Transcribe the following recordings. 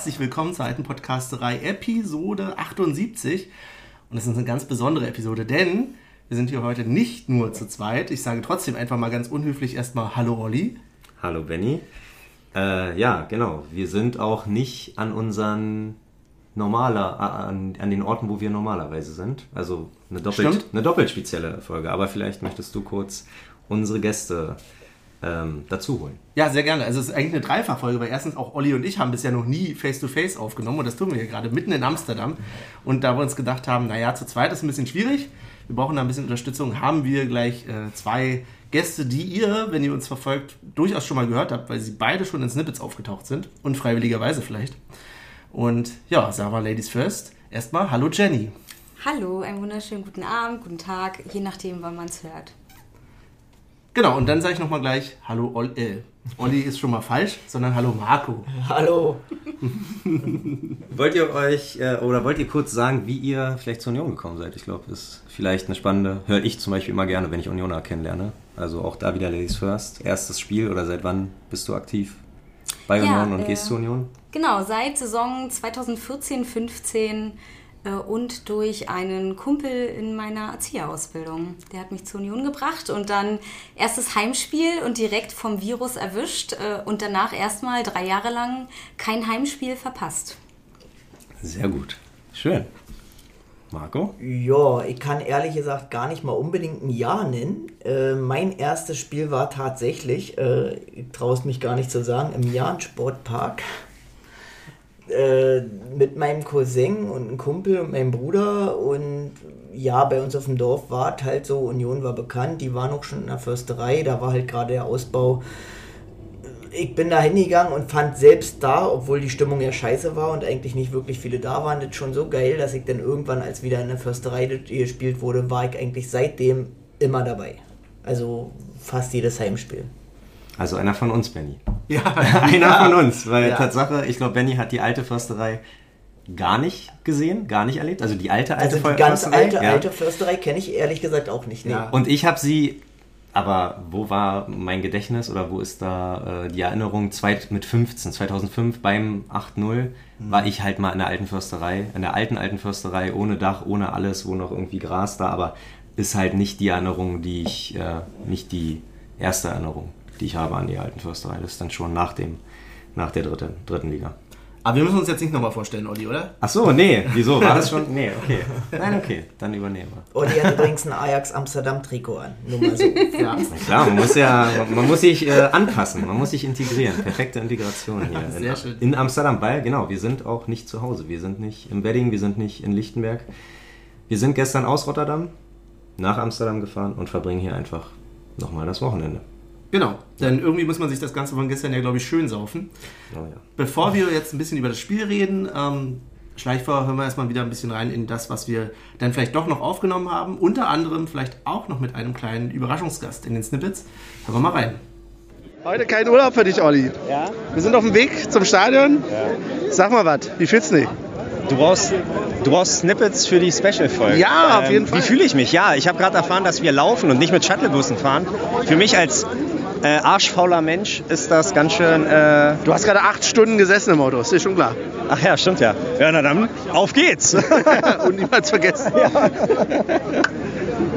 herzlich willkommen zur alten Podcasterei Episode 78. Und es ist eine ganz besondere Episode, denn wir sind hier heute nicht nur zu zweit. Ich sage trotzdem einfach mal ganz unhöflich erstmal Hallo Olli. Hallo Benny. Äh, ja, genau. Wir sind auch nicht an unseren normaler, an, an den Orten, wo wir normalerweise sind. Also eine doppelt, eine doppelt spezielle Folge. Aber vielleicht möchtest du kurz unsere Gäste ähm, dazu holen. Ja, sehr gerne. Also es ist eigentlich eine Dreifachfolge, weil erstens auch Olli und ich haben bisher noch nie Face-to-Face -face aufgenommen und das tun wir hier gerade mitten in Amsterdam. Und da wir uns gedacht haben, naja, zu zweit ist ein bisschen schwierig, wir brauchen da ein bisschen Unterstützung, haben wir gleich äh, zwei Gäste, die ihr, wenn ihr uns verfolgt, durchaus schon mal gehört habt, weil sie beide schon in Snippets aufgetaucht sind, unfreiwilligerweise vielleicht. Und ja, wir Ladies First. Erstmal, hallo Jenny. Hallo, einen wunderschönen guten Abend, guten Tag, je nachdem, wann man es hört. Genau, und dann sage ich nochmal gleich, hallo Olli, äh, Olli ist schon mal falsch, sondern hallo Marco. Hallo. wollt ihr euch, äh, oder wollt ihr kurz sagen, wie ihr vielleicht zur Union gekommen seid? Ich glaube, das ist vielleicht eine spannende, höre ich zum Beispiel immer gerne, wenn ich Unioner kennenlerne. Also auch da wieder Ladies First. Erstes Spiel oder seit wann bist du aktiv bei Union ja, und äh, gehst zur Union? Genau, seit Saison 2014, 15 äh, und durch einen Kumpel in meiner Erzieherausbildung. Der hat mich zur Union gebracht und dann erstes Heimspiel und direkt vom Virus erwischt äh, und danach erstmal drei Jahre lang kein Heimspiel verpasst. Sehr gut. Schön. Marco? Ja, ich kann ehrlich gesagt gar nicht mal unbedingt ein Jahr nennen. Äh, mein erstes Spiel war tatsächlich, äh, ich traue es mich gar nicht zu sagen, im Jahn Sportpark. Äh, mit meinem Cousin und einem Kumpel und meinem Bruder und ja, bei uns auf dem Dorf war es halt so, Union war bekannt, die waren auch schon in der Försterei, da war halt gerade der Ausbau. Ich bin da hingegangen und fand selbst da, obwohl die Stimmung ja scheiße war und eigentlich nicht wirklich viele da waren, das schon so geil, dass ich dann irgendwann, als wieder in der Försterei gespielt wurde, war ich eigentlich seitdem immer dabei. Also fast jedes Heimspiel. Also einer von uns, Benny. Ja, einer ja. von uns. Weil ja. Tatsache, ich glaube, Benny hat die alte Försterei gar nicht gesehen, gar nicht erlebt. Also die alte, alte also die ganz Försterei. alte, ja. alte Försterei kenne ich ehrlich gesagt auch nicht. Nee. Ja. Und ich habe sie, aber wo war mein Gedächtnis oder wo ist da äh, die Erinnerung? Zweit, mit 15, 2005 beim 8-0 mhm. war ich halt mal in der alten Försterei, in der alten alten Försterei, ohne Dach, ohne alles, wo noch irgendwie Gras da, aber ist halt nicht die Erinnerung, die ich, äh, nicht die erste Erinnerung die ich habe an die alten Försterei. Das ist dann schon nach, dem, nach der dritten, dritten Liga. Aber wir müssen uns jetzt nicht nochmal vorstellen, Olli, oder? Ach so, nee. Wieso? War das schon? Nee, okay. Nein, okay. Dann übernehmen wir. Olli hat übrigens ein Ajax Amsterdam Trikot an. Nur mal so. Ja. Na klar, man muss ja, man muss sich äh, anpassen. Man muss sich integrieren. Perfekte Integration hier. Sehr in, schön. In Amsterdam, weil, genau, wir sind auch nicht zu Hause. Wir sind nicht im Wedding, wir sind nicht in Lichtenberg. Wir sind gestern aus Rotterdam nach Amsterdam gefahren und verbringen hier einfach nochmal das Wochenende. Genau, denn irgendwie muss man sich das Ganze von gestern ja, glaube ich, schön saufen. Oh, ja. Bevor wir jetzt ein bisschen über das Spiel reden, ähm, Schleichvorher hören wir erstmal wieder ein bisschen rein in das, was wir dann vielleicht doch noch aufgenommen haben. Unter anderem vielleicht auch noch mit einem kleinen Überraschungsgast in den Snippets. Hören wir mal rein. Heute kein Urlaub für dich, Olli. Ja? Wir sind auf dem Weg zum Stadion. Ja. Sag mal was, wie fühlst du dich? Du brauchst, du brauchst Snippets für die Special-Folge. Ja, auf jeden ähm, Fall. Wie fühle ich mich? Ja, ich habe gerade erfahren, dass wir laufen und nicht mit Shuttlebussen fahren. Für mich als äh, arschfauler Mensch ist das ganz schön. Äh du hast gerade acht Stunden gesessen im Auto, ist dir schon klar. Ach ja, stimmt ja. Ja, na dann, auf geht's. Und niemals vergessen. Ja.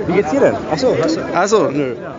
Wie geht's dir denn? Achso, hast du. Achso, nö. Ja.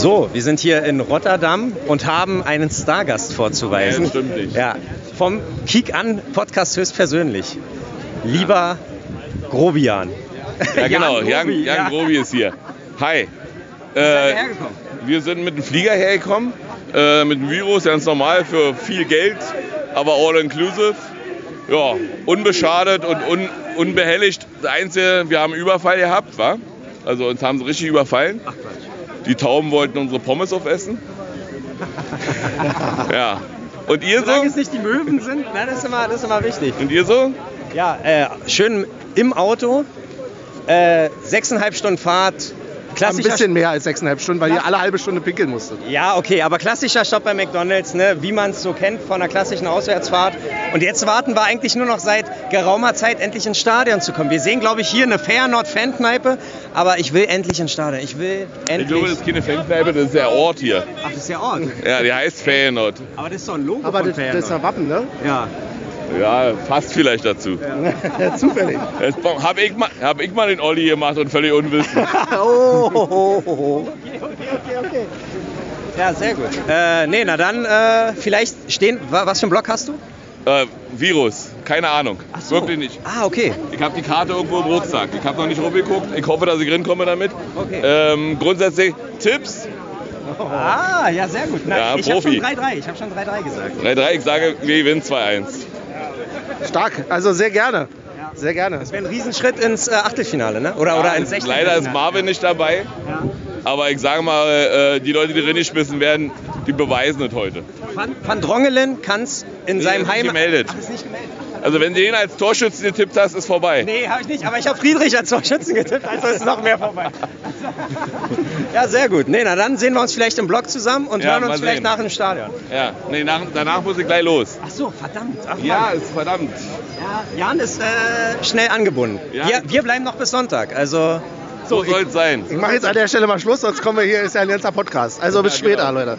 So, wir sind hier in Rotterdam und haben einen Stargast vorzuweisen. Ja, stimmt nicht. Ja, vom Kick an Podcast höchstpersönlich. Lieber Grobian. Ja, genau, Jan Grobi, Jan, Jan Grobi ist hier. Hi. Äh, wir sind mit dem Flieger hergekommen, äh, mit dem Virus, ganz normal für viel Geld, aber all inclusive. Ja, unbeschadet und un, unbehelligt. Das Einzige, wir haben einen Überfall gehabt, wa? Also uns haben sie richtig überfallen. Ach, die Tauben wollten unsere Pommes aufessen. ja. Und ihr Solange so? es nicht die Möwen sind, na, das, ist immer, das ist immer wichtig. Und ihr so? Ja, äh, schön im Auto, äh, sechseinhalb Stunden Fahrt. Ein Klassischer bisschen mehr als sechseinhalb Stunden, weil ihr alle halbe Stunde pinkeln musstet. Ja, okay, aber klassischer Stopp bei McDonalds, ne, wie man es so kennt von einer klassischen Auswärtsfahrt. Und jetzt warten wir eigentlich nur noch seit geraumer Zeit endlich ins Stadion zu kommen. Wir sehen, glaube ich, hier eine Feyenoord-Fankneipe, aber ich will endlich ins Stadion. Ich will Ich endlich... glaube, das ist keine Fankneipe, das ist der Ort hier. Ach, das ist der Ort. Ja, die heißt Feyenoord. Aber das ist doch ein Logo Aber von das, das ist ein Wappen, ne? Ja. Ja, passt vielleicht dazu. Zufällig. Das hab ich, mal, hab ich mal den Olli gemacht und völlig unwissend. Oh, oh, oh, oh. Ja, sehr gut. Äh, nee, na dann äh, vielleicht stehen... wa- Was für einen Block hast du? Äh, Virus, keine Ahnung. so. Wirklich nicht. Ah, okay. Ich habe die Karte irgendwo im Rucksack. Ich habe noch nicht rumgeguckt. Ich hoffe, dass ich rinkomme damit. Okay. Ähm, grundsätzlich Tipps. Ah, ja, sehr gut. Na, Ja, ich habe schon Profi. 3-3. Ich habe schon 3-3 gesagt. 3-3, ich sage, wir gewinnen 2-1. Stark, also sehr gerne. Sehr gerne. Das wäre ein Riesenschritt ins äh, Achtelfinale, ne? Oder, oder ins 16. Leider ist Marvin nicht dabei. Aber ich sage mal, äh, die Leute, die drin geschmissen werden, die beweisen es heute. Van, Van Drongelen kann es in Nee, seinem ist nicht Heim... gemeldet. Ach, ist nicht gemeldet. Also wenn du ihn als Torschützen getippt hast, ist vorbei. Nee, habe ich nicht. Aber ich habe Friedrich als Torschützen getippt, also ist noch mehr vorbei. ja, sehr gut. Nee, na dann sehen wir uns vielleicht im Blog zusammen und Ja, hören uns vielleicht sehen. nach dem Stadion. Ja, nee, nach, danach muss ich gleich los. Ach so, verdammt. Ach, Ja, ist verdammt. ja Jan ist äh, schnell angebunden. Ja. Wir, wir bleiben noch bis Sonntag. Also So soll es sein. Ich mache jetzt an der Stelle mal Schluss, sonst kommen wir hier, ist ja ein ganzer Podcast. Also bis Ja, später, genau. Leute.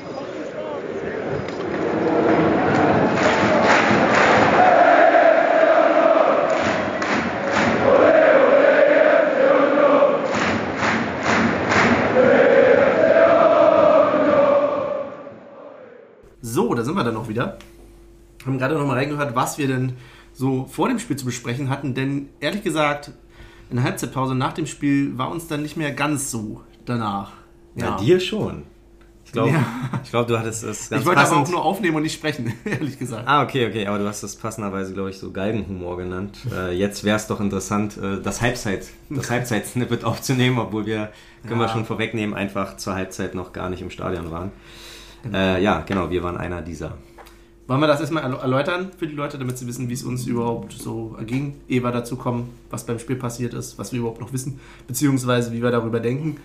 Wieder. Haben gerade noch mal reingehört, was wir denn so vor dem Spiel zu besprechen hatten. Denn ehrlich gesagt, in der Halbzeitpause nach dem Spiel war uns dann nicht mehr ganz so danach. Ja, dir schon. Ich glaube, Ja. glaub, du hattest es ganz Ich wollte aber passend. auch nur aufnehmen und nicht sprechen, ehrlich gesagt. Ah, okay, okay, aber du hast das passenderweise, glaube ich, so Galgenhumor genannt. Äh, jetzt wäre es doch interessant, äh, das Halbzeit, das Halbzeit-Snippet aufzunehmen, obwohl wir, können wir Ja. schon vorwegnehmen, einfach zur Halbzeit noch gar nicht im Stadion waren. Äh, ja, genau, wir waren einer dieser. Wollen wir das erstmal erl- erläutern für die Leute, damit sie wissen, wie es uns überhaupt so erging, ehe wir dazu kommen, was beim Spiel passiert ist, was wir überhaupt noch wissen, beziehungsweise wie wir darüber denken.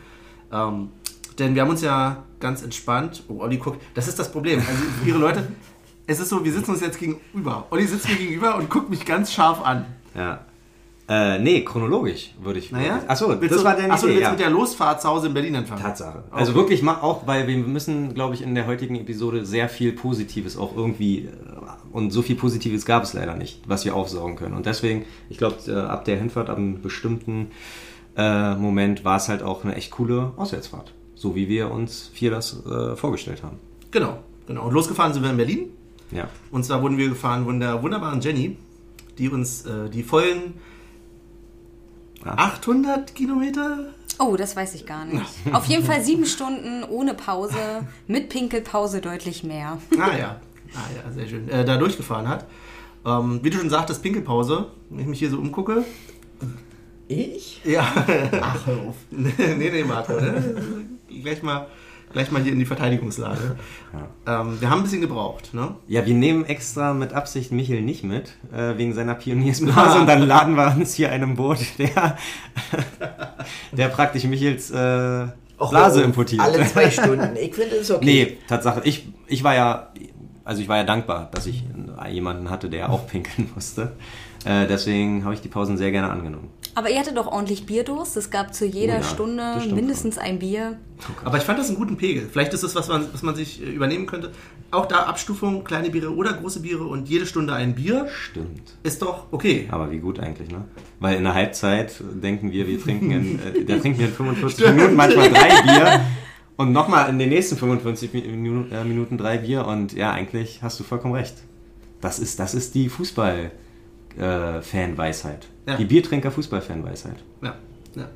Ähm, denn wir haben uns ja ganz entspannt. Oh, Olli guckt. Das ist das Problem. Also ihre Leute, es ist so, wir sitzen uns jetzt gegenüber. Olli sitzt mir gegenüber und guckt mich ganz scharf an. Ja. Äh, nee, chronologisch würde ich. Naja? Achso, Willst das du, war deine achso, Idee, willst ja. mit der Losfahrt zu Hause in Berlin anfangen. Tatsache. Okay. Also wirklich mal auch, weil wir müssen, glaube ich, in der heutigen Episode sehr viel Positives auch irgendwie äh, und so viel Positives gab es leider nicht, was wir aufsaugen können. Und deswegen, ich glaube, äh, ab der Hinfahrt, ab einem bestimmten äh, Moment war es halt auch eine echt coole Auswärtsfahrt. So wie wir uns vier das äh, vorgestellt haben. Genau, genau. Und losgefahren sind wir in Berlin. Ja. Und zwar wurden wir gefahren von der wunderbaren Jenny, die uns äh, die vollen. 800 Kilometer Oh, das weiß ich gar nicht. Auf jeden Fall sieben Stunden ohne Pause, mit Pinkelpause deutlich mehr. Ah ja, ah, ja sehr schön. Äh, da durchgefahren hat. Ähm, wie du schon sagtest, Pinkelpause. Wenn ich mich hier so umgucke. Ich? Ja. Ach, hör auf. nee, nee, Marco. Ne? Gleich, mal, gleich mal hier in die Verteidigungslage. Ähm, wir haben ein bisschen gebraucht. Ne? Ja, wir nehmen extra mit Absicht Michel nicht mit, äh, wegen seiner Pioniersblase und dann laden wir uns hier einem Boot, der, der praktisch Michels äh, Blase oh, importiert. Alle zwei Stunden. Ich finde es okay. Nee, Tatsache, ich, ich war ja, also ich war ja dankbar, dass ich jemanden hatte, der auch pinkeln musste. Äh, deswegen habe ich die Pausen sehr gerne angenommen. Aber ihr hattet doch ordentlich Bierdurst. Es gab zu jeder Oh ja, Stunde stimmt mindestens ein Bier. Aber ich fand das einen guten Pegel. Vielleicht ist das, was man, was man sich äh, übernehmen könnte. Auch da Abstufung, kleine Biere oder große Biere und jede Stunde ein Bier Stimmt. ist doch okay. Aber wie gut eigentlich, ne? Weil in der Halbzeit denken wir, wir trinken in, äh, da trinken wir in 45 Minuten manchmal drei Bier und nochmal in den nächsten 55 Minuten, äh, Minuten drei Bier und ja, eigentlich hast du vollkommen recht. Das ist, das ist die Fußball-Fan-Weisheit. Ja. Die Biertrinker-Fußball-Fan-Weisheit. Ja, ja,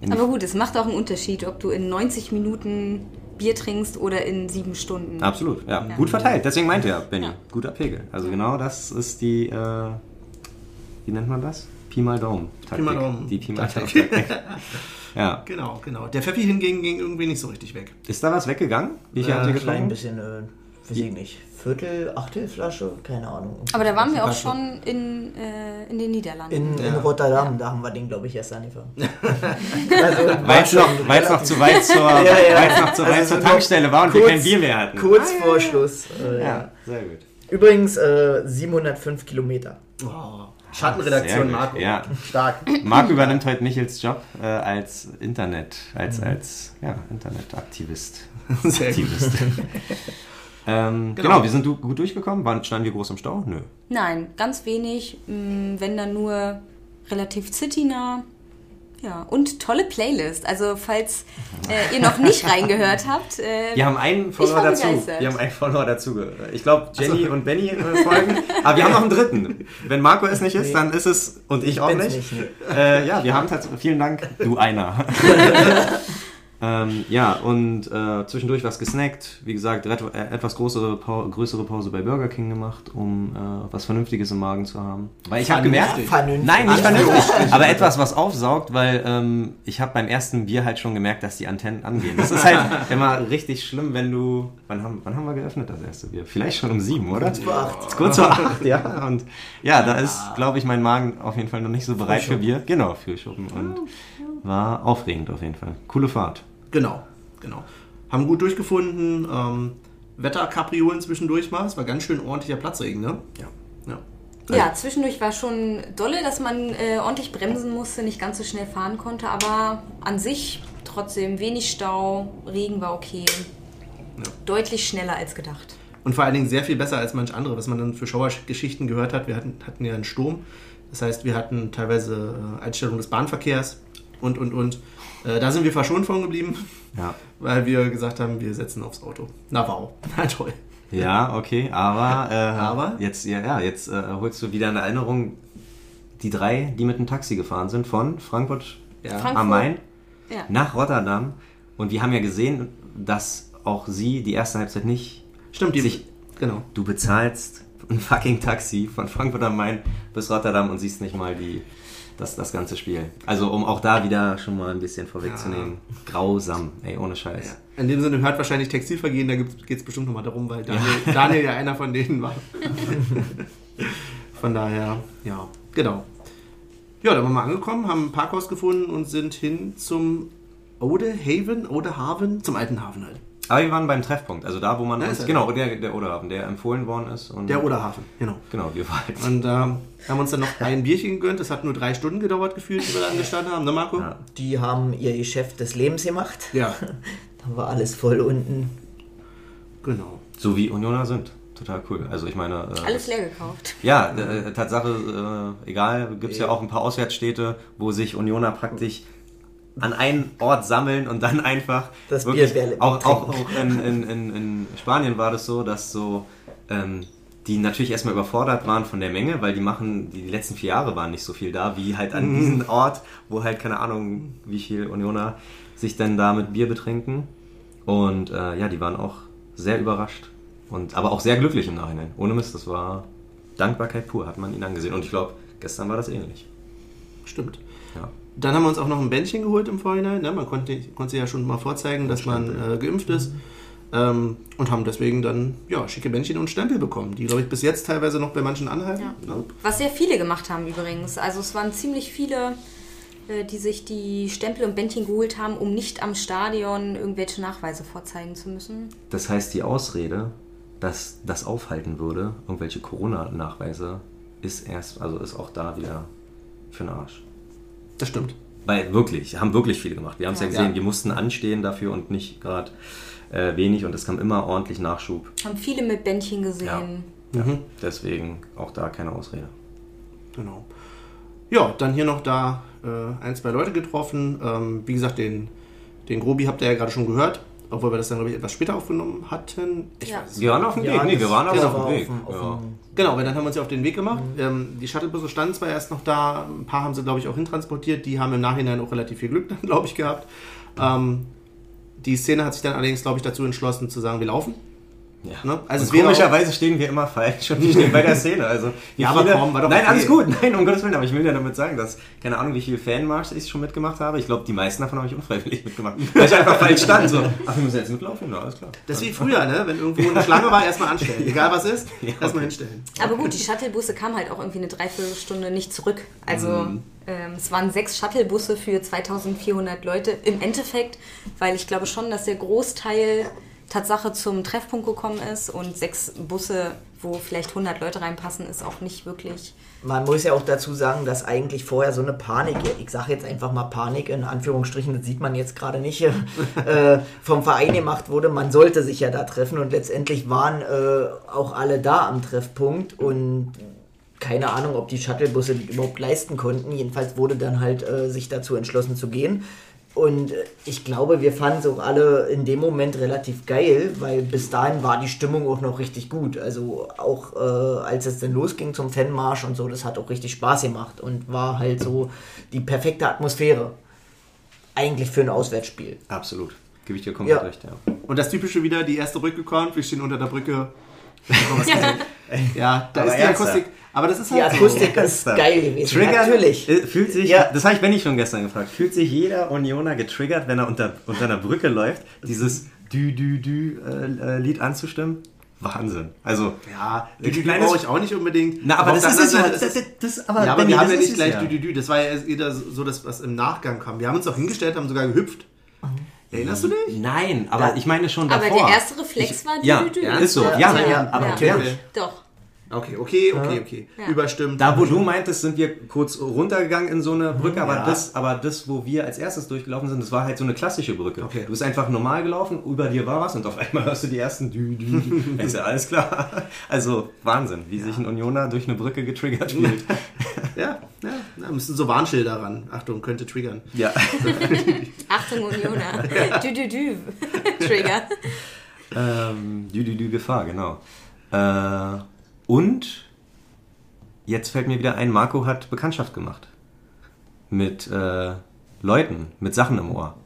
ja. Aber gut, es macht auch einen Unterschied, ob du in 90 Minuten Bier trinkst oder in sieben Stunden. Absolut, ja. Ja. Gut verteilt. Deswegen meinte er, Benny, Ja. guter Pegel. Also genau das ist die, äh, wie nennt man das? Pi mal Daumen. Taktik. Pi mal Daumen. Die Pi mal Daumen. Ja. Genau, genau. Der Pfeffi hingegen ging irgendwie nicht so richtig weg. Ist da was weggegangen? Wie viel Ja, habt ihr ein bisschen. Äh, weiß ich nicht, Viertel, Achtelflasche, keine Ahnung. Aber da waren wir auch schon in, äh, in den Niederlanden. In, in Ja. Rotterdam, da haben wir den, glaube ich, erst angefangen. also, war Weil es noch, weil's noch zu weit zur, Ja, ja. noch zu weit Also zur Tankstelle war und wir kurz- kein Bier mehr hatten. Kurz vor Schluss. Äh, Ja, sehr gut. Übrigens äh, 705 Kilometer. Oh, Schattenredaktion, Marco. ja. Stark. Marc übernimmt heute Michels Job äh, als Internet, als, Mhm. als ja, Internetaktivist. Sehr gut. Aktivist. ähm, genau. Genau. wir sind du gut durchgekommen. Waren, standen wir groß im Stau? Nö. Nein, ganz wenig. mh, Wenn dann nur relativ citynah. Ja, und tolle Playlist. Also, falls äh, ihr noch nicht reingehört habt. Äh, Wir haben einen Follower dazu. begeistert. Wir haben einen Follower dazu. Ich glaube, Jenny und Benny äh, folgen. Aber wir haben noch einen dritten. Wenn Marco es nicht ist, dann ist es und ich auch bin's nicht. nicht, Äh, ja, wir haben tatsächlich. Vielen Dank, du einer. ähm, ja, und äh, zwischendurch was gesnackt. Wie gesagt, äh, etwas größere, Pau größere Pause bei Burger King gemacht, um äh, was Vernünftiges im Magen zu haben. Weil ich habe gemerkt, Vernünftig. Nein, nicht vernünftig. Aber etwas, was aufsaugt, weil ähm, ich habe beim ersten Bier halt schon gemerkt, dass die Antennen angehen. Das ist halt immer richtig schlimm, wenn du. Wann haben, wann haben wir geöffnet, das erste Bier? Vielleicht schon um sieben, oder? Kurz vor acht. Kurz vor acht, ja. Und ja, da ist, glaube ich, mein Magen auf jeden Fall noch nicht so bereit für Bier. Genau, für Schuppen. Und war aufregend auf jeden Fall. Coole Fahrt. Genau, genau. Haben gut durchgefunden. Ähm, Wetterkapriolen zwischendurch mal. Es war ganz schön ordentlicher Platzregen, ne? Ja. Ja. Ja, zwischendurch war schon dolle, dass man äh, ordentlich bremsen musste, nicht ganz so schnell fahren konnte, aber an sich trotzdem wenig Stau, Regen war okay. Deutlich schneller als gedacht. Und vor allen Dingen sehr viel besser als manch andere, was man dann für Schauergeschichten gehört hat. Wir hatten, hatten ja einen Sturm. Das heißt, wir hatten teilweise äh, Einstellung des Bahnverkehrs und, und, und. Äh, da sind wir verschont von geblieben, Ja. weil wir gesagt haben, wir setzen aufs Auto. Na wow, na toll. Ja, okay, aber, äh, Aber? jetzt, ja, ja, jetzt äh, holst du wieder in Erinnerung die drei, die mit dem Taxi gefahren sind von Frankfurt Ja. Frankfurt. am Main Ja. nach Rotterdam. Und wir haben ja gesehen, dass auch sie die erste Halbzeit nicht. Stimmt, die, Sich- genau. Du bezahlst ein fucking Taxi von Frankfurt am Main bis Rotterdam und siehst nicht mal die, das, das ganze Spiel. Also um auch da wieder schon mal ein bisschen vorwegzunehmen. Grausam, ey, ohne Scheiß. Ja. In dem Sinne hört wahrscheinlich Textilvergehen, da geht es bestimmt nochmal darum, weil Daniel, Daniel ja einer von denen war. von daher, ja, genau. Ja, da waren wir angekommen, haben ein Parkhaus gefunden und sind hin zum Ode Haven, Ode Haven, zum alten Hafen halt. Aber wir waren beim Treffpunkt, also da, wo man Da uns, ist genau, der, der Oderhafen, der empfohlen worden ist. Und Der Oderhafen, genau. Genau, wir waren halt. Und ähm, haben uns dann noch ein Bierchen gegönnt. Das hat nur drei Stunden gedauert, gefühlt, wie wir da angestanden haben, ne Marco? Ja. Die haben ihr Geschäft des Lebens gemacht. Ja, Da war alles voll unten. genau. So wie Unioner sind. Total cool. Also ich meine. Äh, Alles leer gekauft. Ja, äh, Tatsache, äh, egal, gibt es ja auch ein paar Auswärtsstädte, wo sich Unioner praktisch an einen Ort sammeln und dann einfach Das wirklich, Bier auch, auch, auch in, in, in, Spanien war das so, dass so ähm, die natürlich erstmal überfordert waren von der Menge, weil die machen, die letzten vier Jahre waren nicht so viel da, wie halt an diesem Ort, wo halt keine Ahnung, wie viel Unioner sich dann da mit Bier betrinken. Und äh, ja, die waren auch sehr überrascht. Und, aber auch sehr glücklich im Nachhinein. Ohne Mist, das war Dankbarkeit pur, hat man ihnen angesehen. Und ich glaube, gestern war das ähnlich. Stimmt. Ja. Dann haben wir uns auch noch ein Bändchen geholt im Vorhinein. Ne? Man konnte, konnte ja schon mal vorzeigen, dass man äh, geimpft ist. Ähm, und haben deswegen dann ja, schicke Bändchen und Stempel bekommen, die, glaube ich, bis jetzt teilweise noch bei manchen anhalten. Ja. Ne? Was sehr viele gemacht haben übrigens. Also es waren ziemlich viele, äh, die sich die Stempel und Bändchen geholt haben, um nicht am Stadion irgendwelche Nachweise vorzeigen zu müssen. Das heißt, die Ausrede, dass das aufhalten würde, irgendwelche Corona-Nachweise, ist erst, also ist auch da wieder für den Arsch. Das stimmt. Weil wirklich, haben wirklich viele gemacht. Wir haben es ja. Ja. gesehen, Ja. wir mussten anstehen dafür und nicht gerade äh, wenig und es kam immer ordentlich Nachschub. Haben viele mit Bändchen gesehen. Mhm. Deswegen auch da keine Ausrede. Genau. Ja, dann hier noch da äh, ein, zwei Leute getroffen. Ähm, wie gesagt, den, den Grobi habt ihr ja gerade schon gehört, obwohl wir das dann, glaube ich, etwas später aufgenommen hatten. Ich Ja. weiß Wir waren auf dem Ja, Weg. Nee, wir waren genau, auf dem auf Weg. dem- auf ja. Genau, weil dann haben wir uns ja auf den Weg gemacht. Mhm. Ähm, die Shuttlebusse standen zwar erst noch da, ein paar haben sie, glaube ich, auch hintransportiert. Die haben im Nachhinein auch relativ viel Glück dann, glaube ich, gehabt. Ähm, die Szene hat sich dann allerdings, glaube ich, dazu entschlossen zu sagen, wir laufen. Ja. Ne? Also komischerweise stehen wir immer falsch und die stehen bei der Szene. Also Ja, aber komm, war doch Nein, okay. alles gut. Nein, um Gottes Willen. Aber ich will ja damit sagen, dass keine Ahnung, wie viele Fanmarsch ich schon mitgemacht habe. Ich glaube, die meisten davon habe ich unfreiwillig mitgemacht, weil ich einfach falsch stand. So, ach, wir müssen jetzt mitlaufen. Ja, alles klar. das ist wie früher, ne? wenn irgendwo eine Schlange war, erstmal anstellen. Egal was ist, erstmal hinstellen. Aber gut, die Shuttlebusse kamen halt auch irgendwie eine Dreiviertelstunde nicht zurück. Also Mhm. ähm, es waren sechs Shuttlebusse für 2400 Leute im Endeffekt, weil ich glaube schon, dass der Großteil Tatsache zum Treffpunkt gekommen ist und sechs Busse, wo vielleicht 100 Leute reinpassen, ist auch nicht wirklich. Man muss ja auch dazu sagen, dass eigentlich vorher so eine Panik, ich sage jetzt einfach mal Panik in Anführungsstrichen, das sieht man jetzt gerade nicht, äh, vom Verein gemacht wurde. Man sollte sich ja da treffen und letztendlich waren äh, auch alle da am Treffpunkt und keine Ahnung, ob die Shuttlebusse die überhaupt leisten konnten. Jedenfalls wurde dann halt äh, sich dazu entschlossen zu gehen. Und äh, ich glaube, wir fanden es auch alle in dem Moment relativ geil, weil bis dahin war die Stimmung auch noch richtig gut. Also auch äh, als es dann losging zum Fanmarsch und so, das hat auch richtig Spaß gemacht und war halt so die perfekte Atmosphäre. Eigentlich für ein Auswärtsspiel. Absolut. Gebe ich dir komplett Ja. recht, ja. Und das typische wieder, die erste Brücke kommt, wir stehen unter der Brücke. ja, da Aber ist die ernsthaft? Akustik. Aber das ist Die halt Akustik ist geil gewesen. Triggert, Natürlich. äh, Fühlt sich, Ja. das habe ich Benny schon gestern gefragt, fühlt sich jeder Unioner getriggert, wenn er unter, unter einer Brücke läuft, dieses Dü-Dü-Dü-Lied anzustimmen? Wahnsinn. Also, so. Ja, die, Ein die kleines- brauche ich auch nicht unbedingt. na, aber auf das ist ja. Das, das, das, aber ja, aber Benny, wir haben ja nicht gleich ja. dü, dü, dü. Das war ja wieder so das, was im Nachgang kam. Wir haben uns auch hingestellt, haben sogar gehüpft. Erinnerst du dich? Nein, aber ich meine schon Aber davor. der erste Reflex war ja, Dü-Dü-Dü. ist so. Ja, Ja, ja, ja, aber ja. natürlich. Doch. Okay, okay, okay, okay. Ja. Überstimmt. Da, wo du meintest, sind wir kurz runtergegangen in so eine Brücke, aber, Ja. das, aber das, wo wir als erstes durchgelaufen sind, das war halt so eine klassische Brücke. Okay. Du bist einfach normal gelaufen, über dir war was und auf einmal hörst du die ersten Dü, Dü, Dü. Ist ja alles klar. Also Wahnsinn, wie sich ein Unioner durch eine Brücke getriggert fühlt. Ja, ja, da müssen so Warnschilder ran. Achtung, könnte triggern. ja. Achtung, Unioner. Dü-Dü-Dü. Trigger. Ähm, Dü, Dü, Dü, Gefahr, genau. Äh, und jetzt fällt mir wieder ein, Marco hat Bekanntschaft gemacht. Mit äh, Leuten, mit Sachen im Ohr.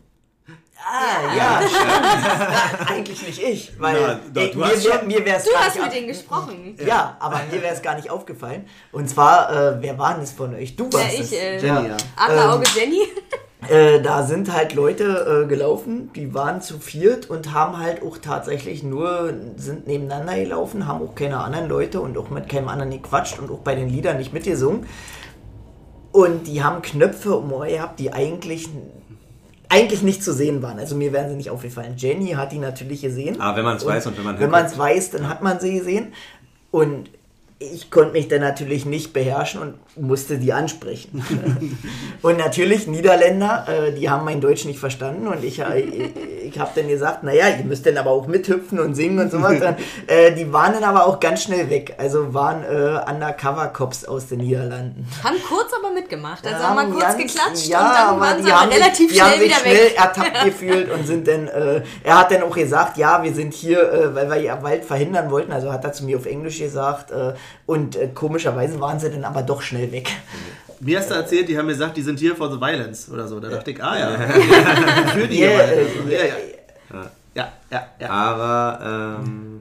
Ah, ja, stimmt. Eigentlich nicht ich, weil Na, ich, du mir, hast wär, mir wäre es Du gar hast nicht mit denen gesprochen. Ja, aber mir wäre es gar nicht aufgefallen. Und zwar, äh, wer war denn es von euch? Du Ja, warst ich, es. äh, Jenny, ja. Adlerauge Jenny. Äh, da sind halt Leute äh, gelaufen, die waren zu viert und haben halt auch tatsächlich nur, sind nebeneinander gelaufen, haben auch keine anderen Leute und auch mit keinem anderen gequatscht und auch bei den Liedern nicht mitgesungen. Und die haben Knöpfe um Ohr gehabt, die eigentlich, eigentlich nicht zu sehen waren. Also mir wären sie nicht aufgefallen. Jenny hat die natürlich gesehen. Aber wenn man es weiß und wenn man Wenn man es weiß, dann hat man sie gesehen. Und ich konnte mich dann natürlich nicht beherrschen und musste die ansprechen. und natürlich Niederländer, äh, die haben mein Deutsch nicht verstanden und ich, äh, ich, ich habe dann gesagt, naja, ihr müsst dann aber auch mithüpfen und singen und sowas. Und, äh, die waren dann aber auch ganz schnell weg. Also waren äh, Undercover-Cops aus den Niederlanden. Haben kurz aber mitgemacht. Also haben mal kurz ganz- geklatscht ja, und dann aber waren die sie aber haben sich- relativ die haben schnell sich wieder schnell weg. ertappt gefühlt und sind dann, äh, er hat dann auch gesagt, ja, wir sind hier, äh, weil wir ja Wald verhindern wollten, also hat er zu mir auf Englisch gesagt äh, und äh, komischerweise waren sie dann aber doch schnell weg. Mir hast du erzählt, die haben mir gesagt, die sind hier for the violence oder so. Da dachte ich, ah ja. Für die Ja, Violence. äh, ja, ja. Ja, ja, ja. Aber ähm,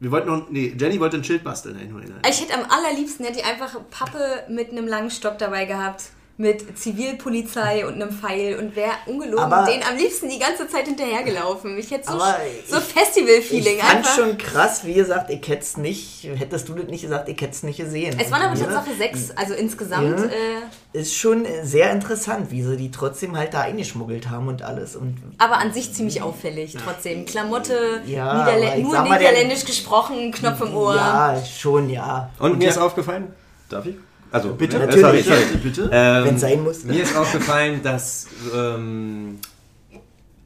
Wir wollten noch, nee, Jenny wollte ein Schild basteln. Nein, nein, nein. Ich hätte am allerliebsten hätte ich einfach Pappe mit einem langen Stock dabei gehabt. Mit Zivilpolizei und einem Pfeil und wäre ungelogen Aber- den am liebsten die ganze Zeit hinterhergelaufen. Ich hätte so, so ich- Festival-Feeling Ich fand einfach. schon krass, wie gesagt, ich hätte es nicht, hättest du das nicht gesagt, ich hätte es nicht gesehen. es waren aber Ja, Tatsache sechs, also insgesamt. Ja. Äh, Ist schon sehr interessant, wie sie die trotzdem halt da eingeschmuggelt haben und alles. Und aber an sich ziemlich auffällig trotzdem. Klamotte, Ja, ich nur niederländisch gesprochen, Knopf im Ohr. ja, schon, ja. und, mir ist aufgefallen, darf ich? Also Bitte? Natürlich. sorry, sorry. Bitte? Ähm, Wenn es sein muss. Mir ist aufgefallen, dass ähm,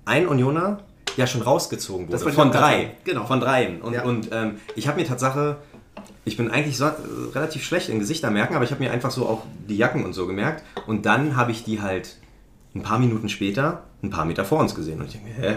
ein Unioner ja schon rausgezogen wurde. Das Von drei. Genau. Von dreien. Und, Ja. und ähm, ich habe mir Tatsache, ich bin eigentlich so, äh, relativ schlecht in Gesichter merken, aber ich habe mir einfach so auch die Jacken und so gemerkt. Und dann habe ich die halt ein paar Minuten später ein paar Meter vor uns gesehen. Und ich denke mir, hä?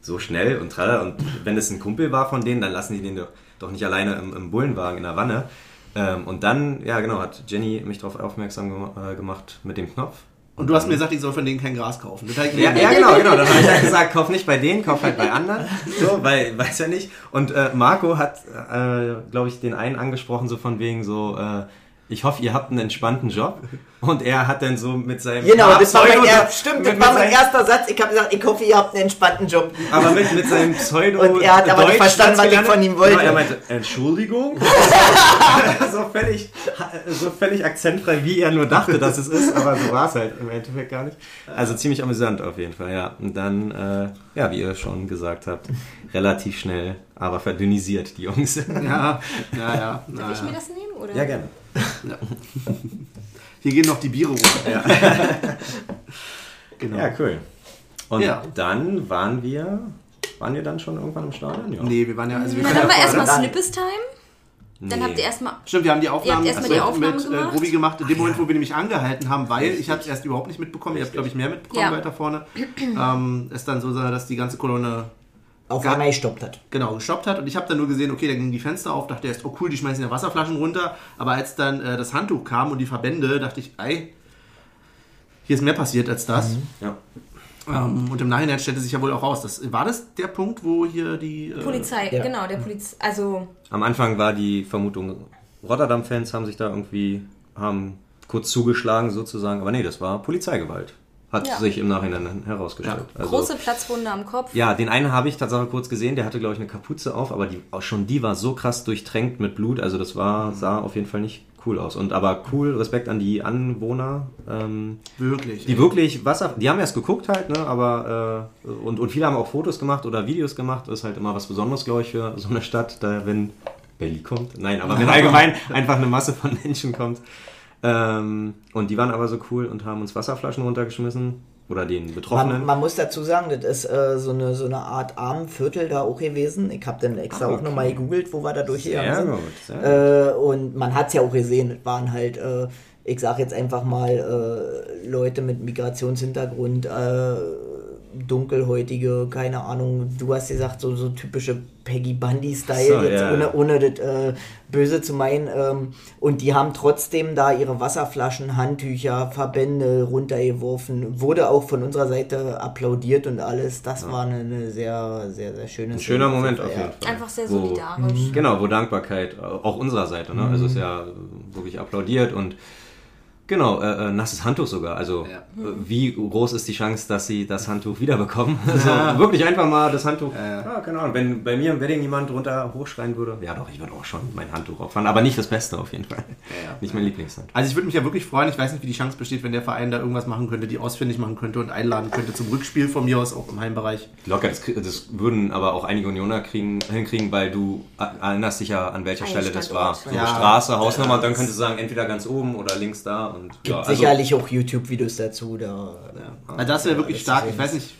So schnell und tralla. Und wenn es ein Kumpel war von denen, dann lassen die den doch, doch nicht alleine im, im Bullenwagen in der Wanne. Ähm, und dann, ja genau, hat Jenny mich darauf aufmerksam gema äh, gemacht mit dem Knopf. Und du hast mir gesagt, ich soll von denen kein Gras kaufen. Ja, ja, genau, genau. Dann habe ich halt gesagt, kauf nicht bei denen, kauf halt bei anderen. So, weil, weiß ja nicht. Und äh, Marco hat, äh, glaube ich, den einen angesprochen, so von wegen so, äh, ich hoffe, ihr habt einen entspannten Job. Und er hat dann so mit seinem. Genau, das war mein, er, stimmt, das mit- war mit mein erster Satz. Ich habe gesagt, ich hoffe, ihr habt einen entspannten Job. Aber mit, mit seinem Pseudo. Und er hat aber nicht Deutsch verstanden, was ich von ihm wollte. Genau, er meinte, Entschuldigung? so, völlig, so völlig akzentfrei, wie er nur dachte, dass es ist, aber so war es halt im Endeffekt gar nicht. Also ziemlich amüsant auf jeden Fall, ja. Und dann, äh, ja, wie ihr schon gesagt habt, relativ schnell, aber verdünnisiert, die Jungs. Ja, ja, ja. na, Darf ich ja. mir das nehmen? Oder? Ja, gerne. Hier gehen noch die Biere runter. Ja. Genau. Ja, cool. Und Ja. dann waren wir, waren wir dann schon irgendwann im Stadion? Ja. Nee, wir waren ja, also wir Na, dann ja war erstmal Snippes-Time. Dann Nee. habt ihr erstmal. Stimmt, wir haben die Aufnahmen Ihr habt erstmal die Aufnahmen mit äh, gemacht? Robi gemacht, in dem Moment, wo wir nämlich angehalten haben, weil ich habe es erst überhaupt nicht mitbekommen, ihr habt, glaube ich, mehr mitbekommen Ja. weiter vorne. Ähm, es dann so, dass die ganze Kolonne Auf Gar- einmal gestoppt hat. genau gestoppt hat und ich habe dann nur gesehen, okay, da gingen die Fenster auf, dachte erst, oh cool, die schmeißen ja Wasserflaschen runter, aber als dann äh, das Handtuch kam und die Verbände, dachte ich, ei, hier ist mehr passiert als das. Ja. Ähm, und im Nachhinein stellte sich ja wohl auch raus, das, war das der Punkt, wo hier die... Äh, Polizei, Ja. genau, der Polizei. Also, Am Anfang war die Vermutung, Rotterdam-Fans haben sich da irgendwie, haben kurz zugeschlagen sozusagen, aber nee, das war Polizeigewalt. Hat Ja. sich im Nachhinein herausgestellt. Also, große Platzwunde am Kopf. ja, den einen habe ich tatsächlich kurz gesehen, der hatte, glaube ich, eine Kapuze auf, aber die, auch schon die war so krass durchtränkt mit Blut, also das war, sah auf jeden Fall nicht cool aus. Und aber cool, Respekt an die Anwohner, ähm, Wirklich. die wirklich Wasser, die haben erst geguckt halt, ne, aber äh, und, und viele haben auch Fotos gemacht oder Videos gemacht, das ist halt immer was Besonderes, glaube ich, für so eine Stadt, da wenn Berlin kommt, nein, aber wenn allgemein einfach eine Masse von Menschen kommt. Ähm, und die waren aber so cool und haben uns Wasserflaschen runtergeschmissen oder den Betroffenen. Man, man muss dazu sagen, das ist äh, so, eine, so eine Art Armenviertel da auch gewesen. Ich habe dann extra Ah, auch okay. nochmal gegoogelt, wo wir da durchgegangen sind. gut, sehr Äh, und man hat es ja auch gesehen, das waren halt, äh, ich sag jetzt einfach mal, äh, Leute mit Migrationshintergrund, äh, dunkelhäutige, keine Ahnung, du hast gesagt, so, so typische Peggy Bundy-Style, So, jetzt ja, ohne, ja. ohne das äh, böse zu meinen. Ähm, und die haben trotzdem da ihre Wasserflaschen, Handtücher, Verbände runtergeworfen. Wurde auch von unserer Seite applaudiert und alles. Das war eine, eine sehr, sehr, sehr schöne Ein schöner Szene. Moment auf Ja. jeden Fall. Einfach sehr Wo- solidarisch. Genau, wo Dankbarkeit äh, auch unserer Seite, ne? Also ist ja wirklich applaudiert und genau, äh, äh, nasses Handtuch sogar. Also Ja. äh, wie groß ist die Chance, dass sie das Handtuch wiederbekommen? Also wirklich einfach mal das Handtuch. Ja, Ja, keine Ahnung. Wenn bei mir im Wedding jemand drunter hochschreien würde, ja doch, ich würde auch schon mein Handtuch opfern, aber nicht das Beste auf jeden Fall. ja. Nicht mein Lieblingshandtuch. Also ich würde mich ja wirklich freuen, ich weiß nicht, wie die Chance besteht, wenn der Verein da irgendwas machen könnte, die ausfindig machen könnte und einladen könnte zum Rückspiel von mir aus, auch im Heimbereich. Locker, das, das würden aber auch einige Unioner kriegen, hinkriegen, weil du äh, erinnerst dich ja, an welcher Stelle das war. So Ja. Straße, Hausnummer, Ja, dann könntest du sagen, entweder ganz oben oder links da. Und, Gibt ja, also, sicherlich auch YouTube-Videos dazu. Da, Ja. Also das wäre wirklich stark. Ich weiß nicht,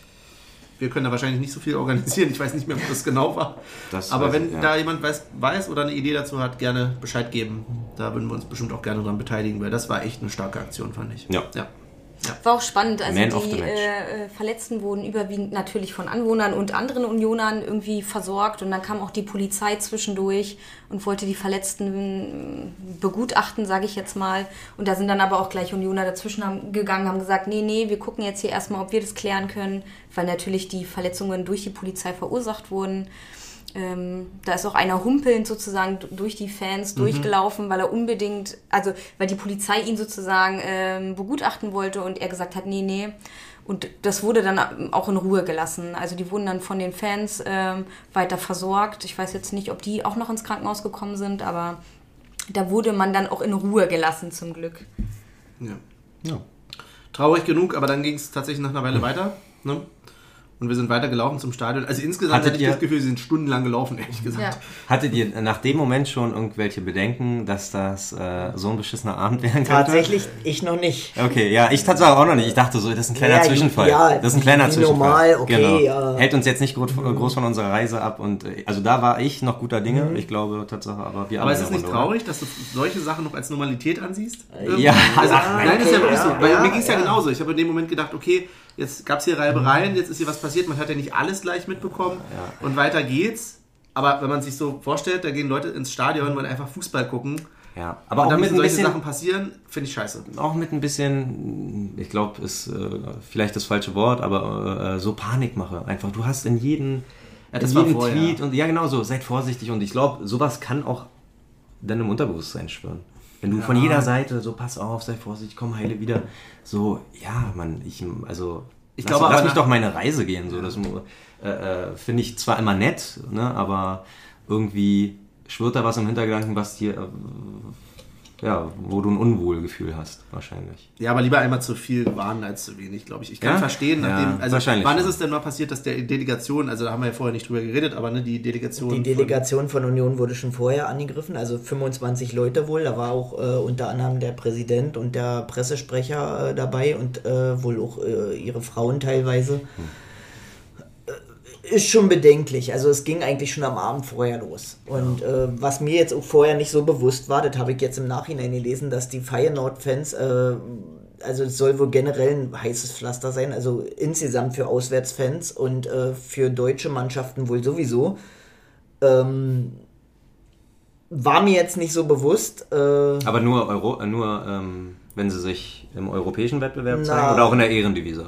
wir können da wahrscheinlich nicht so viel organisieren. Ich weiß nicht mehr, was das genau war. Das Aber wenn ich, ja. da jemand weiß, weiß oder eine Idee dazu hat, gerne Bescheid geben. Da würden wir uns bestimmt auch gerne dran beteiligen, weil das war echt eine starke Aktion, fand ich. Ja. ja. War auch spannend. Also Man die äh, äh, Verletzten wurden überwiegend natürlich von Anwohnern und anderen Unionern irgendwie versorgt. Und dann kam auch die Polizei zwischendurch und wollte die Verletzten äh, begutachten, sage ich jetzt mal. Und da sind dann aber auch gleich Unioner dazwischen haben, gegangen, haben gesagt, nee, nee, wir gucken jetzt hier erstmal, ob wir das klären können, weil natürlich die Verletzungen durch die Polizei verursacht wurden. Ähm, da ist auch einer humpelnd sozusagen durch die Fans durchgelaufen, weil er unbedingt, also weil die Polizei ihn sozusagen ähm, begutachten wollte und er gesagt hat, nee, nee. Und das wurde dann auch in Ruhe gelassen. Also die wurden dann von den Fans ähm, weiter versorgt. Ich weiß jetzt nicht, ob die auch noch ins Krankenhaus gekommen sind, aber da wurde man dann auch in Ruhe gelassen zum Glück. ja. Ja. Traurig genug, aber dann ging es tatsächlich nach einer Weile weiter. Ne? Und wir sind weiter gelaufen zum Stadion. Also insgesamt Hattet hatte ich ihr- das Gefühl, wir sind stundenlang gelaufen, ehrlich gesagt. Ja. Hattet ihr nach dem Moment schon irgendwelche Bedenken, dass das äh, so ein beschissener Abend werden könnte? tatsächlich, ich noch nicht. Okay, ja, ich tatsächlich auch noch nicht. Ich dachte so, das ist ein kleiner Ja, Zwischenfall. ja, das ist ein kleiner Zwischenfall. normal, okay, genau. ja. Hält uns jetzt nicht groß, groß von unserer Reise ab und äh, also da war ich noch guter Dinge. Ich glaube Tatsache, aber wir Aber ist es nicht Runde, oder? traurig, dass du solche Sachen noch als Normalität ansiehst? Ja. Also, Ach, nein, ist ja wirklich ja, so. Weil ja, mir ging es ja, ja. genauso. Ich habe in dem Moment gedacht, okay, jetzt gab es hier Reibereien, jetzt ist hier was passiert. Man hat ja nicht alles gleich mitbekommen. Und weiter geht's. Aber wenn man sich so vorstellt, da gehen Leute ins Stadion, wollen einfach Fußball gucken. Ja, Aber aber auch damit mit ein solche bisschen, Sachen passieren, finde ich scheiße. auch mit ein bisschen, ich glaube, ist äh, vielleicht das falsche Wort, aber äh, so Panikmache. Einfach, du hast in jedem, Ja, das in jedem vorher. Tweet und ja genau so, seid vorsichtig und ich glaube, sowas kann auch dann im Unterbewusstsein schwören. Wenn du von jeder Seite so, pass auf, sei vorsichtig, komm, heile wieder. So, ja, Mann, ich, also, Ich lass, glaube lass mich doch meine Reise gehen. So, das äh, äh, finde ich zwar immer nett, ne, aber irgendwie schwirrt da was im Hintergedanken, was dir, äh, ja, wo du ein Unwohlgefühl hast, wahrscheinlich. Ja, aber lieber einmal zu viel warnen als zu wenig, glaube ich. Ich kann Ja? verstehen, Ja, nachdem, also wahrscheinlich wann schon. ist es denn mal passiert, dass der Delegation, also da haben wir ja vorher nicht drüber geredet, aber ne, die Delegation. Die von- Delegation von Union wurde schon vorher angegriffen, also 25 Leute wohl. Da war auch äh, unter anderem der Präsident und der Pressesprecher äh, dabei und äh, wohl auch äh, ihre Frauen teilweise. Äh, Ist schon bedenklich. Also es ging eigentlich schon am Abend vorher los. Und äh, was mir jetzt auch vorher nicht so bewusst war, das habe ich jetzt im Nachhinein gelesen, dass die Feyenoord-Fans, äh, also es soll wohl generell ein heißes Pflaster sein, also insgesamt für Auswärtsfans und äh, für deutsche Mannschaften wohl sowieso. Ähm, war mir jetzt nicht so bewusst. Äh, Aber nur, Euro, nur ähm, wenn sie sich im europäischen Wettbewerb Na. zeigen oder auch in der Ehrendivision?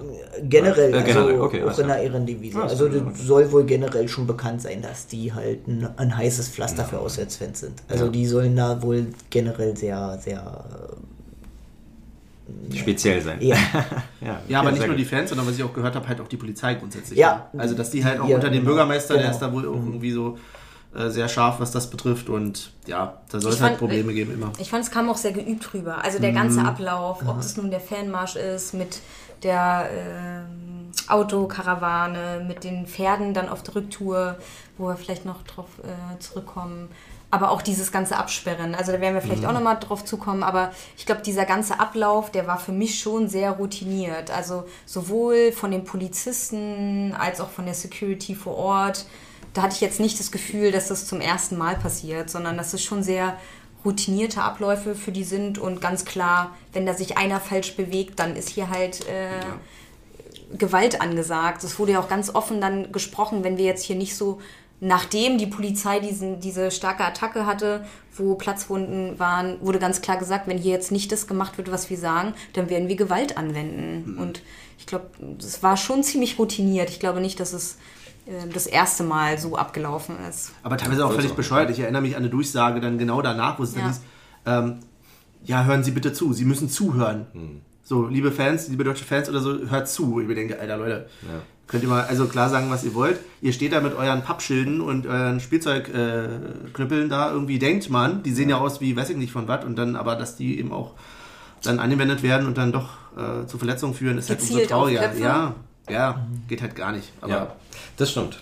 generell, Äh, generell, also okay, auch in der Ehrendivision. Ah, also so, das soll wohl generell schon bekannt sein, dass die halt ein, ein heißes Pflaster für Auswärtsfans sind. Also Ja. die sollen da wohl generell sehr, sehr Speziell sein. Ja. ja, Ja, aber nicht nur die Fans, sondern was ich auch gehört habe, halt auch die Polizei grundsätzlich. Ja. ne? Also, dass die halt auch Ja, unter dem genau. Bürgermeister, der Genau. ist da wohl auch irgendwie so äh, sehr scharf, was das betrifft. Und ja, da soll es halt Probleme geben immer. Ich fand, es kam auch sehr geübt rüber. Also der ganze Ablauf, ob das nun der Fanmarsch ist, mit der ähm, Autokarawane, mit den Pferden dann auf der Rücktour, wo wir vielleicht noch drauf äh, zurückkommen. Aber auch dieses ganze Absperren. Also da werden wir vielleicht auch nochmal drauf zukommen. Aber ich glaube, dieser ganze Ablauf, der war für mich schon sehr routiniert. Also sowohl von den Polizisten als auch von der Security vor Ort da hatte ich jetzt nicht das Gefühl, dass das zum ersten Mal passiert, sondern dass es schon sehr routinierte Abläufe für die sind und ganz klar, wenn da sich einer falsch bewegt, dann ist hier halt äh, Gewalt angesagt. Es wurde ja auch ganz offen dann gesprochen, wenn wir jetzt hier nicht so, nachdem die Polizei diesen, diese starke Attacke hatte, wo Platzwunden waren, wurde ganz klar gesagt, wenn hier jetzt nicht das gemacht wird, was wir sagen, dann werden wir Gewalt anwenden. Und ich glaube, es war schon ziemlich routiniert. Ich glaube nicht, dass es das erste Mal so abgelaufen ist. Aber teilweise auch völlig bescheuert. Ich erinnere mich an eine Durchsage dann genau danach, wo es dann Ja. hieß, ähm, ja, hören Sie bitte zu, Sie müssen zuhören. So, liebe Fans, liebe deutsche Fans oder so, hört zu. Ich mir denke, Alter Leute, könnt ihr mal also klar sagen, was ihr wollt. Ihr steht da mit euren Pappschilden und euren Spielzeugknüppeln äh, da, irgendwie denkt man, die sehen ja aus wie, weiß ich nicht von was, und dann aber, dass die eben auch dann angewendet werden und dann doch äh, zu Verletzungen führen, ist halt umso Gezielt trauriger. Ja, ja, geht halt gar nicht. Aber Ja, das stimmt.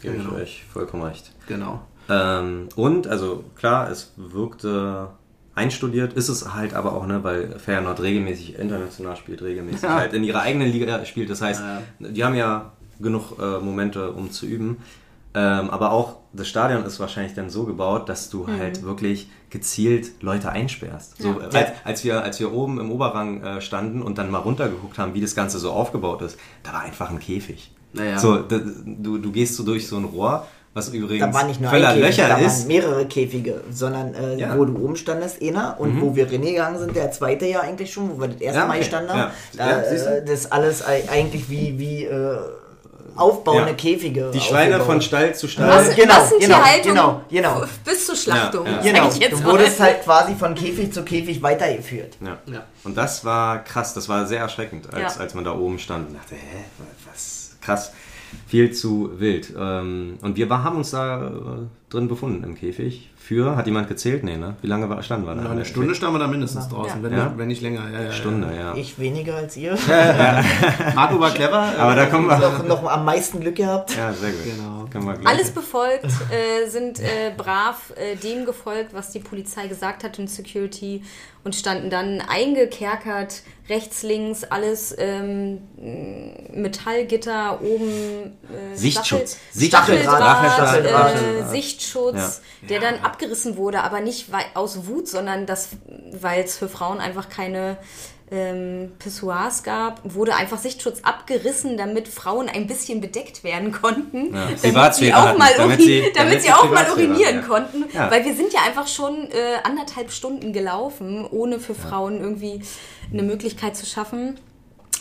Gebe Genau. ich euch vollkommen recht. genau. Ähm, und, also klar, es wirkte einstudiert, ist es halt aber auch, ne, weil Feyenoord regelmäßig international spielt, regelmäßig Ja. halt in ihrer eigenen Liga spielt. Das heißt, Ja. die haben ja genug äh, Momente, um zu üben. Ähm, aber auch das Stadion ist wahrscheinlich dann so gebaut, dass du halt wirklich gezielt Leute einsperrst. So, Ja. als, als, wir, als wir oben im Oberrang äh, standen und dann mal runtergeguckt haben, wie das Ganze so aufgebaut ist, da war einfach ein Käfig. Naja. So, da, du, du gehst so durch so ein Rohr, was übrigens Da war nicht nur voller ein Käfig, Löcher da ist. waren mehrere Käfige, sondern äh, Ja. wo du oben standest, einer, und wo wir reingegangen sind, der zweite Jahr eigentlich schon, wo wir das erste Ja, Mal okay. haben, Ja. da, Ja, äh, das ist alles ei- eigentlich wie, wie äh, aufbauende Ja. Käfige. Die Schweine aufgebaut. von Stall zu Stall. Was? genau, Massentierhaltung genau, genau. f- bis zur Schlachtung. Ja, ja. Genau, ich jetzt du wurdest halt quasi von Käfig zu Käfig weitergeführt. Ja. Ja. Und das war krass, das war sehr erschreckend, als, Ja. als man da oben stand und dachte, hä, was, krass, viel zu wild. Ähm, Und wir haben uns da äh, drin befunden im Käfig. Für, hat jemand gezählt? Nee, ne? Wie lange war, standen wir da? Na, eine Stunde standen wir da mindestens draußen, Ja. wenn, Ja? Nicht, wenn nicht länger. Ja, ja, Stunde, ja. Ich weniger als ihr. Marco war clever. Aber da kommen wir. noch, noch am meisten Glück gehabt. Ja, sehr gut. Genau. Alles befolgt, äh, sind äh, brav äh, dem gefolgt, was die Polizei gesagt hat und Security und standen dann eingekerkert, rechts, links, alles ähm, Metallgitter, oben äh, Sichtschutz. Stachel, Stacheldraht, Stacheldraht, äh. Sichtschutz, der dann abgerissen wurde, aber nicht aus Wut, sondern das, weil es für Frauen einfach keine ähm, Pissoirs gab, wurde einfach Sichtschutz abgerissen, damit Frauen ein bisschen bedeckt werden konnten. Ja, damit sie auch mal, damit sie- damit damit sie sie auch mal urinieren ja. konnten. Ja. Weil wir sind ja einfach schon äh, anderthalb Stunden gelaufen, ohne für Frauen irgendwie eine Möglichkeit zu schaffen.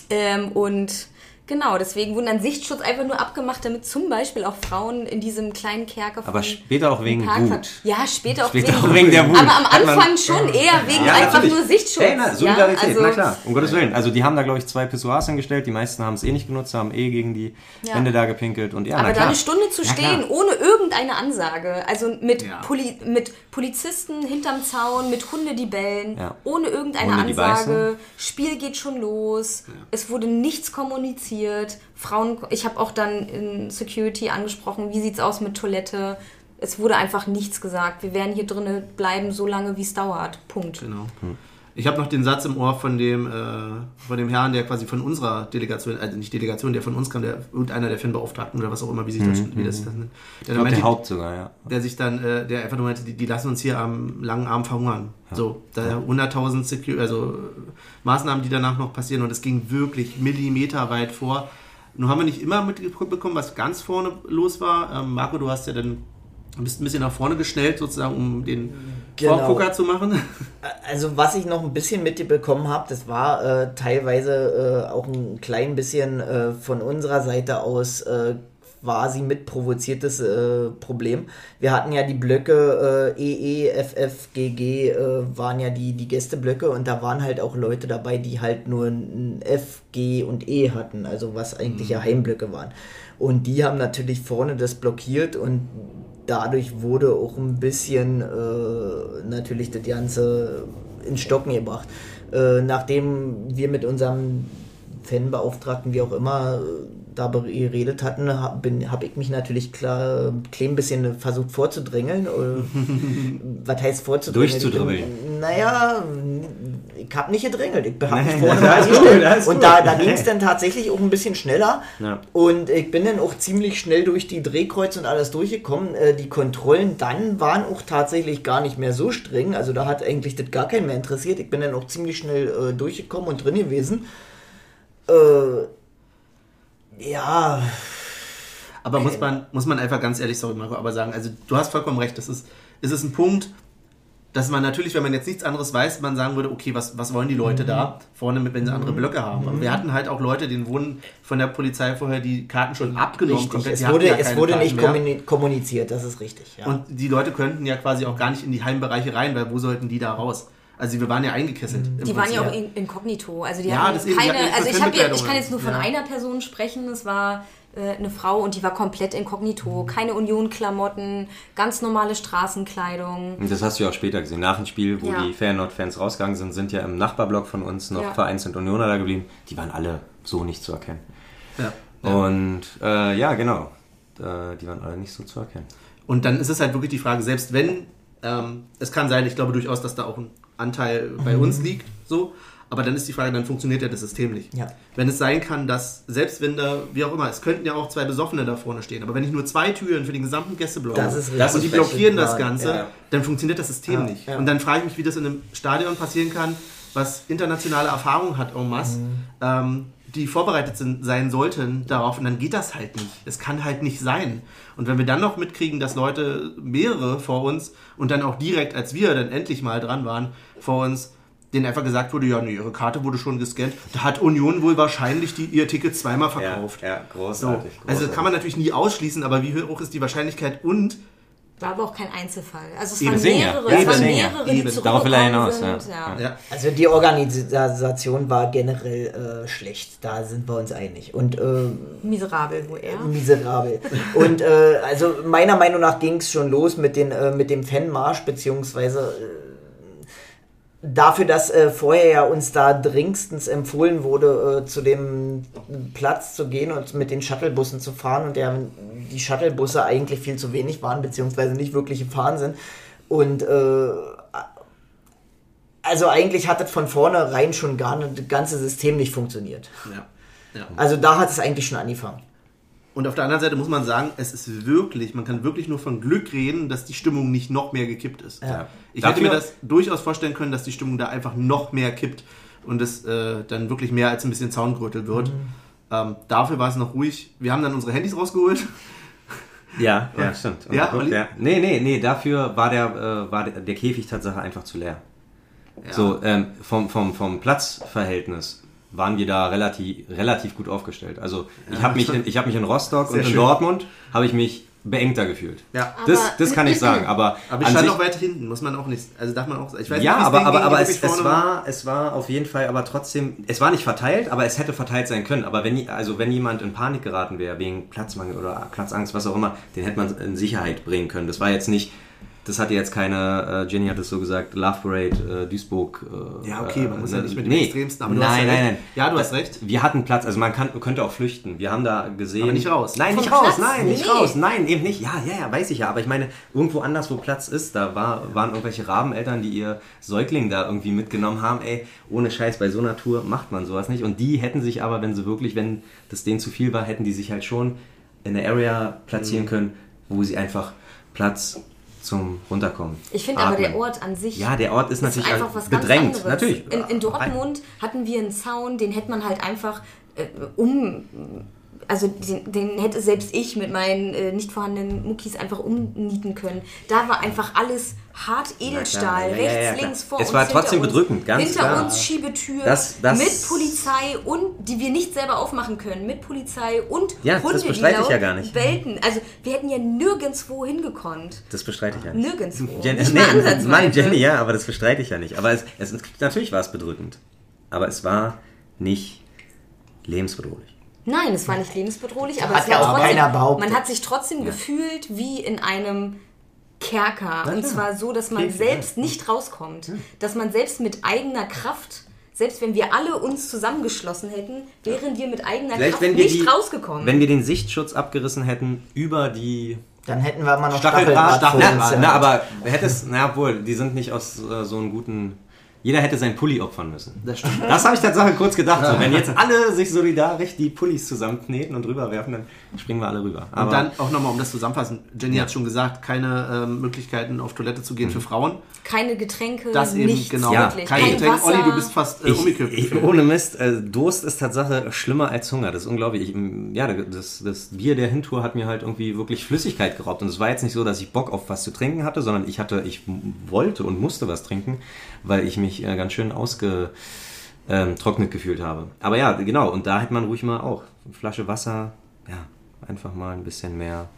Ähm, und genau, deswegen wurden dann Sichtschutz einfach nur abgemacht, damit zum Beispiel auch Frauen in diesem kleinen Kerker Aber später auch wegen Parkplatz- Wut. Ja, später auch, Später wegen, auch wegen der Wut. Aber am Anfang schon eher wegen Ja, einfach natürlich. nur Sichtschutz. Hey, na, Solidarität, ja, also, na klar, um Gottes Willen. Also die haben da, glaube ich, zwei Pissoirs hingestellt. Die meisten haben es eh nicht genutzt, haben eh gegen die Ja. Wände da gepinkelt. Und ja, Aber da eine Stunde zu stehen, ohne irgendeine Ansage, also mit. Poli mit Polizisten hinterm Zaun, mit Hunde, die bellen, ohne irgendeine Hunde, Ansage, Spiel geht schon los, es wurde nichts kommuniziert, Frauen, ich habe auch dann in Security angesprochen, wie sieht's aus mit Toilette, es wurde einfach nichts gesagt, wir werden hier drinnen bleiben, so lange wie es dauert, Punkt. Genau. Hm. Ich habe noch den Satz im Ohr von dem, äh, von dem Herrn, der quasi von unserer Delegation, also nicht Delegation, der von uns kam, der irgendeiner der Fanbeauftragten oder was auch immer, wie sich das, wie das, das nennt. Der, Mhm. Ich dann glaube, meinte, der Haupt sogar, ja. der sich dann, äh, der einfach nur meinte, die, die lassen uns hier am langen Arm verhungern. So, da 100.000 Secu also äh, Maßnahmen, die danach noch passieren und es ging wirklich Millimeter weit vor. Nun haben wir nicht immer mitbekommen, was ganz vorne los war. Ähm, Marco, du hast ja dann bist ein bisschen nach vorne geschnellt, sozusagen, um den Genau. Vorgucker zu machen. Also was ich noch ein bisschen mitbekommen habe, das war äh, teilweise äh, auch ein klein bisschen äh, von unserer Seite aus äh, quasi mit provoziertes äh, Problem. Wir hatten ja die Blöcke äh, EE, FF, GG äh, waren ja die, die Gästeblöcke und da waren halt auch Leute dabei, die halt nur ein F, G und E hatten, also was eigentlich ja Heimblöcke waren. Und die haben natürlich vorne das blockiert und dadurch wurde auch ein bisschen äh, natürlich das Ganze in Stocken gebracht. Äh, nachdem wir mit unserem Fanbeauftragten, wie auch immer, da geredet hatten, habe hab ich mich natürlich klar ein klein bisschen versucht vorzudrängeln. Oder, was heißt vorzudrängeln? Bin- Naja, ich habe nicht gedrängelt. Ich habe mich vorne reingestellt. Und da, da ging es dann tatsächlich auch ein bisschen schneller. Ja. Und ich bin dann auch ziemlich schnell durch die Drehkreuze und alles durchgekommen. Äh, Die Kontrollen dann waren auch tatsächlich gar nicht mehr so streng. Also da hat eigentlich das gar keinen mehr interessiert. Ich bin dann auch ziemlich schnell äh, durchgekommen und drin gewesen. Äh, ja, Aber muss man, muss man einfach ganz ehrlich, sorry Marco, aber sagen, also du hast vollkommen recht, das ist, es ist ein Punkt, dass man natürlich, wenn man jetzt nichts anderes weiß, man sagen würde, okay, was, was wollen die Leute da vorne, mit, wenn sie andere Blöcke haben. Aber wir hatten halt auch Leute, denen wurden von der Polizei vorher die Karten schon abgenommen. richtig. komplett. Es wurde, ja es wurde Karten nicht mehr. kommuni- kommuniziert, das ist richtig. Ja. Und die Leute könnten ja quasi auch gar nicht in die Heimbereiche rein, weil wo sollten die da raus? Also wir waren ja eingekesselt. Die waren ja auch Prinzip. in, inkognito. Also die Ja, hatten die keine, hatten also ich, hab ja, ich kann jetzt nur von an. Ja. einer Person sprechen. Es war äh, eine Frau und die war komplett inkognito. Keine Union-Klamotten, ganz normale Straßenkleidung. Und das hast du ja auch später gesehen. Nach dem Spiel, wo Ja. die Feyenoord-Fans rausgegangen sind, sind ja im Nachbarblock von uns noch Ja. vereinzelt Unioner da geblieben. Die waren alle so nicht zu erkennen. Ja. Und äh, ja, genau. Äh, die waren alle nicht so zu erkennen. Und dann ist es halt wirklich die Frage, selbst wenn, ähm, es kann sein, ich glaube durchaus, dass da auch ein Anteil bei uns liegt, so, aber dann ist die Frage, dann funktioniert ja das System nicht. Ja. Wenn es sein kann, dass, selbst wenn da, wie auch immer, es könnten ja auch zwei Besoffene da vorne stehen, aber wenn ich nur zwei Türen für den gesamten Gästeblock habe und die blockieren das Ganze, ja. dann funktioniert das System Ja, nicht. Und dann frage ich mich, wie das in einem Stadion passieren kann, was internationale Erfahrung hat en masse, Mhm. ähm, die vorbereitet sind, sein sollten darauf und dann geht das halt nicht. Es kann halt nicht sein. Und wenn wir dann noch mitkriegen, dass Leute, mehrere vor uns und dann auch direkt, als wir dann endlich mal dran waren, vor uns, denen einfach gesagt wurde, ja, nee, ihre Karte wurde schon gescannt, da hat Union wohl wahrscheinlich die, ihr Ticket zweimal verkauft. ja, So. großartig. Also das kann man natürlich nie ausschließen, aber wie hoch ist die Wahrscheinlichkeit und War aber auch kein Einzelfall. Also es Eben, waren mehrere, Ja, es waren mehrere, die. Darauf will er hinaus, sind. ja. Ja. ja, Also die Organisation war generell äh, schlecht, da sind wir uns einig. Und äh, Miserabel, wo er. miserabel. Und äh, also meiner Meinung nach ging es schon los mit, den, äh, mit dem Fanmarsch, beziehungsweise äh, dafür, dass äh, vorher ja uns da dringendstens empfohlen wurde, äh, zu dem Platz zu gehen und mit den Shuttlebussen zu fahren und der, die Shuttlebusse eigentlich viel zu wenig waren, beziehungsweise nicht wirklich gefahren sind. Und äh, also eigentlich hat das von vornherein schon gar nicht, das ganze System nicht funktioniert. ja, ja. Also da hat es eigentlich schon angefangen. Und auf der anderen Seite muss man sagen, es ist wirklich, man kann wirklich nur von Glück reden, dass die Stimmung nicht noch mehr gekippt ist. Ja. Ich Dafür- hätte mir das durchaus vorstellen können, dass die Stimmung da einfach noch mehr kippt. und es äh, dann wirklich mehr als ein bisschen Zaungrötel wird. Ähm, dafür war es noch ruhig. Wir haben dann unsere Handys rausgeholt. Ja, ja, stimmt. Und Ja, Olli? ja. Nee, nee, nee, dafür war der, äh, war der, der Käfig Tatsache einfach zu leer. So, ähm, vom, vom, vom Platzverhältnis waren wir da relativ, relativ gut aufgestellt. Also ich habe mich, in- ich hab mich in Rostock und in schön. Dortmund habe ich mich beengter gefühlt. Ja. Das, Aber- das kann ich sagen, aber, Aber ich an stand sich- auch weit hinten, muss man auch nicht. Also darf man auch. Ich weiß ja, nicht, aber, aber, ging, aber es, es, war, es war auf jeden Fall aber trotzdem, es war nicht verteilt, aber es hätte verteilt sein können. Aber wenn, also wenn jemand in Panik geraten wäre, wegen Platzmangel oder Platzangst, was auch immer, den hätte man in Sicherheit bringen können. Das war jetzt nicht, das hatte jetzt keine, äh, Jenny hat es so gesagt, Love Parade, äh, Duisburg. Äh, Ja, okay, man äh, muss ja ne- nicht mit dem nee. Extremsten, aber du nein, hast ja nein, recht. nein. Ja, du hast recht. Wir hatten Platz, also man kann, könnte auch flüchten. Wir haben da gesehen. Aber nicht raus. Nein, Vom nicht raus, Platz? nein, nicht Nee. raus. Nein, eben nicht. Ja, ja, ja, weiß ich ja. Aber ich meine, irgendwo anders, wo Platz ist, da war, waren irgendwelche Rabeneltern, die ihr Säugling da irgendwie mitgenommen haben. Ey, ohne Scheiß, bei so einer Tour macht man sowas nicht. Und die hätten sich aber, wenn sie wirklich, wenn das denen zu viel war, hätten die sich halt schon in der Area Mhm. platzieren können, wo sie einfach Platz zum Runterkommen. Ich finde aber der Ort an sich Ja, der Ort ist ist natürlich einfach was ganz bedrängt. anderes. Natürlich. In, in Dortmund hatten wir einen Zaun, den hätte man halt einfach äh, um. Also den, den hätte selbst ich mit meinen äh, nicht vorhandenen Muckis einfach umnieten können. Da war einfach alles hart Edelstahl, Ja, ja, ja, rechts, ja, klar. links, vor Es uns. war hinter trotzdem uns, bedrückend, ganz Hinter klar. uns Schiebetür Das- das- mit Polizei und die wir nicht selber aufmachen können, mit Polizei und Ja, das Hunde, die bestreite ich laut ja gar nicht. Belten. Also wir hätten ja nirgendwo hingekonnt. Das bestreite ich ja nicht. Nirgendwo. Jen Nicht nee. Mann, Jenny, ja, aber das bestreite ich ja nicht. Aber es, es, natürlich war es bedrückend. Aber es war nicht lebensbedrohlich. Nein, es war nicht lebensbedrohlich, aber Hat es ja war trotzdem, man hat sich trotzdem gefühlt wie in einem Kerker. Na Und zwar so, dass man selbst nicht rauskommt. Dass man selbst mit eigener Kraft, selbst wenn wir alle uns zusammengeschlossen hätten, wären wir mit eigener Vielleicht, Kraft nicht die, rausgekommen. wenn wir den Sichtschutz abgerissen hätten über die Dann hätten wir mal noch Stacheldraht. Stacheldraht vor Na, uns. na, aber hättest, na wohl, die sind nicht aus äh, so einem guten. Jeder hätte seinen Pulli opfern müssen. Das stimmt. Das habe ich tatsächlich kurz gedacht. So, wenn jetzt alle sich solidarisch die Pullis zusammenkneten und rüberwerfen, dann springen wir alle rüber. Aber Und dann auch nochmal, um das zusammenfassen, Jenny hat schon gesagt, keine ähm, Möglichkeiten auf Toilette zu gehen Mhm. für Frauen. Keine Getränke, Das eben, nichts genau. Ja. Kein Kein, Getränk. Wasser. Olli, du bist fast äh, Ich, umgekippt. ich, ohne Mist, äh, Durst ist Tatsache schlimmer als Hunger. Das ist unglaublich. Ich, mm, ja, das, das Bier der Hintour hat mir halt irgendwie wirklich Flüssigkeit geraubt. Und es war jetzt nicht so, dass ich Bock auf was zu trinken hatte, sondern ich hatte, ich wollte und musste was trinken, weil ich mich äh, ganz schön ausgetrocknet gefühlt habe. Aber ja, genau. Und da hätte man ruhig mal auch eine Flasche Wasser, ja, einfach mal ein bisschen mehr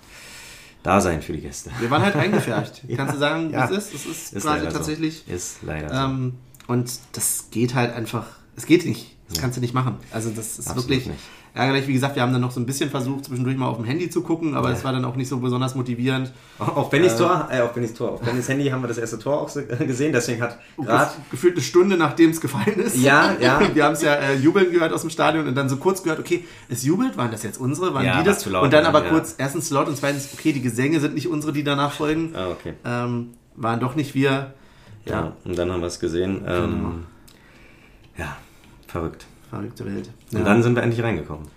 da sein für die Gäste. Wir waren halt eingefärbt. Ja, Kannst du sagen, wie ja. es ist? Es ist, Ist quasi leider so. tatsächlich. Ist leider so. Ähm, und das geht halt einfach. Es geht nicht. Das kannst du nicht machen. Also das ist Absolut wirklich nicht. Ärgerlich. Wie gesagt, wir haben dann noch so ein bisschen versucht, zwischendurch mal auf dem Handy zu gucken, aber es war dann auch nicht so besonders motivierend. Auf Bennys Tor, äh, auf Bennys Tor, auf Bennys Handy haben wir das erste Tor auch so- gesehen, deswegen hat gerade Gef- gefühlt eine Stunde, nachdem es gefallen ist. Ja, ja. Wir haben es ja äh, jubeln gehört aus dem Stadion und dann so kurz gehört, okay, es jubelt, waren das jetzt unsere, waren Ja, die das? zu laut, und dann ja, aber ja. kurz, erstens laut und zweitens, okay, die Gesänge sind nicht unsere, die danach folgen. Ah, okay. Ähm, waren doch nicht wir. Ja, und dann haben wir es gesehen. Ähm, Ja, verrückt. Verrückte Welt. Und Ja. dann sind wir endlich reingekommen.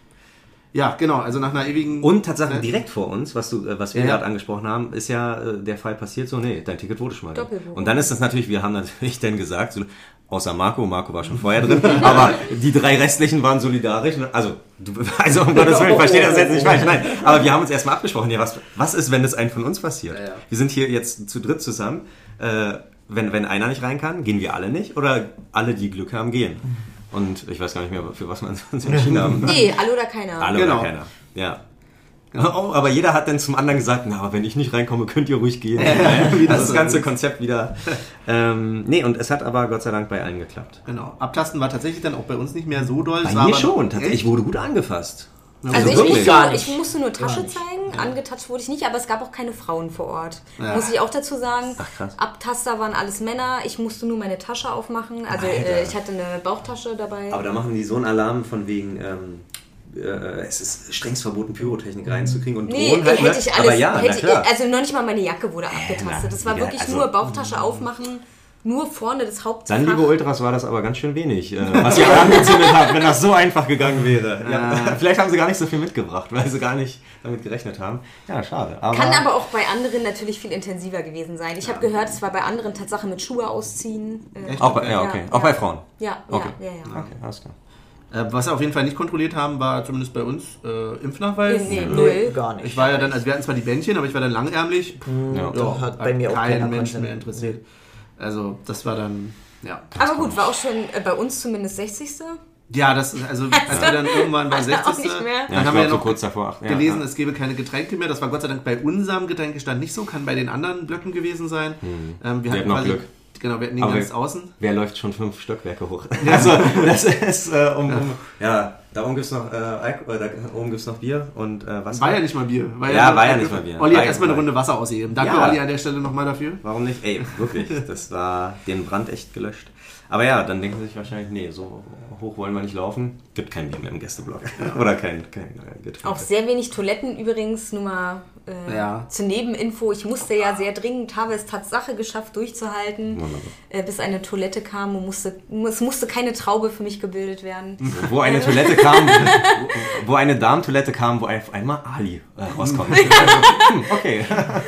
ja, genau, also nach einer ewigen. Und tatsächlich Ja. direkt vor uns, was, du, äh, was wir Ja, gerade angesprochen haben, ist ja äh, der Fall passiert so, nee, dein Ticket wurde schon mal. Und dann ist das natürlich, wir haben natürlich dann gesagt, so, außer Marco, Marco war schon vorher drin, aber die drei restlichen waren solidarisch. ne? Also, du, also um Gottes Willen, ich verstehe das jetzt nicht falsch, nein. Aber wir haben uns erstmal abgesprochen, ja, was, was ist, wenn das einem von uns passiert? Ja, ja. Wir sind hier jetzt zu dritt zusammen. Äh, wenn, wenn einer nicht rein kann, gehen wir alle nicht oder alle, die Glück haben, gehen. Und ich weiß gar nicht mehr, für was wir uns entschieden haben. Nee, alle oder keiner. Alle Genau. oder keiner. Ja. Oh, aber jeder hat dann zum anderen gesagt, na, aber wenn ich nicht reinkomme, könnt ihr ruhig gehen. wie das das so ganze. Konzept wieder. Ähm, nee, und es hat aber Gott sei Dank bei allen geklappt. Genau. Abtasten war tatsächlich dann auch bei uns nicht mehr so doll. Bei mir aber- schon. Tatsächlich. Ich wurde gut angefasst. Also, Also ich, musste, Gar nicht. ich musste nur Tasche zeigen, angetatscht wurde ich nicht, aber es gab auch keine Frauen vor Ort. Ja. Muss ich auch dazu sagen. Ach, krass. Abtaster waren alles Männer, ich musste nur meine Tasche aufmachen. Also Alter. äh, ich hatte eine Bauchtasche dabei. Aber da machen die so einen Alarm von wegen, ähm, äh, es ist strengst verboten, Pyrotechnik reinzukriegen und Nee, Drohnen halt, ne? hätte ich alles. Aber ja, hätte na klar. also noch nicht mal meine Jacke wurde abgetastet. Das war ja, wirklich also- nur Bauchtasche aufmachen, nur vorne das Hauptfach. Dann, liebe Ultras, war das aber ganz schön wenig, äh, was ihr angezündet habt, wenn das so einfach gegangen wäre. Ja, vielleicht haben sie gar nicht so viel mitgebracht, weil sie gar nicht damit gerechnet haben. Ja, schade. Aber Kann aber auch bei anderen natürlich viel intensiver gewesen sein. Ich habe gehört, es war bei anderen Tatsache mit Schuhe ausziehen. Äh, auch bei, ja, okay. Ja, auch ja. bei Frauen. Ja, Okay. ja, ja, ja. Okay, alles klar. Äh, was wir auf jeden Fall nicht kontrolliert haben, war zumindest bei uns äh, Impfnachweis. Nee, nee, Nee, null. gar nicht. Ich war ja dann, also wir hatten zwar die Bändchen, aber ich war dann langärmlich. Ja. Da hat bei mir auch keinen Menschen mehr interessiert. Also das war dann, ja. Aber gut, war auch schon äh, bei uns zumindest 60. Ja, das, also als wir dann irgendwann bei Auch 60. nicht mehr. Dann Ja, ich haben wir ja glaub, so noch kurz davor. Ach, ja, gelesen, ja. es gäbe keine Getränke mehr. Das war Gott sei Dank bei unserem Getränkestand nicht so, kann bei den anderen Blöcken gewesen sein. Ähm, wir, Wir hatten noch Glück. Genau, wir hatten Aber ganz außen. Wer läuft schon fünf Stockwerke hoch? Also, das ist, äh, um, um, ja, da oben gibt's noch, äh, Alkohol, da oben gibt's noch Bier und äh, Wasser. War ja nicht mal Bier. War Ja, nur- war ja nicht mal Bier. Olli hat erstmal eine Runde Wasser ausgegeben. Danke, Ja. Olli, an der Stelle nochmal dafür. Warum nicht? Ey, wirklich, das war den Brand echt gelöscht. Aber ja, dann denken sie sich wahrscheinlich, nee, so hoch wollen wir nicht laufen. Gibt kein Bier mehr im Gästeblock. Oder kein, kein äh, Getränk. Auch sehr wenig Toiletten übrigens, nur mal äh, Ja. zur Nebeninfo. Ich musste ja sehr dringend, habe es Tatsache geschafft durchzuhalten, äh, bis eine Toilette kam und musste, es musste keine Traube für mich gebildet werden. Wo eine Toilette kam, wo, wo eine Darmtoilette kam, wo auf einmal Ali äh, rauskommt. hm, okay.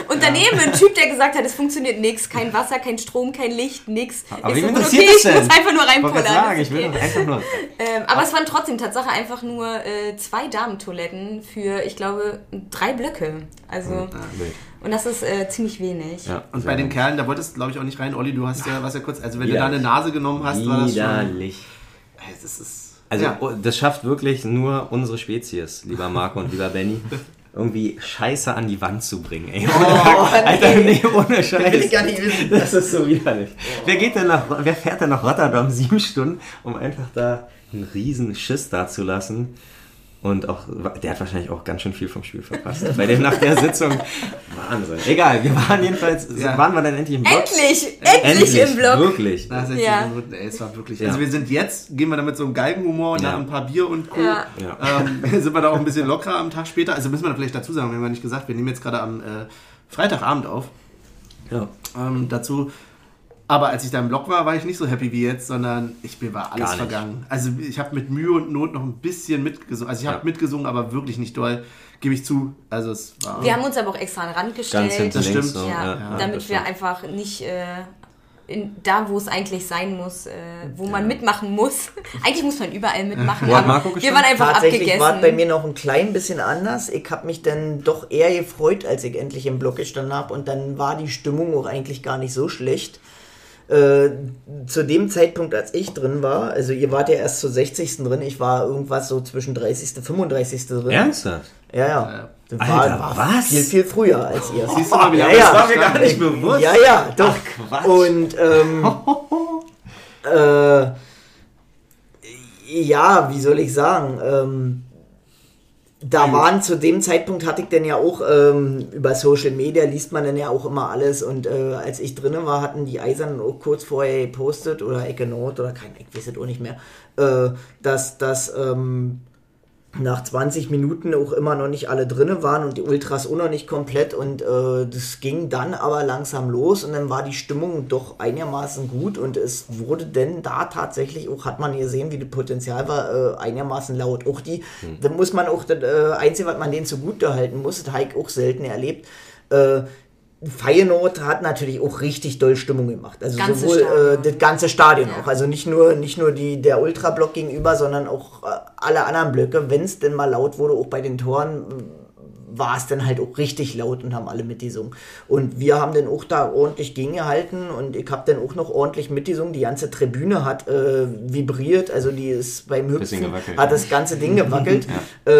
Und daneben ein Typ, der gesagt hat, es funktioniert nichts, kein Wasser, kein Strom, kein Licht, nix. Aber ich so, okay, ich muss einfach nur reinpullern. sagen, ich will okay. einfach nur. Ähm, aber es waren trotzdem Tatsache einfach nur äh, zwei Damentoiletten für, ich glaube, drei Blöcke. Also, wild. und das ist äh, ziemlich wenig. Ja, Und bei den Kerlen, da wolltest du, glaube ich, auch nicht rein. Olli, du hast ja, was ja kurz, also wenn du Widerlich. da eine Nase genommen hast, war das schon. Widerlich. Das ist. Also ja. oh, das schafft wirklich nur unsere Spezies, lieber Marco und lieber Benny, irgendwie Scheiße an die Wand zu bringen. Ey. Alter, nee, ohne Scheiß. Will ich gar nicht wissen. Das ist so widerlich. Wer geht denn nach, wer fährt denn nach Rotterdam sieben Stunden, um einfach da einen riesen Schiss dazulassen? Und auch, der hat wahrscheinlich auch ganz schön viel vom Spiel verpasst. Bei dem nach der Sitzung, Wahnsinn. Egal, wir waren jedenfalls, Ja. waren wir dann endlich im Block? Endlich! Endlich, im Block! Wirklich. Nach 60 Ja. Minuten, ey, es war wirklich. Ja. Also wir sind jetzt, gehen wir da mit so einem Galgenhumor Ja. nach ein paar Bier und Co. Ja. Ja. Ähm, sind wir da auch ein bisschen lockerer am Tag später. Also müssen wir da vielleicht dazu sagen, wir haben ja nicht gesagt, wir nehmen jetzt gerade am äh, Freitagabend auf. Ja. Ähm, dazu. Aber als ich da im Block war, war ich nicht so happy wie jetzt, sondern ich mir war alles vergangen. Also ich habe mit Mühe und Not noch ein bisschen mitgesungen. Also ich habe Ja. mitgesungen, aber wirklich nicht doll, gebe ich zu. Also es war. Wir haben uns aber auch extra an den Rand gestellt. Ganz hinten Das stimmt. So, ja, ja, damit das wir stimmt. einfach nicht äh, in, da, wo es eigentlich sein muss, äh, wo man mitmachen muss. eigentlich muss man überall mitmachen. Aber Marco wir waren einfach Tatsächlich abgegessen. war es bei mir noch ein klein bisschen anders. Ich habe mich dann doch eher gefreut, als ich endlich im Block gestanden habe. Und dann war die Stimmung auch eigentlich gar nicht so schlecht. Äh, zu dem Zeitpunkt, als ich drin war, also ihr wart ja erst zur 60. drin, ich war irgendwas so zwischen 30. und 35. drin. Ernsthaft? Ja, ja. Das Alter, war, was? Viel, viel früher als ihr. Siehst du mal, wie ja, lange ja. das war mir gar nicht bewusst. Ja, ja, doch. Quatsch. Und ähm, äh, ja, wie soll ich sagen? Ähm, da waren zu dem Zeitpunkt hatte ich dann ja auch ähm, über Social Media liest man dann ja auch immer alles und äh, als ich drinnen war, hatten die Eisernen auch kurz vorher gepostet oder Ecke Nord oder kein, ich weiß es auch nicht mehr, äh, dass das ähm, nach 20 Minuten auch immer noch nicht alle drinne waren und die Ultras auch noch nicht komplett und äh, das ging dann aber langsam los und dann war die Stimmung doch einigermaßen gut und es wurde denn da tatsächlich auch, hat man gesehen, wie das Potenzial war, äh, einigermaßen laut. Auch die, da muss man auch, das äh, Einzige, was man denen zugute halten muss, das habe ich auch selten erlebt, äh, Feyenoord hat natürlich auch richtig doll Stimmung gemacht. Also Ganze sowohl äh, das ganze Stadion Ja. auch. Also nicht nur, nicht nur die, der Ultrablock gegenüber, sondern auch äh, alle anderen Blöcke. Wenn es denn mal laut wurde, auch bei den Toren, war es dann halt auch richtig laut und haben alle mitgesungen. Und wir haben dann auch da ordentlich gegengehalten und ich habe dann auch noch ordentlich mitgesungen. Die ganze Tribüne hat äh, vibriert, also die ist beim Hüpfen, gewackelt, hat ja. das ganze Ding gewackelt. äh,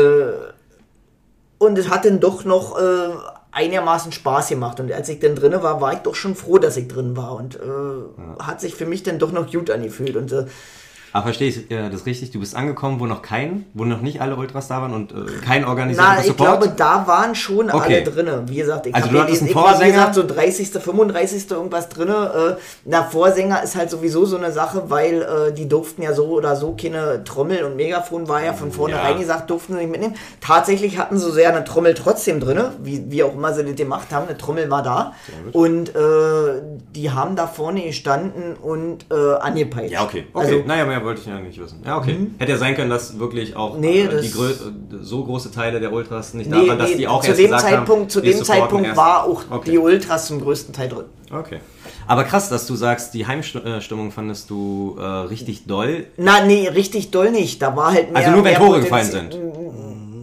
und es hat dann doch noch äh, einigermaßen Spaß gemacht. Und als ich dann drinne war, war ich doch schon froh, dass ich drin war. Und äh, hat sich für mich dann doch noch gut angefühlt. Und äh, Aber verstehe ich äh, das richtig? Du bist angekommen, wo noch kein, wo noch nicht alle Ultras da waren und äh, kein organisierter Na, ich Support? glaube, da waren schon Okay. alle drinne. Wie gesagt, ich Also du ja hattest einen wie Vorsänger? gesagt, so 30., 35. irgendwas drinne. Äh, na, Vorsänger ist halt sowieso so eine Sache, weil äh, die durften ja so oder so keine Trommel und Megafon war ja von vornherein Ja. gesagt, durften sie nicht mitnehmen. Tatsächlich hatten sie so ja eine Trommel trotzdem drinne, wie, wie auch immer sie das gemacht haben. Eine Trommel war da. Und äh, die haben da vorne gestanden und äh, angepeitscht. Ja, okay. okay. Also, naja, mehr wollte ich ja nicht wissen. Ja, okay. Hätte ja sein können, dass wirklich auch Nee, äh, die grö äh, so große Teile der Ultras nicht da Nee, waren, dass nee, die auch zu erst dem gesagt Zeitpunkt, haben, zu dem Zeitpunkt war auch Okay. die Ultras zum größten Teil drin. Okay. Aber krass, dass du sagst, die Heimstimmung fandest du äh, richtig doll. Na, nee, richtig doll nicht. Da war halt mehr. Also nur wenn mehr Tore Potenzial- gefallen sind.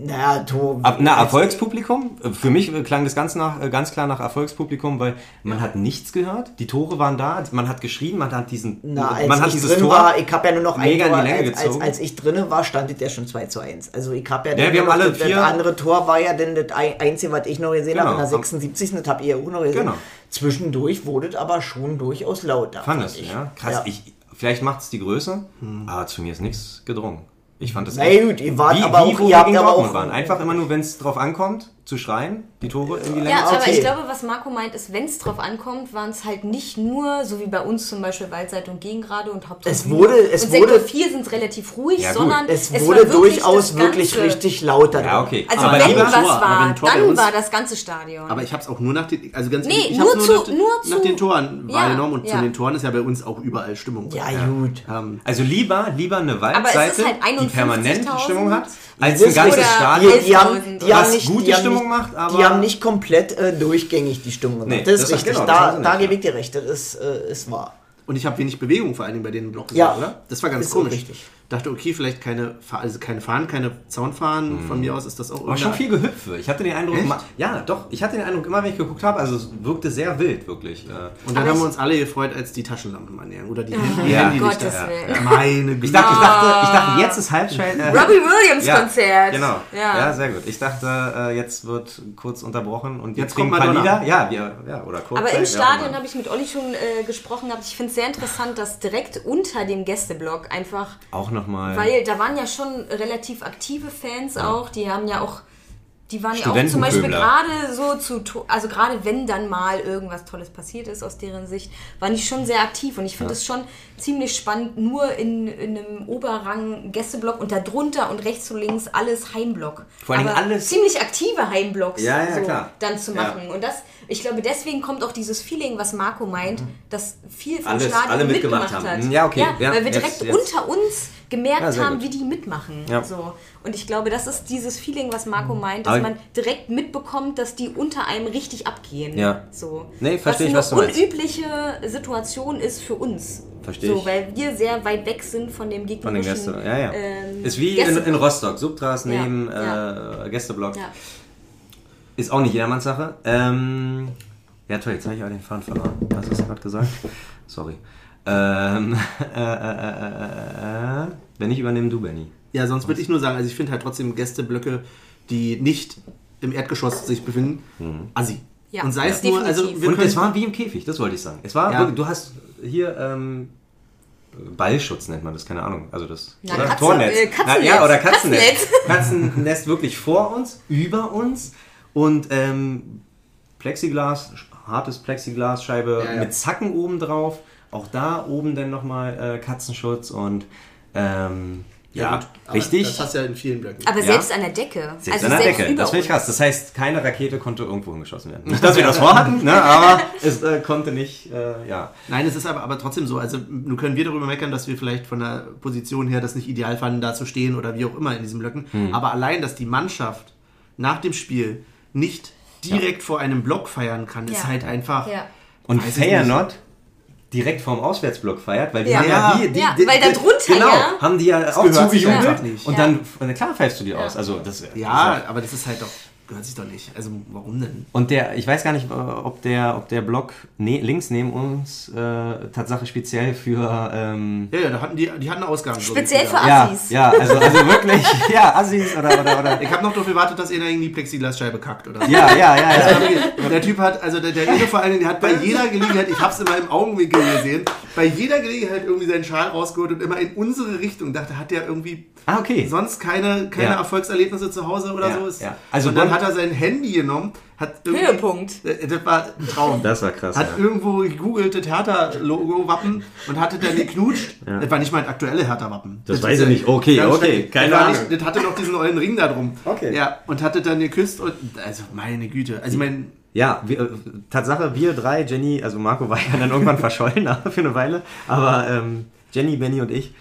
Naja. Ab, na, Erfolgspublikum? Für mich klang das ganz, nach, ganz klar nach Erfolgspublikum, weil man hat nichts gehört. Die Tore waren da, man hat geschrien, man hat diesen, Na, als man hat ich dieses drin Tor. war, ich habe ja nur noch ein Tor, als, als, als ich drinnen war, stand es ja schon 2 zu 1. Also ich habe ja, Ja, wir haben alle das, vier- das andere Tor war ja dann das ein- einzige, was ich noch gesehen Genau. habe, in der 76. Das habt ihr ja auch noch gesehen. Genau. Zwischendurch wurde es aber schon durchaus laut da. Fandest du, ich. ja? Krass, Ja. Hm. Ich, vielleicht macht es die Größe, aber zu mir ist nichts gedrungen. Ich fand das Na gut, ihr wart wie, aber wie auch- ihr habt aber auch- waren. Einfach immer nur, wenn es drauf ankommt, zu schreien, die Tore in die Länge Ja, zu aber okay. ich glaube, was Marco meint, ist, wenn es drauf ankommt, waren es halt nicht nur, so wie bei uns zum Beispiel Waldseite und Gegengrade und Hauptsache Es wurde- es und wurde- Sektor 4 sind relativ ruhig, Ja, sondern Es war wurde durchaus wirklich richtig laut da Ja, okay. Also Aber wenn lieber was Tor, war, wenn dann uns- war das ganze Stadion. Aber ich habe es auch nur nach den, also ganz Nee, ehrlich, ich nur hab's zu- nach, nur nach zu- den Toren Ja, wahrgenommen und zu den Toren ist ja bei uns auch überall Stimmung. Ja, gut. Ähm, Also lieber, lieber eine es Waldseite, halt die permanent 51.000. Stimmung hat, als Das ein ganzes Stadion. Die, die, haben, 11.000. die, haben Was nicht, gute haben Stimmung macht, aber- die haben nicht komplett äh, durchgängig die Stimmung gemacht. Nee, das ist das- richtig. genau, da da gebe ich dir recht. Das ist, äh, ist wahr. Und ich habe wenig Bewegung vor allen Dingen bei den Block gesehen, Ja. oder? Das war ganz komisch. richtig. Dachte, okay, vielleicht keine, also keine Fahnen, keine Zaunfahnen. Von mir aus ist das auch War schon viel Gehüpfe. Ich hatte den Eindruck, Echt? ma- ja, doch, ich hatte den Eindruck, immer wenn ich geguckt habe, also es wirkte sehr wild, wirklich. Äh, Und dann Aber haben wir uns alle gefreut, als die Taschenlampen anhängen. Oder die, die Ja. Handylichter. Gottes Willen. Meine Güte. Ich dachte, ich dachte, ich dachte, jetzt ist Halbzeit. Äh, Robbie Williams ja, Konzert. Genau. Ja. Ja. sehr gut. Ich dachte, äh, jetzt wird kurz unterbrochen und Jetzt kommt Madonna. Lieder. Ja, wir, ja, oder kurz. Aber im Stadion habe ich mit Olli schon äh, gesprochen gehabt. Ich finde sehr interessant, dass direkt unter dem Gästeblock einfach, auch nochmal. weil da waren ja schon relativ aktive Fans auch, die haben ja auch, die waren ja auch zum Beispiel gerade so zu, also gerade wenn dann mal irgendwas Tolles passiert ist aus deren Sicht, waren die schon sehr aktiv und ich finde es schon ziemlich spannend, nur in, in einem Oberrang Gästeblock und darunter und rechts und links alles Heimblock. Vor allem Aber alles- ziemlich aktive Heimblocks Ja, ja, so klar. dann zu Ja. machen. Und das, ich glaube, deswegen kommt auch dieses Feeling, was Marco meint, dass viel vom Alles- Stadion alle mitgemacht mitgemacht haben. hat. Ja, okay. Ja, weil wir direkt jetzt. unter uns gemerkt Ja, haben, gut. wie die mitmachen. Ja. So. Und ich glaube, das ist dieses Feeling, was Marco meint, dass Aber- man direkt mitbekommt, dass die unter einem richtig abgehen. Ja. So. Nee, verstehe ich, was was du meinst. unübliche Situation ist für uns. Verstehe so, ich. Weil wir sehr weit weg sind von dem Von den Gästen. Ja, ja. ähm, ist wie in, in Rostock. Subtras Ja, neben ja. Äh, Gästeblock. Ja. Ist auch nicht jedermanns Sache. Ähm, ja, toll, jetzt habe ich aber den Faden verloren. Was hast du gerade gesagt? Sorry. Ähm, äh, äh, äh, äh, äh, wenn ich übernehme, du, Benny. Ja, sonst würde ich nur sagen, also ich finde halt trotzdem Gästeblöcke, die nicht im Erdgeschoss sich befinden, assi. Ja, und sei es ja. nur, also wir Und es war wie im Käfig, das wollte ich sagen. Es war, Ja. wirklich, du hast hier ähm, Ballschutz nennt man das, keine Ahnung. Also das Na, oder? Katze- Tornetz. äh, Katzennetz. Na, ja, oder Katzennetz. Katzennetz. Katzennest wirklich vor uns, über uns und ähm, Plexiglas, hartes Plexiglasscheibe Ja, ja. mit Zacken oben drauf. Auch da oben dann nochmal äh, Katzenschutz und ähm, ja, gut, aber richtig. Das hast du ja in vielen Blöcken. Aber Ja. selbst an der Decke. Selbst also an der selbst Decke. Das finde ich krass. Das heißt, keine Rakete konnte irgendwo hingeschossen werden. Nicht, dass wir das vorhatten, ne, aber es äh, konnte nicht, äh, ja. Nein, es ist aber, aber trotzdem so. Also, nun können wir darüber meckern, dass wir vielleicht von der Position her das nicht ideal fanden, da zu stehen oder wie auch immer in diesen Blöcken. Hm. Aber allein, dass die Mannschaft nach dem Spiel nicht direkt vor einem Block feiern kann, ist halt einfach. Ja. Und Feyenoord direkt vorm Auswärtsblock feiert, weil die Ja. haben ja, die, die, Ja, die, weil da drunter, genau, ja. haben die ja auch gehört sich zugejubelt und dann, klar pfeifst du die aus. Also das, Ja, aber das ist halt doch. Gehört sich doch nicht. Also, warum denn? Und der, ich weiß gar nicht, äh, ob der, ob der Block ne, links neben uns äh, Tatsache speziell für ähm, Ja, ja, da hatten die, die hatten Ausgaben. glaub ich, Speziell wieder. für ja, Assis. ja, also, also wirklich, ja, Assis oder oder oder. Ich habe noch darauf gewartet, dass einer in die Plexiglasscheibe kackt oder so. Ja, ja, ja, ja. Aber der Typ hat, also der, der Ede vor allen Dingen, der hat bei jeder Gelegenheit, ich hab's immer im Augenwinkel gesehen, bei jeder Gelegenheit irgendwie seinen Schal rausgeholt und immer in unsere Richtung. Dachte, hat der irgendwie Ah, okay. sonst keine, keine Ja. Erfolgserlebnisse zu Hause oder Ja, so ist. ja. Also und dann dann- hat er sein Handy genommen, hat Höhepunkt. Äh, Das war ein Traum. Das war krass, Hat ja. irgendwo gegoogelt, das Hertha-Logo-Wappen und hatte dann geknutscht. Das war nicht mal ein aktuelle Hertha-Wappen. Das ist weiß ich nicht. Okay, okay, schrecklich. keine das war Ahnung. Nicht, das hatte noch diesen ollen Ring da drum. Okay. Ja, und hatte dann geküsst und, also meine Güte. Also ich meine, Ja, wir, äh, Tatsache, wir drei, Jenny, also Marco war ja dann irgendwann verschollen für eine Weile, aber ähm, Jenny, Benny und ich,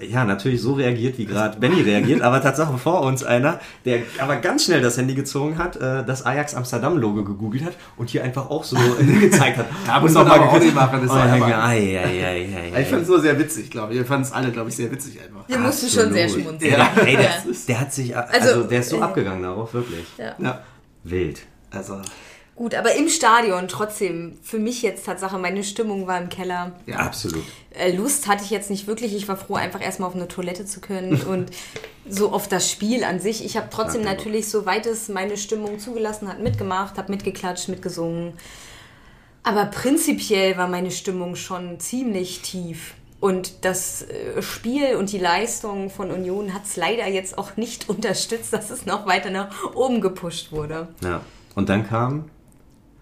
ja, natürlich so reagiert, wie gerade Benny reagiert, aber Tatsache vor uns einer, der aber ganz schnell das Handy gezogen hat, äh, das Ajax Amsterdam-Logo gegoogelt hat und hier einfach auch so hingezeigt hat. Da muss man auch geküsst. nicht machen, das denke ich, ei, ei, ei, ei, ich fand es nur sehr witzig, glaube ich. Wir fanden es alle, glaube ich, sehr witzig einfach. Wir mussten schon sehr schmunzeln. Ja. Ey, der, Ja. der hat sich, also, Also, der ist so äh, abgegangen darauf, wirklich. Ja, Wild. also, Gut, aber im Stadion trotzdem, für mich jetzt Tatsache, meine Stimmung war im Keller. ja. Absolut. Äh, Lust hatte ich jetzt nicht wirklich. Ich war froh, einfach erstmal auf eine Toilette zu können und so auf das Spiel an sich. Ich habe trotzdem Ja, natürlich, soweit es meine Stimmung zugelassen hat, mitgemacht, habe mitgeklatscht, mitgesungen. Aber prinzipiell war meine Stimmung schon ziemlich tief. Und das äh, Spiel und die Leistung von Union hat es leider jetzt auch nicht unterstützt, dass es noch weiter nach oben gepusht wurde. Ja. Und dann kam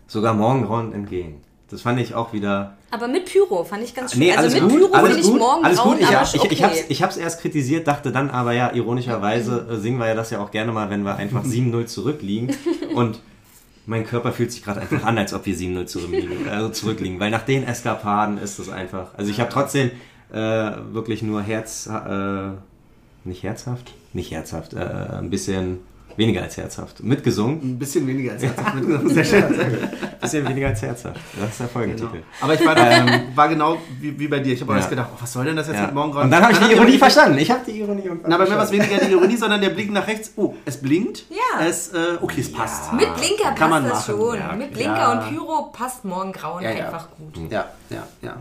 sogar Morgengrauen entgegen. Das fand ich auch wieder. Aber mit Pyro fand ich ganz schön. Nee, also mit gut, Pyro alles finde ich gut, morgen alles gut. Ich, aber ich, ich, okay. hab's, ich hab's erst kritisiert, dachte dann aber ja, ironischerweise äh, singen wir ja das ja auch gerne mal, wenn wir einfach 7-0 zurückliegen. Und mein Körper fühlt sich gerade einfach an, als ob wir 7-0 zurückliegen, also zurückliegen. Weil nach den Eskapaden ist es einfach. Also ich habe trotzdem äh, wirklich nur Herz. Äh, nicht herzhaft? Nicht herzhaft. Äh, ein bisschen weniger als herzhaft. Mitgesungen. Ein bisschen weniger als herzhaft mitgenommen. Sehr schön. Bisschen weniger als herzhaft. Das ist der Folgentitel. Genau. Aber ich war, da, war genau wie, wie bei dir. Ich habe Ja. erst gedacht, oh, was soll denn das jetzt Ja. mit morgen Und dann habe ich die Ironie verstanden. Ich habe die Ironie und Na, bei mir war es weniger die Ironie, sondern der Blick nach rechts. Oh, es blinkt. Ja. Es, äh, okay, es passt. Mit Blinker Kann man passt das schon. Ja. Mit Blinker Ja. und Pyro passt morgen Grauen Ja, ja. einfach gut. Ja, ja, ja.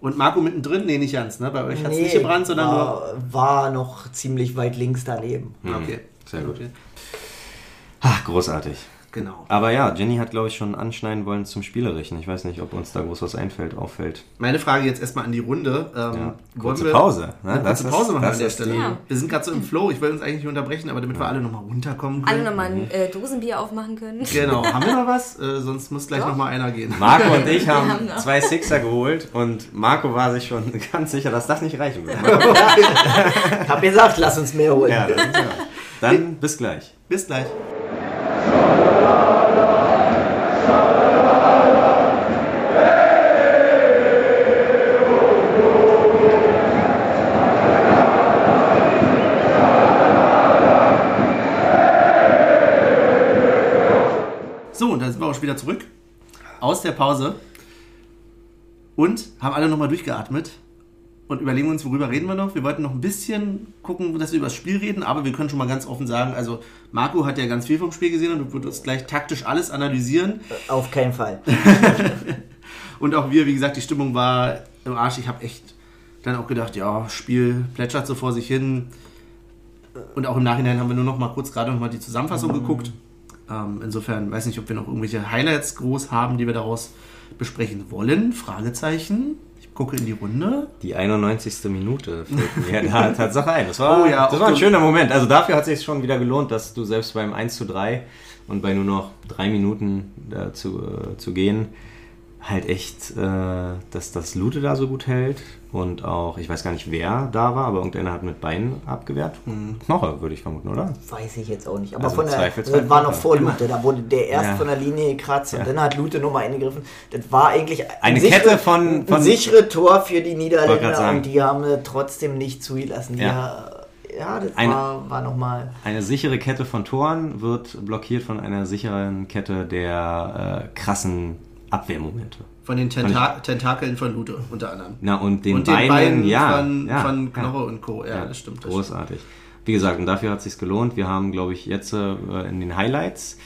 Und Marco mittendrin? Nee, nicht ganz. Ne? Bei euch hat es Nee, nicht gebrannt, sondern war, war noch ziemlich weit links daneben. nur. Okay. Hm, Sehr gut. Okay. Ach, großartig. Genau. Aber ja, Jenny hat, glaube ich, schon anschneiden wollen zum Spielerischen. Ich weiß nicht, ob uns da groß was einfällt, auffällt. Meine Frage jetzt erstmal an die Runde. Ähm, Ja, wollen kurze wir Pause, ne? Eine kurze Pause machen das an der Stelle. Ja. Wir sind gerade so im Flow. Ich will uns eigentlich nicht unterbrechen, aber damit wir alle nochmal runterkommen Alle können. nochmal ein äh, Dosenbier aufmachen können. Genau. Haben wir noch was? Äh, sonst muss gleich nochmal einer gehen. Marco und ich haben haben zwei Sixer geholt und Marco war sich schon ganz sicher, dass das nicht reichen würde. Ich hab gesagt, lass uns mehr holen. ja, das ist ja. Dann bis gleich. Bis gleich. So, und dann sind wir auch schon wieder zurück aus der Pause und haben alle nochmal durchgeatmet und überlegen uns, worüber reden wir noch. Wir wollten noch ein bisschen gucken, dass wir über das Spiel reden, aber wir können schon mal ganz offen sagen, also Marco hat ja ganz viel vom Spiel gesehen und wird uns gleich taktisch alles analysieren. Auf keinen Fall. Und auch wir, wie gesagt, die Stimmung war im Arsch. Ich habe echt dann auch gedacht, ja, Spiel plätschert so vor sich hin. Und auch im Nachhinein haben wir nur noch mal kurz gerade noch mal die Zusammenfassung geguckt. Ähm, insofern weiß nicht, ob wir noch irgendwelche Highlights groß haben, die wir daraus besprechen wollen. Fragezeichen. Gucke in die Runde. Die 91. Minute fällt mir da Tatsache ein. Das war, Oh ja, das war ein schöner Moment. Also dafür hat es sich schon wieder gelohnt, dass du selbst beim 1 zu 3 und bei nur noch drei Minuten da zu, äh, zu gehen, halt echt, äh, dass das Lute da so gut hält. Und auch, ich weiß gar nicht, wer da war, aber irgendeiner hat mit Beinen abgewehrt. Knoche, würde ich vermuten, oder? Weiß ich jetzt auch nicht. Aber Also von der, Zweifelsfall das war noch vor Lute. Da wurde der erst Ja. von der Linie gekratzt Ja. und dann hat Lute nochmal eingegriffen. Das war eigentlich ein Eine sichere- Kette von- von- ein sichere Tor für die Niederländer und die haben trotzdem nicht zugelassen. Die Ja. ja, das Eine- war, war nochmal. Eine sichere Kette von Toren wird blockiert von einer sicheren Kette der äh, krassen Abwehrmomente. Von den Tenta Tentakeln von Lute unter anderem. Na, und den, und den Beinen, Beinen ja, von, ja, von ja. Knoche und Co. Ja, das stimmt. Das großartig. Wie gesagt, und dafür hat es sich gelohnt. Wir haben, glaube ich, jetzt äh, in den Highlights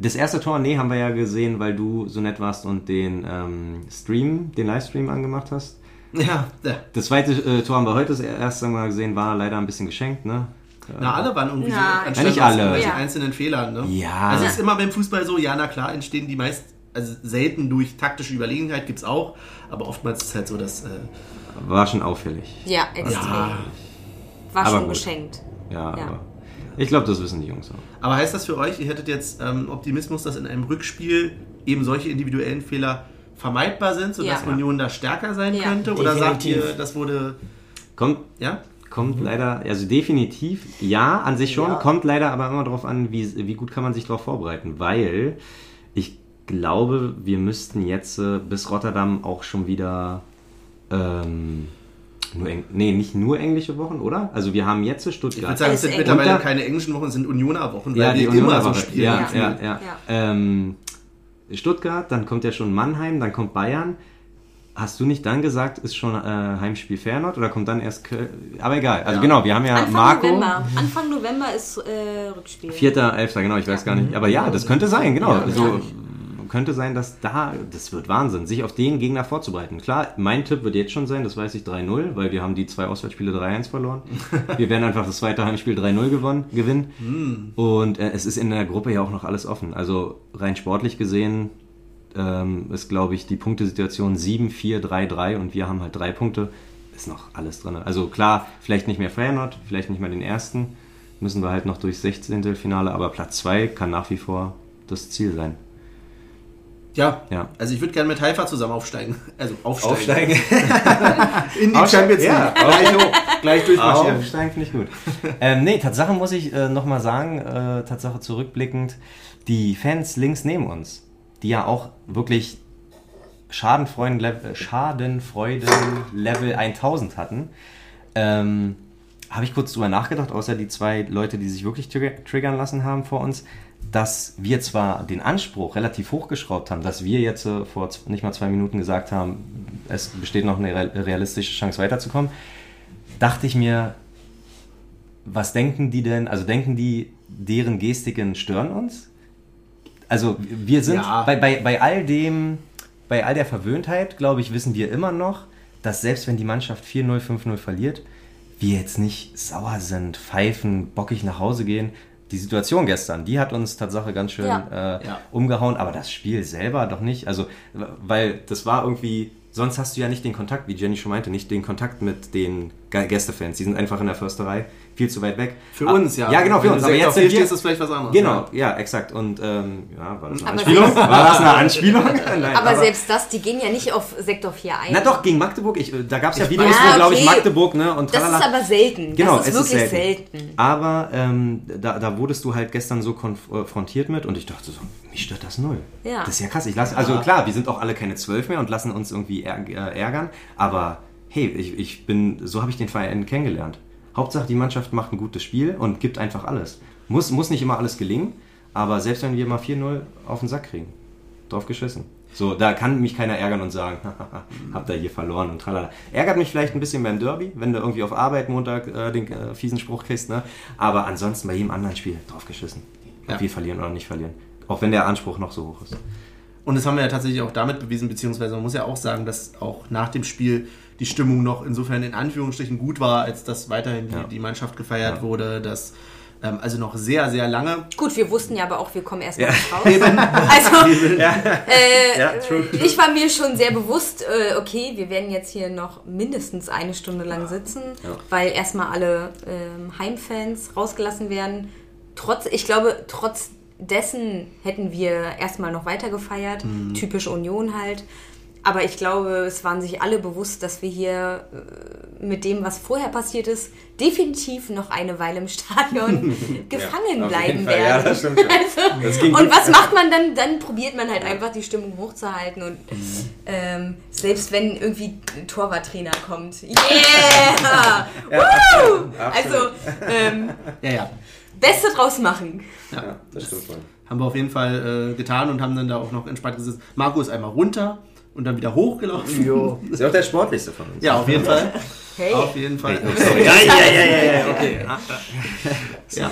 das erste Tor, nee, haben wir ja gesehen, weil du so nett warst und den ähm, Stream, den Livestream angemacht hast. Ja, ja. Das zweite äh, Tor haben wir heute das erste Mal gesehen, war leider ein bisschen geschenkt, ne? Na, alle waren irgendwie Na, so, Ja, anstelle nicht alle. Ja. einzelnen Fehlern. Ne? Ja. Also es ist immer beim Fußball so, ja, na klar, entstehen die meist also selten durch taktische Überlegenheit gibt es auch, aber oftmals ist es halt so, dass. Äh, War schon auffällig. Ja, extrem. ja, War Aber schon gut. geschenkt. Ja, Ja. aber ich glaube, das wissen die Jungs auch. aber heißt das für euch, ihr hättet jetzt ähm, Optimismus, dass in einem Rückspiel eben solche individuellen Fehler vermeidbar sind, sodass Ja. Union da stärker sein Ja. könnte? Oder sagt Definitiv. Mhm. ihr, das wurde. Kommt, Ja? Kommt leider, also definitiv, ja, an sich schon, Ja. kommt leider aber immer darauf an, wie, wie gut kann man sich darauf vorbereiten, weil ich glaube, wir müssten jetzt äh, bis Rotterdam auch schon wieder, ähm, nur Eng nee, nicht nur englische Wochen, oder? Also wir haben jetzt Ich würde Stuttgart. sagen, es sind mittlerweile keine englischen Wochen, es sind Unioner Wochen, weil Ja, die Unioner immer so spielen. Ja, ja, ja. Ja. Ähm, Stuttgart, dann kommt ja schon Mannheim, dann kommt Bayern. Hast du nicht dann gesagt, ist schon äh, Heimspiel Feyenoord oder kommt dann erst Köln? Aber egal. Also Ja. genau, wir haben ja Anfang Marco. November. Anfang November ist äh, Rückspiel. Vierter, elfter, genau, ich weiß gar nicht. Aber ja, das könnte sein, genau. Ja, so, könnte sein, dass da, das wird Wahnsinn, sich auf den Gegner vorzubereiten. Klar, mein Tipp wird jetzt schon sein, das weiß ich 3-0, weil wir haben die zwei Auswärtsspiele 3-1 verloren. wir werden einfach das zweite Heimspiel 3-0 gewonnen, gewinnen. Und äh, es ist in der Gruppe ja auch noch alles offen. Also rein sportlich gesehen ähm, ist, glaube ich, die Punktesituation 7-4-3-3 und wir haben halt drei Punkte. Ist noch alles drin. Also klar, vielleicht nicht mehr Feyenoord, vielleicht nicht mehr den ersten. Müssen wir halt noch durchs 16. Finale, aber Platz 2 kann nach wie vor das Ziel sein. Ja. Ja. Also ich würde gerne mit Haifa zusammen aufsteigen. Also aufsteigen. Aufsteigen. In die Aufsteigen, Champions League. ja. Gleich hoch. Gleich durchmarschieren. Aufsteigen finde ich gut. ähm, nee, Tatsache muss ich äh, nochmal sagen, äh, Tatsache zurückblickend, die Fans links neben uns, die ja auch wirklich Schadenfreuden-Level Schadenfreuden Level 1000 hatten, ähm, habe ich kurz drüber nachgedacht, außer die zwei Leute, die sich wirklich trigger triggern lassen haben vor uns, dass wir zwar den Anspruch relativ hochgeschraubt haben, dass wir jetzt äh, vor nicht mal zwei Minuten gesagt haben, es besteht noch eine real- realistische Chance weiterzukommen, dachte ich mir, was denken die denn, also denken die, deren Gestiken stören uns? Also wir sind Ja. bei, bei, bei all dem, bei all der Verwöhntheit, glaube ich, wissen wir immer noch, dass selbst wenn die Mannschaft 4-0, 5-0 verliert, wir jetzt nicht sauer sind, pfeifen, bockig nach Hause gehen. Die Situation gestern, die hat uns Tatsache ganz schön Ja. äh, Ja. umgehauen, aber das Spiel selber doch nicht. Also, weil das war irgendwie, sonst hast du ja nicht den Kontakt, wie Jenny schon meinte, nicht den Kontakt mit den Gästefans. Die sind einfach in der Försterei viel zu weit weg. Für Ah, uns, ja. Ja, genau, für Wenn uns. Aber jetzt sind hier wir, stehst, ist vielleicht was anderes. Genau, ja, exakt. Und ähm, ja, war das eine Aber Anspielung? War das eine Anspielung? Nein, aber, selbst das, die gehen ja nicht auf Sektor 4 ein. Na doch, gegen Magdeburg, ich, da gab es ja Videos, weiß. wo, glaube ich, Ja. Magdeburg, ne, und das ist tralala. aber selten. Genau, das ist es wirklich ist selten. selten. Aber ähm, da, da wurdest du halt gestern so konfrontiert mit und ich dachte so, mich stört das null. Ja. Das ist ja krass. Ich lasse, also klar, wir sind auch alle keine zwölf mehr und lassen uns irgendwie äh, ärgern, aber hey, ich, ich bin, so habe ich den Verein kennengelernt. Hauptsache, die Mannschaft macht ein gutes Spiel und gibt einfach alles. Muss, muss nicht immer alles gelingen, aber selbst wenn wir mal 4-0 auf den Sack kriegen, drauf geschissen. So, da kann mich keiner ärgern und sagen, habt ihr hier verloren und tralala. Ärgert mich vielleicht ein bisschen beim Derby, wenn du irgendwie auf Arbeit Montag äh, den äh, fiesen Spruch kriegst, ne? Aber ansonsten bei jedem anderen Spiel drauf geschissen. Ob Ja. wir verlieren oder nicht verlieren. Auch wenn der Anspruch noch so hoch ist. Und das haben wir ja tatsächlich auch damit bewiesen, beziehungsweise man muss ja auch sagen, dass auch nach dem Spiel die Stimmung noch insofern in Anführungsstrichen gut war, als dass weiterhin die, Ja. die Mannschaft gefeiert Ja. wurde, dass ähm, also noch sehr, sehr lange. Gut, wir wussten ja aber auch, wir kommen erstmal Ja. raus. Also, äh, Ja, true. ich war mir schon sehr bewusst, äh, okay, wir werden jetzt hier noch mindestens eine Stunde lang sitzen, weil erstmal alle ähm, Heimfans rausgelassen werden. Trotz, ich glaube, trotz dessen hätten wir erstmal noch weiter gefeiert, Mhm. typisch Union halt. Aber ich glaube, es waren sich alle bewusst, dass wir hier äh, mit dem, was vorher passiert ist, definitiv noch eine Weile im Stadion gefangen auf bleiben werden. Ja, das stimmt schon. Also, Das ging und was macht man dann? Dann probiert man halt einfach die Stimmung hochzuhalten und ähm, selbst wenn irgendwie ein Torwarttrainer kommt, yeah! Woo! Also ähm, Ja, ja. Beste draus machen. Ja, das stimmt voll. Haben wir auf jeden Fall äh, getan und haben dann da auch noch entspannt gesessen. Marco ist einmal runter und dann wieder hochgelaufen. Jo. Ist ja auch der sportlichste von uns. Ja, auf jeden Fall. Hey. Auf jeden Fall. Sorry. Ja, ja, ja, ja, ja, okay. Ja.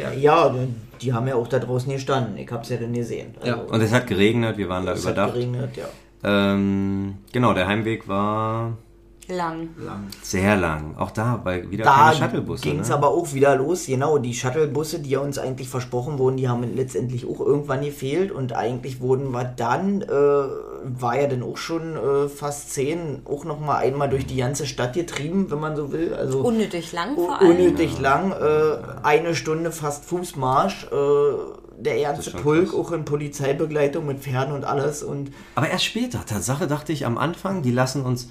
Ja, ja, die haben ja auch da draußen gestanden. Ich hab's ja dann gesehen. Also, Ja. Und es hat geregnet, wir waren da es hat überdacht. geregnet, ja. Ähm, genau, der Heimweg war Lang. lang. Sehr lang. Auch da, weil wieder Da keine Shuttlebusse. ging es ne? aber auch wieder los. Genau, die Shuttlebusse, die ja uns eigentlich versprochen wurden, die haben letztendlich auch irgendwann gefehlt. Und eigentlich wurden wir dann, äh, war ja dann auch schon äh, fast zehn, auch nochmal einmal durch die ganze Stadt getrieben, wenn man so will. Also Unnötig lang vor allem. unnötig lang. Äh, eine Stunde fast Fußmarsch. Äh, der ganze Pulk krass. auch in Polizeibegleitung mit Pferden und alles. Und Aber erst später. Tatsache dachte ich am Anfang, die lassen uns.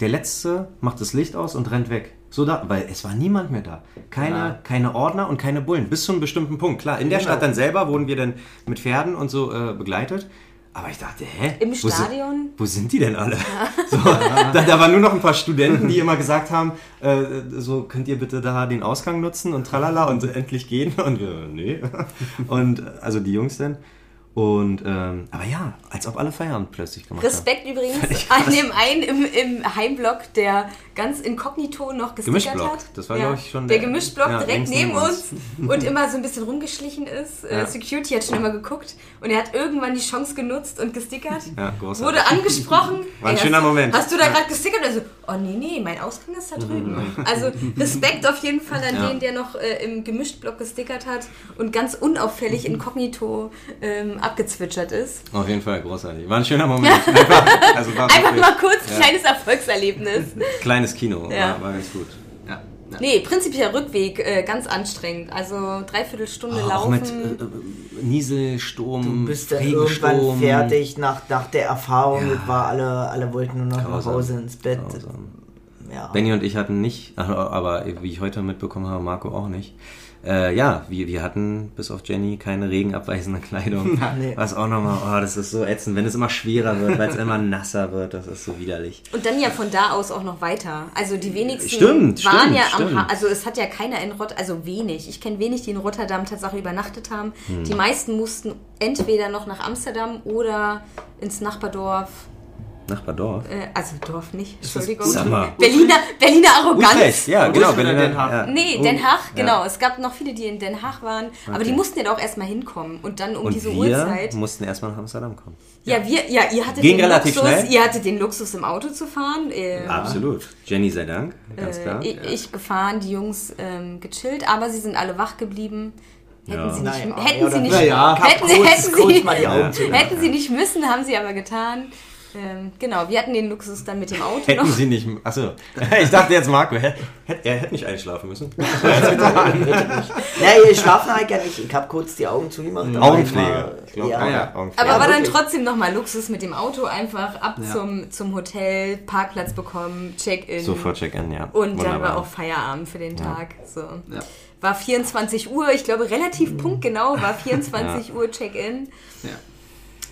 Der Letzte macht das Licht aus und rennt weg. So da, weil es war niemand mehr da. Keine, Ja. keine Ordner und keine Bullen. Bis zu einem bestimmten Punkt. Klar, in der Genau. Stadt dann selber wurden wir dann mit Pferden und so äh, begleitet. Aber ich dachte, hä? Im Wo sind- Stadion? Wo sind die denn alle? So, da, da waren nur noch ein paar Studenten, die immer gesagt haben, äh, so könnt ihr bitte da den Ausgang nutzen und tralala und endlich gehen. Und wir, nee. Und äh, also die Jungs denn. Und ähm, aber ja, als ob alle Feierabend plötzlich gemacht Respekt übrigens an dem einen im, im Heimblock, der ganz inkognito noch gestickert hat. Das war, glaub ich, schon Der der- Gemischblock ja, direkt neben neben uns und immer so ein bisschen rumgeschlichen ist. Äh, Ja. Security hat schon immer geguckt und er hat irgendwann die Chance genutzt und gestickert. Ja, großartig. Wurde angesprochen. War ein Ey, schöner hast, Moment. Hast du da gerade gestickert? Also, oh nee, nee, mein Ausgang ist da drüben. Also Respekt auf jeden Fall an Ja. den, der noch äh, im Gemischtblock gestickert hat und ganz unauffällig inkognito ähm, abgezwitschert ist. Auf jeden Fall großartig. War ein schöner Moment. Einfach, also war Einfach wirklich mal kurz ein kleines Erfolgserlebnis. kleines Kino. Ja. War, war ganz gut. Ja. Ja. Nee, prinzipiell Rückweg, äh, ganz anstrengend. Also dreiviertel Stunde Oh, auch laufen. mit äh, äh, Nieselsturm, du bist dann irgendwann fertig nach, nach der Erfahrung. Ja. War alle, alle wollten nur noch nach. Hause ins Bett. Grausam. Ja. Benny und ich hatten nicht, aber wie ich heute mitbekommen habe, Marco auch nicht. Äh, ja, wir, wir hatten bis auf Jenny keine regenabweisende Kleidung. Nee. Was auch nochmal, oh, das ist so ätzend, wenn es immer schwerer wird, weil es immer nasser wird, das ist so widerlich. Und dann ja von da aus auch noch weiter. Also die wenigsten Stimmt, waren stimmt, ja am stimmt. ha Also es hat ja keiner in Rotterdam, also wenig. Ich kenne wenig, die in Rotterdam tatsächlich übernachtet haben. Hm. Die meisten mussten entweder noch nach Amsterdam oder ins Nachbardorf. Nachbardorf. Äh, also Dorf nicht, Entschuldigung. Berliner, Berliner Arroganz. Utrecht, ja, genau. Berliner- Den Haag? ja. Nee, Oh, Den Haag, ja. genau. Es gab noch viele, die in Den Haag waren, aber die mussten ja doch erstmal hinkommen und dann um Und diese wir Uhrzeit. mussten erstmal nach Amsterdam kommen. Ja, wir, ja, ihr hattet Ging den relativ Luxus, schnell. ihr hattet den Luxus im Auto zu fahren. Äh, Absolut. Jenny sei Dank, ganz klar. Äh, ich, ich gefahren, die Jungs ähm, gechillt, aber sie sind alle wach geblieben. Hätten Ja. sie nicht, Naja, hätten ja, sie oder- nicht, Naja, hätten, kurz, hätten, kurz sie, mal die Augen Ja. zu hätten sie nicht müssen, haben sie aber getan. Ähm, genau, wir hatten den Luxus dann mit dem Auto Hätten noch. sie nicht. Achso, ich dachte jetzt, Marco, hätte, er hätte nicht einschlafen müssen. Nee, ich schlafen halt ja nicht. Ich habe kurz die Augen zugemacht. aber Augenpflege. war- Ich glaube, ja. ja. Augenpflege. aber Ja, war dann trotzdem nochmal Luxus mit dem Auto einfach ab Ja. zum, zum Hotel, Parkplatz bekommen, Check-in. Sofort Check-in, ja. Und dann war Wunderbar. auch Feierabend für den Tag. So. Ja. War 24 Uhr, ich glaube relativ punktgenau, war 24 Uhr Check-in. Ja.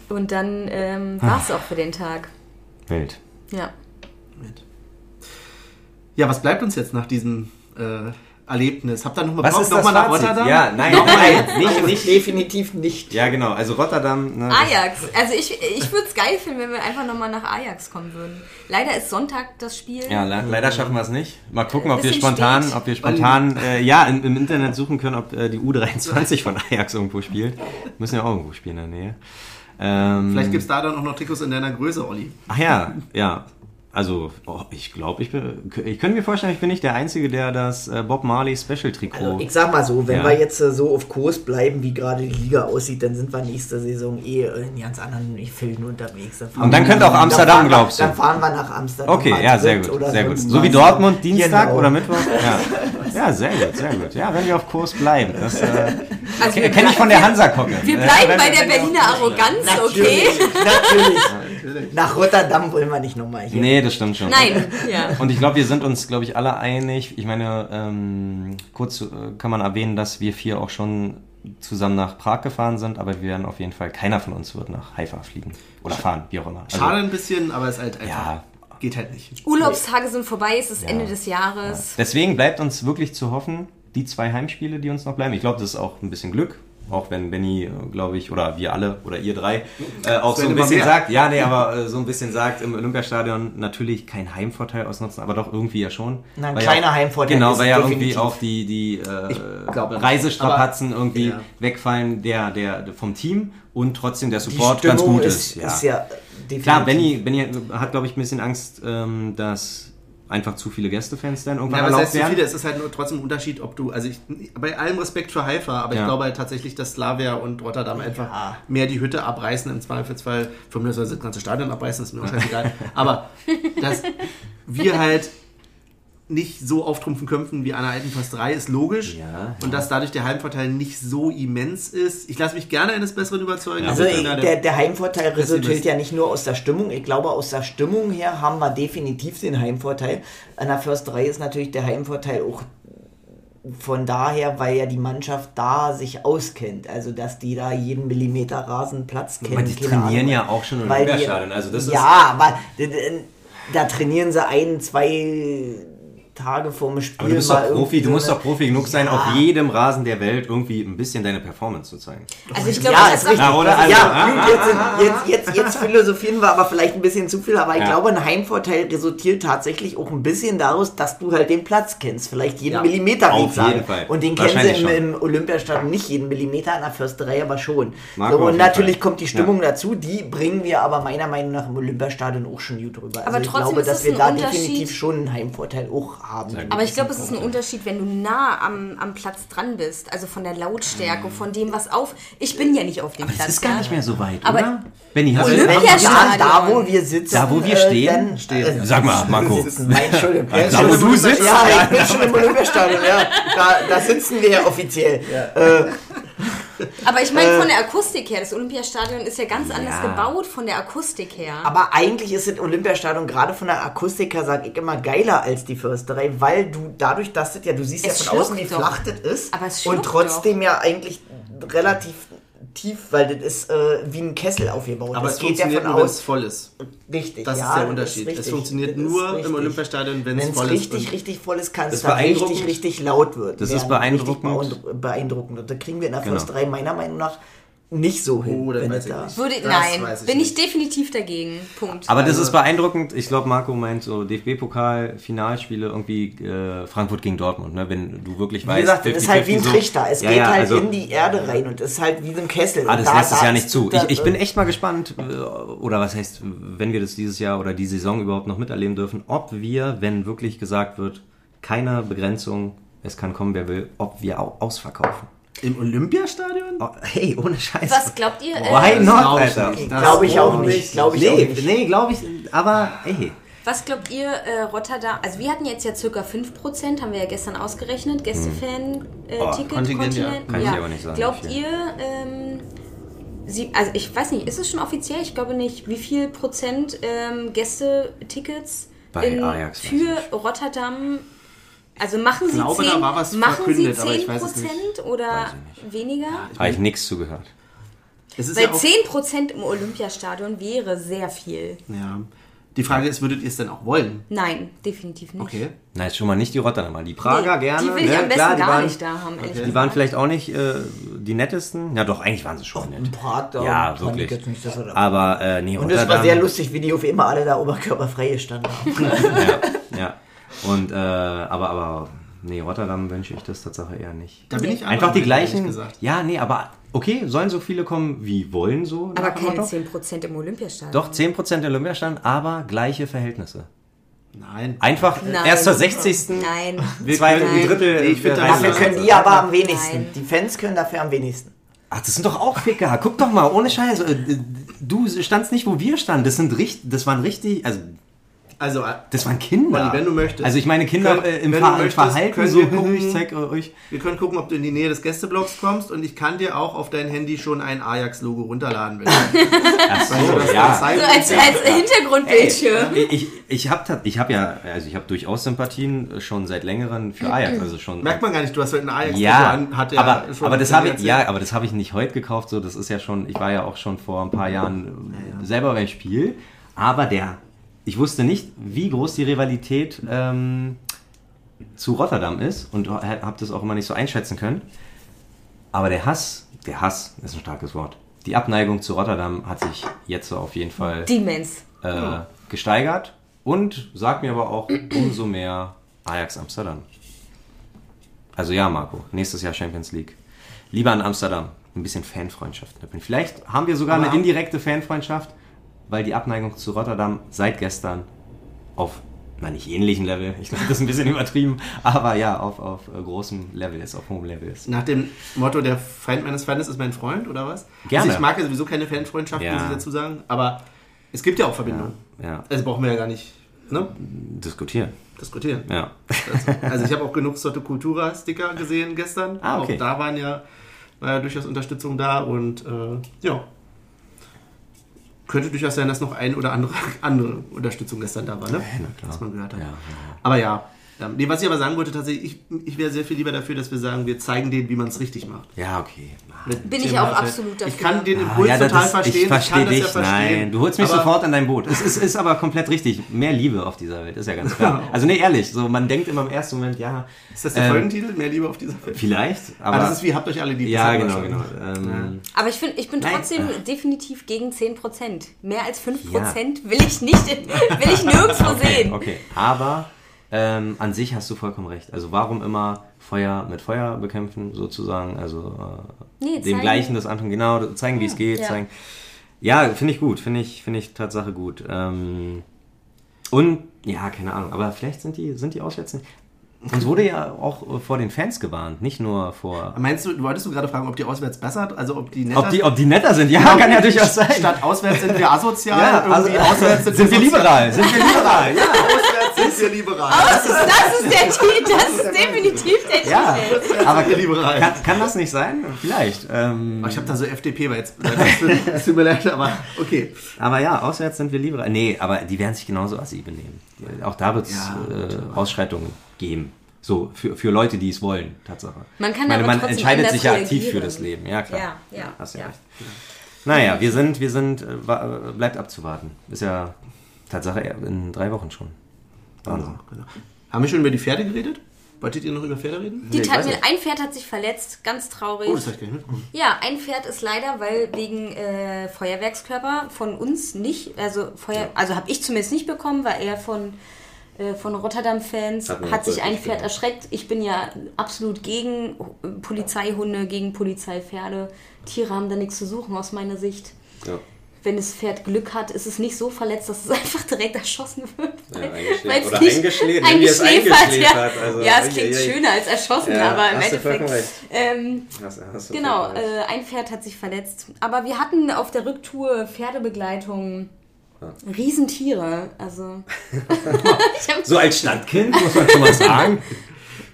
Und dann ähm, war es auch für den Tag. Wild. Ja. Moment. Ja, was bleibt uns jetzt nach diesem äh, Erlebnis? Habt ihr noch mal Was Bock, ist noch das mal nach Fazit? Rotterdam? Ja, nein, Nein, nein, nicht, also nicht. definitiv nicht. Ja, genau. Also Rotterdam. Ne, Ajax. Also ich, ich würde es geil finden, wenn wir einfach nochmal nach Ajax kommen würden. Leider ist Sonntag das Spiel. Ja, le leider schaffen wir es nicht. Mal gucken, ob wir spontan, spät. ob wir spontan, äh, ja, im, im Internet suchen können, ob äh, die U23 von Ajax irgendwo spielt. Müssen ja auch irgendwo spielen in der Nähe. Ähm, Vielleicht gibt es da dann auch noch Trikots in deiner Größe, Olli. Ach ja, ja. Also, oh, ich glaube, ich bin. Ich könnte mir vorstellen, ich bin nicht der Einzige, der das äh, Bob Marley Special Trikot. Also ich sag mal so, wenn Ja. wir jetzt äh, so auf Kurs bleiben, wie gerade die Liga aussieht, dann sind wir nächste Saison eh in ganz anderen Filmen unterwegs. fahren Und dann könnte auch Amsterdam, glaubst du? Dann fahren wir nach Amsterdam. Okay, ja, sehr gut, oder sehr gut. sonst So wie. Dortmund Dienstag Genau. oder Mittwoch? Ja. ja, sehr gut, sehr gut. Ja, wenn wir auf Kurs bleiben. Das äh, Also kenne ich von der Hansa gucken. Wir Äh, bleiben bei der Berliner Arroganz, okay? Natürlich, natürlich. Nach Rotterdam wollen wir nicht nochmal hier. Nee, das stimmt schon. Nein, ja. Und ich glaube, wir sind uns, glaube ich, alle einig. Ich meine, ähm, kurz äh, kann man erwähnen, dass wir vier auch schon zusammen nach Prag gefahren sind, aber wir werden auf jeden Fall, keiner von uns wird nach Haifa fliegen. Oder fahren, wie auch immer. Also, Schade ein bisschen, aber es ist halt einfach. Ja. Geht halt nicht. Urlaubstage sind vorbei, es ist Ja. Ende des Jahres. Deswegen bleibt uns wirklich zu hoffen, die zwei Heimspiele, die uns noch bleiben. Ich glaube, das ist auch ein bisschen Glück. Auch wenn Benny, glaube ich, oder wir alle, oder ihr drei, äh, auch so ein bisschen mehr. sagt, ja, nee, aber äh, so ein bisschen sagt, im Olympiastadion natürlich kein Heimvorteil ausnutzen, aber doch irgendwie ja schon. Na, ein Weil kleiner ja, Heimvorteil Genau, ist weil ja irgendwie definitiv. auch die, die äh. Reisestrapazen Aber- irgendwie ja. wegfallen der, der, vom Team und trotzdem der Die Support ganz gut ist, ist. ist ja definitiv. Klar, Benny, Benny hat, glaube ich, ein bisschen Angst, ähm, dass einfach zu viele Gästefans dann irgendwann Ja, aber erlaubt werden. viele, es ist halt nur trotzdem ein Unterschied, ob du, also ich, bei allem Respekt für Haifa, aber Ja. ich glaube halt tatsächlich, dass Slavia und Rotterdam einfach mehr die Hütte abreißen, im Zweifelsfall, von mir aus das ganze Stadion abreißen, ist mir auch scheißegal, aber dass wir halt nicht so auftrumpfen könnten wie an der alten Försterei, ist logisch. Ja, Und dass dadurch der Heimvorteil nicht so immens ist. Ich lasse mich gerne eines Besseren überzeugen. Also Ich der, der Heimvorteil resultiert ja nicht nur aus der Stimmung. Ich glaube, aus der Stimmung her haben wir definitiv den Heimvorteil. An der Försterei ist natürlich der Heimvorteil auch von daher, weil ja die Mannschaft da sich auskennt. Also, dass die da jeden Millimeter Rasenplatz kennen. Aber die trainieren Ahnung. ja auch schon im Olympiastadion. Also das ist- ja, aber da trainieren sie ein, zwei Tage vor dem Spiel. Aber du bist mal doch Profi, du musst doch Profi genug sein, Ja. auf jedem Rasen der Welt irgendwie ein bisschen deine Performance zu zeigen. Also ich glaube, Ja, das ist richtig. Ja, oder? Also, ja, ah, jetzt, sind- jetzt, jetzt, jetzt philosophieren wir aber vielleicht ein bisschen zu viel, aber ich Ja. glaube, ein Heimvorteil resultiert tatsächlich auch ein bisschen daraus, dass du halt den Platz kennst. Vielleicht jeden Ja. Millimeter, wie Auf ich sage. jeden Fall. Und den kennen sie im, im Olympiastadion nicht jeden Millimeter, an der Försterei aber schon. Marco, so, und natürlich Fall. kommt die Stimmung dazu, die bringen wir aber meiner Meinung nach im Olympiastadion auch schon gut rüber. Aber also ich trotzdem glaube, ist dass wir da definitiv schon einen Heimvorteil auch haben. Aber ich glaube, es ist ein Unterschied, wenn du nah am, am Platz dran bist. Also von der Lautstärke, von dem, was auf. Ich bin ja nicht auf dem Aber Platz. das ist gar ja. nicht mehr so weit, Aber- oder? Benny, hast du Wenn Olympiastadion. da, da, wo wir sitzen, Da, wo wir äh, stehen? dann, Stehen. Sag mal, Marco. sitzen. Nein, Entschuldigung. Da, wo du sitzt? Ja, ich bin schon im Olympiastadion, ja. Da, da sitzen wir ja offiziell. Äh, Aber ich meine, von der Akustik her, das Olympiastadion ist ja ganz anders Ja. gebaut von der Akustik her. aber eigentlich ist das Olympiastadion gerade von der Akustik her, sag ich immer, geiler als die Försterei, weil du dadurch, dass das ja, du siehst Es ja von außen, wie doch. flach das ist. Und trotzdem ja eigentlich relativ tief, weil das ist äh, wie ein Kessel aufgebaut. Aber das es geht ja funktioniert von nur, wenn es aus. voll ist. Richtig, Das ja, ist der Unterschied. richtig. es funktioniert Das ist nur im Olympiastadion, wenn es Wenn es voll richtig, ist. Richtig voll ist, kann es ist da richtig, richtig laut wird. Das ist beeindruckend. Beeindruckend. Und da kriegen wir in der Genau. Försterei meiner Meinung nach nicht so hin. Oh, das wenn weiß es ich da- nicht. Würde, Das nein, weiß ich bin ich nicht. definitiv dagegen. Punkt. Aber das Also- ist beeindruckend. Ich glaube, Marco meint so DFB-Pokal, Finalspiele, irgendwie äh, Frankfurt gegen Dortmund, ne? wenn du wirklich weißt. Wie gesagt, es ist halt wie ein 50-50 so. Trichter. Es Ja, geht ja, halt also- in die Erde rein und es ist halt wie so ein Kessel. Ah, das da- lässt es ja ist- nicht zu. Ich, ich bin echt mal gespannt, äh, oder was heißt, wenn wir das dieses Jahr oder die Saison überhaupt noch miterleben dürfen, ob wir, wenn wirklich gesagt wird, keine Begrenzung, es kann kommen, wer will, ob wir au- ausverkaufen. Im Olympiastadion? Oh, hey, ohne Scheiß. Was glaubt ihr? Why Äh, not, Alter? Glaube ich auch glaub nicht. Glaube ich auch Nee, nicht. nee glaube ich, aber ey. Was glaubt ihr, äh, Rotterdam? Also wir hatten jetzt ja circa 5%, haben wir ja gestern ausgerechnet, Gästefan äh, Oh, Ticket Kontingent, ja. Kann ich aber nicht sagen, Glaubt ihr, ähm, sie, also ich weiß nicht, ist es schon offiziell? Ich glaube nicht. Wie viel Prozent ähm, Gästetickets für Rotterdam? Also machen sie glaube, 10, da war was machen sie verkündet, aber ich weiß es 10% oder weniger? Habe ich nichts zugehört. Es Weil ja auch, 10% im Olympiastadion wäre sehr viel. ja. Die Frage ist, würdet ihr es denn auch wollen? Nein, definitiv nicht. Okay. Na, jetzt schon mal nicht die Rotterdamer. Die Prager Nee, gerne. Die will ich ne? am besten Klar, die gar waren, nicht da haben, ehrlich Die waren vielleicht auch nicht äh, die nettesten. Ja, doch, eigentlich waren sie schon nett. In Prag, da Ja, wirklich. jetzt nicht, dass er da- Aber äh, nee, Und es war sehr lustig, wie die auf immer alle da oberkörperfrei gestanden haben. Ja, ja. Und, äh, aber, aber, nee, Rotterdam wünsche ich das Tatsache eher nicht. Da bin ich Einfach die gleichen. Ja, nee, aber okay, sollen so viele kommen, wie wollen so. Aber keine Motto? 10% im Olympiastadion. Doch, 10% der Olympiastand, aber gleiche Verhältnisse. Nein. Einfach Nein. erst zur 60. Nein. Zweite, Nein. Drittel. Nee, ich find, der das- Dafür können die aber am wenigsten. Nein. Die Fans können dafür am wenigsten. Ach, das sind doch auch Ficker. Guck doch mal, ohne Scheiß. Äh, Du standst nicht, wo wir standen. Das sind richtig, das waren richtig, also Also, äh, das waren Kinder. Olli, wenn du möchtest. Also ich meine Kinder Können- äh, im wenn Ver du möchtest, Verhalten können so wir gucken. Ich zeig euch. wir können gucken, ob du in die Nähe des Gästeblocks kommst und ich kann dir auch auf dein Handy schon ein Ajax-Logo runterladen. Wenn so, das ja. So als, als Hintergrundbildschirm. Ich, ich, ich habe ich hab ja, also ich habe durchaus Sympathien schon seit längerem für Ajax, also schon. Merkt man gar nicht, du hast heute ein ajax ja, an, hat ja aber, schon aber das habe ich, ja, aber das habe ich nicht heute gekauft. So, das ist ja schon. Ich war ja auch schon vor ein paar Jahren äh, selber beim Spiel, aber der, ich wusste nicht, wie groß die Rivalität ähm, zu Rotterdam ist und habe das auch immer nicht so einschätzen können. Aber der Hass, der Hass ist ein starkes Wort. Die Abneigung zu Rotterdam hat sich jetzt so auf jeden Fall Demens. äh, gesteigert und sagt mir aber auch umso mehr Ajax Amsterdam. Also ja, Marco, nächstes Jahr Champions League. Lieber an Amsterdam, ein bisschen Fanfreundschaft. Vielleicht haben wir sogar Aber eine indirekte Fanfreundschaft, weil die Abneigung zu Rotterdam seit gestern auf na nicht ähnlichen Level, ich glaube, das ist ein bisschen übertrieben, aber ja, auf, auf äh, großem Level ist, auf hohem Level ist. Nach dem Motto, der Feind meines Feindes ist mein Freund, oder was? Gerne. Also ich mag ja sowieso keine Fanfreundschaft, Ja. muss ich dazu sagen, aber es gibt ja auch Verbindungen. Ja, Also brauchen wir ja gar nicht ne, diskutieren. diskutieren. Ja. Also, ich habe auch genug Sotte Cultura-Sticker gesehen gestern. Ah, okay. Auch da waren ja, war ja durchaus Unterstützung da und äh, ja. Könnte durchaus sein, dass noch ein oder andere, andere Unterstützung gestern da war, ne? na klar. Was man gehört hat. Ja, ja. Aber ja. Nee, was ich aber sagen wollte, tatsächlich, ich, ich wäre sehr viel lieber dafür, dass wir sagen, wir zeigen denen, wie man es richtig macht. Ja, okay. Mit Bin ich auch absolut Ich dafür. kann den Ah, Impuls ja, das total ist- verstehen. Ich verstehe kann das dich. ja verstehen. Nein, du holst mich sofort an dein Boot. Es ist, ist aber komplett richtig. Mehr Liebe auf dieser Welt, ist ja ganz klar. Also nee, ehrlich, so man denkt immer im ersten Moment, ja, Ist das der Ähm, Folgentitel? Mehr Liebe auf dieser Welt? vielleicht, aber Aber das ist wie, habt euch alle lieb. ja, genau, genau. Ähm, Aber ich, find, ich bin Nein. trotzdem definitiv gegen 10%. Mehr als 5% will ich nicht, will ich nirgendwo okay, sehen. okay. Aber ähm, an sich hast du vollkommen recht. Also warum immer Feuer mit Feuer bekämpfen, sozusagen? Also äh, Nee, dem Gleichen das antun, genau, zeigen, wie es geht, Ja. zeigen. Ja, finde ich gut, finde ich, finde ich Tatsache gut. Ähm, und ja, keine Ahnung, aber vielleicht sind die, sind die auswärts nicht. Uns wurde ja auch vor den Fans gewarnt, nicht nur vor. Meinst du, wolltest du gerade fragen, ob die auswärts besser, also ob die netter Ob die, ob die netter sind, ja, kann ja durchaus sein. Statt auswärts sind wir asozial, ja, also, irgendwie auswärts sind, sind wir liberal, sind wir liberal, ja. Sind wir liberal. Das ist, das ist der Titel, das ist definitiv der Ja, Titel. aber wir liberal. kann, kann das nicht sein? Vielleicht. Ähm, Ich habe da so FDP, weil jetzt, es tut mir leid, aber okay. aber ja, auswärts sind wir liberal. Nee, aber die werden sich genauso assi benehmen. Auch da wird es Ja, äh, Ausschreitungen geben. So, für, für Leute, die es wollen, Tatsache. Man kann meine, aber man entscheidet sich ja aktiv für das Leben. Ja, klar. Ja, ja, Hast ja, ja. recht. Naja, wir sind, wir sind, äh, äh, bleibt abzuwarten. Ist ja Tatsache in drei Wochen schon. Wahnsinn. Genau. Haben wir schon über die Pferde geredet? Wolltet ihr noch über Pferde reden? Die Nee, mir, nicht. ein Pferd hat sich verletzt, ganz traurig. Oh, das habe ich gar nicht mitbekommen. Ja, ein Pferd ist leider, weil wegen äh, Feuerwerkskörper von uns nicht, also Feuer, also habe ich zumindest nicht bekommen, weil er von äh, von Rotterdam-Fans Hat hat sich ein Pferd erschreckt. Ich bin ja absolut gegen äh, Polizeihunde, gegen Polizeipferde. Tiere haben da nichts zu suchen aus meiner Sicht. Ja. Wenn das Pferd Glück hat, ist es nicht so verletzt, dass es einfach direkt erschossen wird. Ja, Weil- eingeschläfert. weil Oder nicht- eingeschläfert, eingeschläfert, eingeschläfert, ja. also, ja, es klingt ei. schöner als erschossen, Ja, aber im Endeffekt. Ähm, Hast, hast Genau, äh, ein Pferd hat sich verletzt. Aber wir hatten auf der Rücktour Pferdebegleitung Riesentiere. Also. So als Stadtkind muss man schon mal sagen.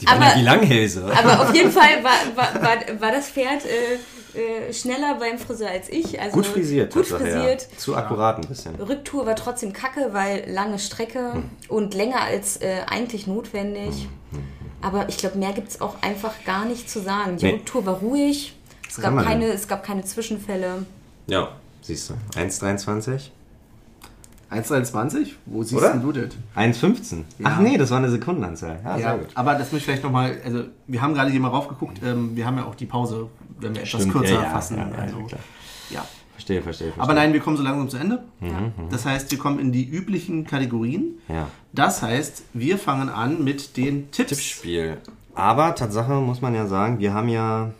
Die waren Aber- ja wie Langhälse. aber auf jeden Fall war, war, war, war das Pferd äh, äh, schneller beim Friseur als ich. Also Gut frisiert. Gut frisiert. Ja. Zu akkurat ein bisschen. Rücktour war trotzdem kacke, weil lange Strecke Hm. und länger als äh, eigentlich notwendig. Aber ich glaube, mehr gibt es auch einfach gar nicht zu sagen. Die Nee. Rücktour war ruhig. Es gab, keine, es gab keine Zwischenfälle. Ja, siehst du. 1,23? 1,23? Wo siehst Oder? denn du das? 1,15. Ach nee, das war eine Sekundenanzahl. Ja, Ja, sehr gut. aber das muss ich vielleicht nochmal, also wir haben gerade hier mal raufgeguckt, ähm, wir haben ja auch die Pause, wenn wir etwas Stimmt, kürzer ja, ja, fassen. ja, ja, also, klar. ja. Verstehe, verstehe, verstehe. Aber nein, wir kommen so langsam zu Ende. Mhm, Das heißt, wir kommen in die üblichen Kategorien. Ja. Das heißt, wir fangen an mit den Tipps. Tippspiel. Aber Tatsache muss man ja sagen, wir haben ja,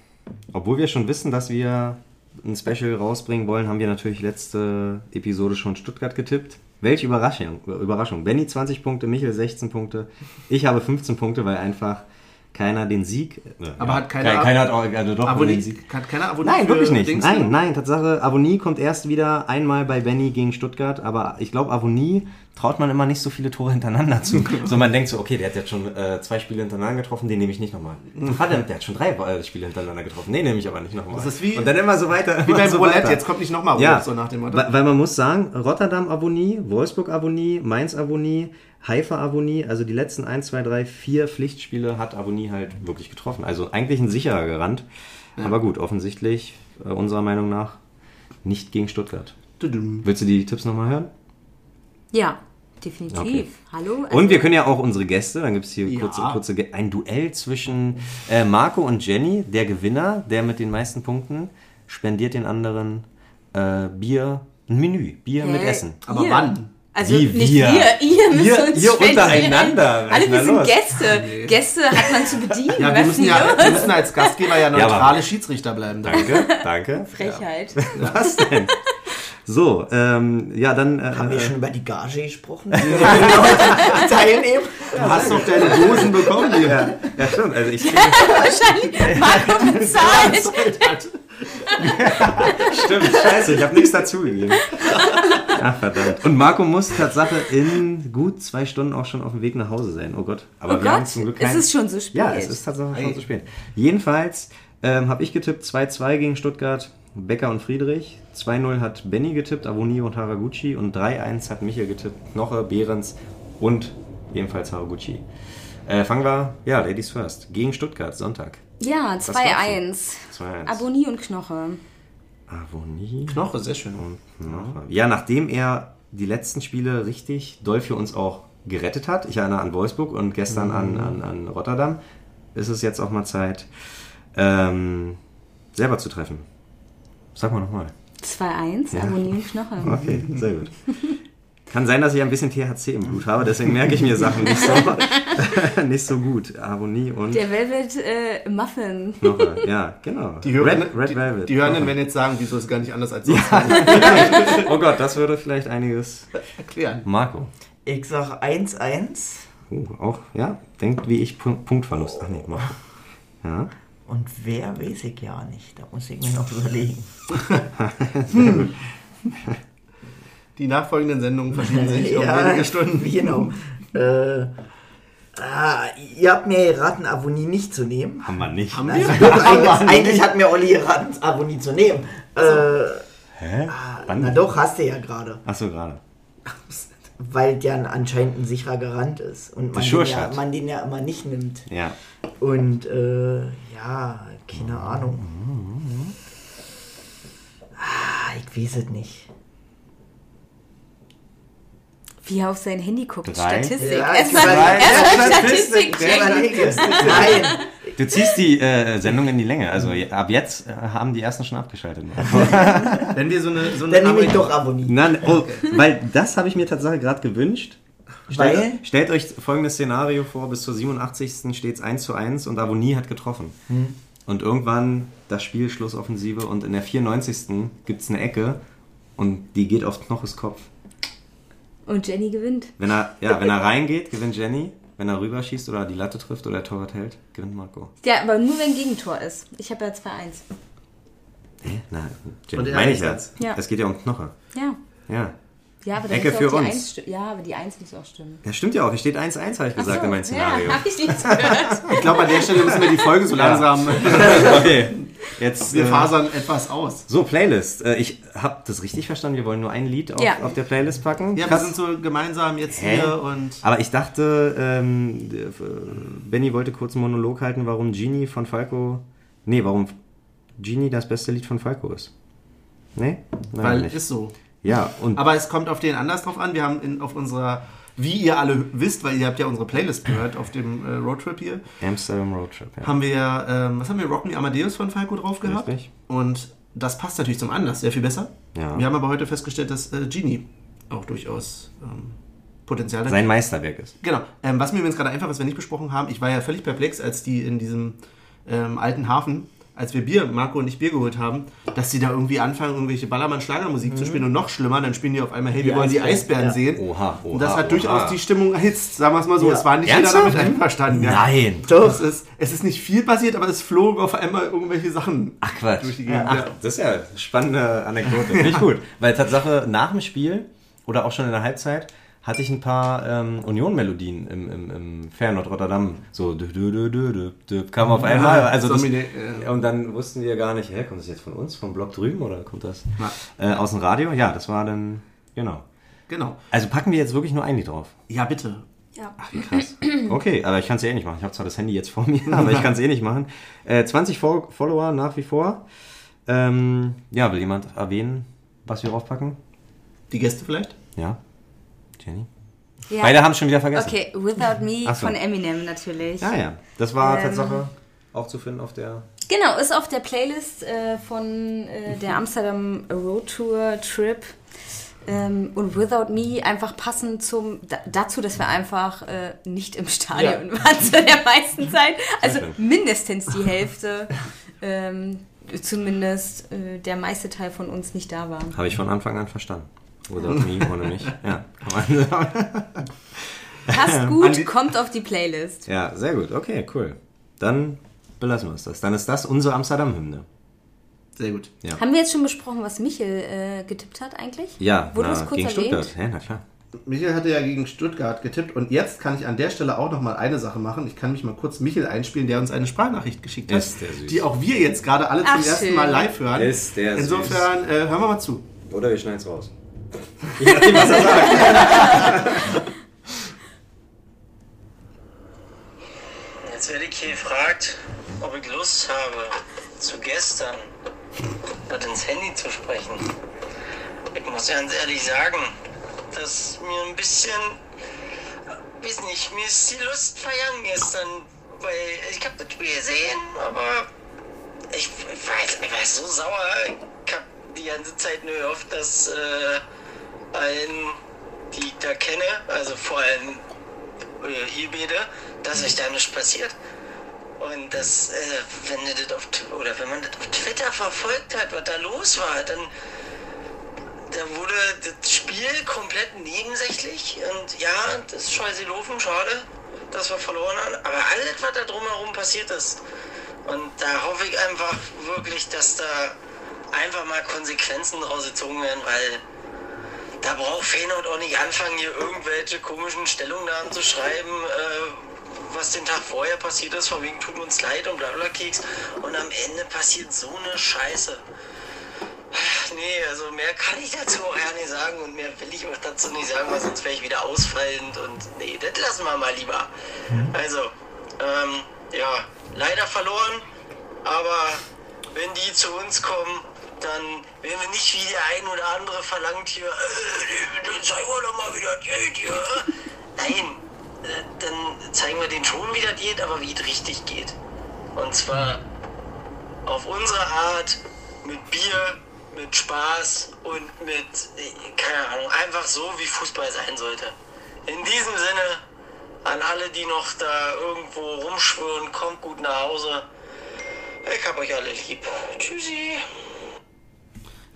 obwohl wir schon wissen, dass wir ein Special rausbringen wollen, haben wir natürlich letzte Episode schon Stuttgart getippt. Welche Überraschung. Überraschung. Benny 20 Punkte, Michel 16 Punkte. Ich habe 15 Punkte, weil einfach keiner den Sieg. äh, Aber hat keiner- keiner, keiner hat auch, also doch Abonniert, den Sieg. hat keiner abonniert Nein, wirklich nicht. Dings Nein, nein, Tatsache, Avonie kommt erst wieder einmal bei Benny gegen Stuttgart, aber ich glaube, Avonie traut man immer nicht so viele Tore hintereinander zu. so man denkt so, okay, der hat jetzt schon äh, zwei Spiele hintereinander getroffen, den nehme ich nicht nochmal. Verdammt, der hat schon drei äh, Spiele hintereinander getroffen, den nehme ich aber nicht nochmal. Das ist wie- Und dann immer so weiter. Wie beim so Roulette, weiter. jetzt kommt nicht nochmal Ja, so nach dem Motto. weil, weil man muss sagen, Rotterdam Avonie, Wolfsburg Avonie, Mainz Avonie, Haifa Avonie, also die letzten 1, 2, 3, 4 Pflichtspiele hat Avonie halt wirklich getroffen. Also eigentlich ein sicherer Garant. Aber gut, offensichtlich, äh, unserer Meinung nach, nicht gegen Stuttgart. Tudum. Willst du die Tipps nochmal hören? Ja, definitiv. Okay. Hallo? Also, Und wir können ja auch unsere Gäste, dann gibt es hier Ja. kurze, kurze, ein Duell zwischen äh, Marco und Jenny. Der Gewinner, der mit den meisten Punkten, spendiert den anderen äh, Bier, ein Menü, Bier mit Hä? Essen. Aber Ihr? wann? Also Wie nicht wir? wir, ihr müsst Ihr- uns ihr untereinander. Alle, wir sind los? Gäste. Gäste hat man zu bedienen. Ja, wir müssen ja wir müssen als Gastgeber ja neutrale Schiedsrichter bleiben. Danke, danke. Frechheit. Was denn? So, ähm, ja, dann. Äh, Haben wir schon über die Gage gesprochen? Teilnehmen? Du hast doch deine Dosen bekommen hier. ja, ja, stimmt. Also ich, Wahrscheinlich Marco bezahlt. stimmt, scheiße, ich habe nichts dazugegeben. Ach, verdammt. Und Marco muss Tatsache in gut zwei Stunden auch schon auf dem Weg nach Hause sein. Oh Gott. Aber Oh wir haben Gott, zum Glück ist keinen- es schon so spät? Ja, es ist tatsächlich schon zu spät. Jedenfalls ähm, habe ich getippt 2-2 gegen Stuttgart, Becker und Friedrich. 2-0 hat Benny getippt, Avoni und Haraguchi. Und 3-1 hat Michael getippt, Knoche, Behrens und ebenfalls Haraguchi. Äh, fangen wir, ja, Ladies First. Gegen Stuttgart, Sonntag. Ja, glaubst du? 2-1. 2-1. Abonnie und Knoche. Avoni Knoche, sehr schön. und Knoche. Ja, nachdem er die letzten Spiele richtig doll für uns auch gerettet hat, ich erinnere an Wolfsburg und gestern an, an, an Rotterdam, ist es jetzt auch mal Zeit, ähm, selber zu treffen. Sag mal nochmal. 2-1, Ja. Abonnie und Knoche. Okay, sehr gut. Kann sein, dass ich ein bisschen THC im Blut habe, deswegen merke ich mir Sachen nicht so, nicht so gut. Abonie und Der Velvet äh, Muffin. Knoche. Ja, genau. Die, Hörer, Red, Red die, Velvet. die Hörenden Knoche. werden jetzt sagen, wieso ist gar nicht anders als sonst Oh Gott, das würde vielleicht einiges. erklären. Marco. Ich sag 1-1. Uh, auch, ja, denkt wie ich, Punkt- Punktverlust. Ach nee, Marco. Ja. Und wer weiß ich ja nicht. Da muss ich mir noch überlegen. Die nachfolgenden Sendungen verschieben sich um wenige Stunden. Genau. Äh, ah, ihr habt mir geraten, Avonie nicht zu nehmen. Haben wir nicht. Haben Also, wir? doch, eigentlich, eigentlich hat mir Olli geraten, Avonie zu nehmen. Äh, Hä? Wann? na doch, hast du ja gerade. Achso, gerade. Weil der anscheinend ein sicherer Garant ist. Und man, den ja, man den ja immer nicht nimmt. Ja. Und äh, ja, keine Ahnung. Ah, ich weiß es nicht. Wie er auf sein Handy guckt. Drei. Statistik. Ja, Erstmal Ja, Statistik überlege. Nein. Du ziehst die äh, Sendung in die Länge. Also ab jetzt äh, haben die ersten schon abgeschaltet. Wenn wir so eine, so eine Dann nehme ich doch Avonie. Nein, oh, weil das habe ich mir tatsächlich gerade gewünscht. Stellt, Weil? stellt euch folgendes Szenario vor, bis zur 87. steht es 1 zu 1 und Avonie hat getroffen. Und irgendwann das Spiel Schlussoffensive und in der 94. gibt es eine Ecke und die geht auf Knoches Kopf. Und Jenny gewinnt. Wenn er, ja, wenn er reingeht, gewinnt Jenny. Wenn er rüberschießt oder die Latte trifft oder der Torwart hält, gewinnt Marco. Ja, aber nur wenn Gegentor ist. Ich habe ja 2-1. Hä? Na, Jenny, meine ich. Einsatz. Ja. Es geht ja um Knoche. Ja. Ja. Ja, aber Ecke für die uns. 1 sti- Ja, aber die 1 muss auch stimmen. Ja, stimmt ja auch. Hier steht 1-1, habe ich gesagt so, in meinem Szenario. Ja, habe ich nicht gehört. Ich glaube, an der Stelle müssen wir die Folge so Ja. langsam. Okay, jetzt. Wir äh, fasern etwas aus. So, Playlist. Äh, Ich habe das richtig verstanden. Wir wollen nur ein Lied auf, Ja. auf der Playlist packen. Ja, wir Krass. sind so gemeinsam jetzt Hä? hier und. Aber ich dachte, ähm, äh, Benny wollte kurz einen Monolog halten, warum Genie von Falco. Nee, warum Genie das beste Lied von Falco ist. Nee? Nein, Weil nicht. ist so. Ja, und Aber es kommt auf den anders drauf an. Wir haben in, auf unserer, wie ihr alle wisst, weil ihr habt ja unsere Playlist gehört auf dem äh, Roadtrip hier, Amsterdam Roadtrip. Ja. haben wir ja, ähm, was haben wir, Rock Me Amadeus von Falco drauf gehabt. Richtig. Und das passt natürlich zum Anlass sehr viel besser. Ja. Wir haben aber heute festgestellt, dass äh, Genie auch durchaus ähm, Potenzial hat. Sein Meisterwerk ist. Genau. Ähm, was mir übrigens gerade einfach, was wir nicht besprochen haben, ich war ja völlig perplex, als die in diesem ähm, alten Hafen, als wir Bier, Marco und ich Bier geholt haben, dass die da irgendwie anfangen, irgendwelche Ballermann-Schlagermusik zu spielen und noch schlimmer, dann spielen die auf einmal, hey, wir Die wollen die Eisbären, ja. sehen. Oha, oha, und das hat oha. durchaus die Stimmung erhitzt, sagen wir es mal so. Ja. Es war nicht Ernsthaft? jeder damit einverstanden. Ja. Nein. Doch. Es ist, es ist nicht viel passiert, aber es flogen auf einmal irgendwelche Sachen Ach Quatsch. durch die Gegend. Ach, Ja. das ist ja eine spannende Anekdote. Finde ich gut. Weil Tatsache nach dem Spiel oder auch schon in der Halbzeit hatte ich ein paar ähm, Union-Melodien im, im, im Fernord Rotterdam. So dü, dü, dü, dü, dü, dü, kam auf einmal. Also das, äh, und dann wussten wir gar nicht, hä, kommt das jetzt von uns, vom Blog drüben oder kommt das äh, aus dem Radio? Ja, das war dann, genau. Genau. Also packen wir jetzt wirklich nur ein Lied drauf. Ja, bitte. Ja. Krass. Okay, aber ich kann es eh nicht machen. Ich habe zwar das Handy jetzt vor mir, aber ich kann es eh nicht machen. Äh, 20 Fol Follower nach wie vor. Ähm, ja, will jemand erwähnen, was wir draufpacken? Die Gäste vielleicht? Ja. Jenny? Ja. Beide haben schon wieder vergessen. Okay, Without Me so. von Eminem natürlich. Ja, ja. Das war Ähm, Tatsache auch zu finden auf der. Genau, ist auf der Playlist äh, von äh, der Amsterdam Road Tour Trip. Ähm, und Without Me einfach passend zum, da, dazu, dass wir einfach äh, nicht im Stadion waren zu der meisten Zeit. Also mindestens die Hälfte. Ähm, zumindest äh, der meiste Teil von uns nicht da war. Habe ich von Anfang an verstanden. Without me, ohne mich. Ja, kann man sagen. Passt gut, kommt auf die Playlist. Ja, sehr gut. Okay, cool. Dann belassen wir es das. Dann ist das unsere Amsterdam-Hymne. Sehr gut. Ja. Haben wir jetzt schon besprochen, was Michel äh, getippt hat eigentlich? Ja, Wurde na, das kurz gegen erwähnt? Stuttgart. Ja, na klar. Michael hatte ja gegen Stuttgart getippt und jetzt kann ich an der Stelle auch noch mal eine Sache machen. Ich kann mich mal kurz Michael einspielen, der uns eine Sprachnachricht geschickt hat, Ist der süß. die auch wir jetzt gerade alle zum Ach, ersten schön. Mal live hören. Ist der süß. Insofern äh, hören wir mal zu. Oder wir schneiden es raus. Je nachdem, was er sagt. Jetzt werde ich hier gefragt, ob ich Lust habe, zu gestern was ins Handy zu sprechen. Ich muss ganz ehrlich sagen, dass mir ein bisschen, weiß nicht, mir ist die Lust vergangen gestern, weil ich habe das Spiel gesehen, aber ich, ich, jetzt- ich war so sauer. Ich habe die ganze Zeit nur gehofft, dass äh, allen, die ich da kenne, also vor allem äh, ihr beide, dass euch da nichts passiert. Und das, äh, wenn ihr das auf, oder wenn man das auf Twitter verfolgt hat, was da los war, dann da wurde das Spiel komplett nebensächlich. Und ja, das ist scheiße gelaufen, schade, dass wir verloren haben. Aber alles, was da drumherum passiert ist. Und da hoffe ich einfach wirklich, dass da einfach mal Konsequenzen draus gezogen werden, weil da braucht Feyenoord auch nicht anfangen, hier irgendwelche komischen Stellungnahmen zu schreiben, äh, was den Tag vorher passiert ist, von wegen tut uns leid und bla bla Keks. Und am Ende passiert so eine Scheiße. Nee, also mehr kann ich dazu auch gar nicht sagen und mehr will ich auch dazu nicht sagen, weil sonst wäre ich wieder ausfallend und nee, das lassen wir mal lieber. Also, ähm, ja, leider verloren, aber wenn die zu uns kommen, dann werden wir nicht wie der ein oder andere verlangt hier, äh, dann zeigen wir doch mal, wie das geht hier. Nein, äh, dann zeigen wir denen schon, wie das geht, aber wie es richtig geht. Und zwar auf unsere Art, mit Bier, mit Spaß und mit, äh, keine Ahnung, einfach so, wie Fußball sein sollte. In diesem Sinne, an alle, die noch da irgendwo rumschwirren, kommt gut nach Hause. Ich hab euch alle lieb. Tschüssi.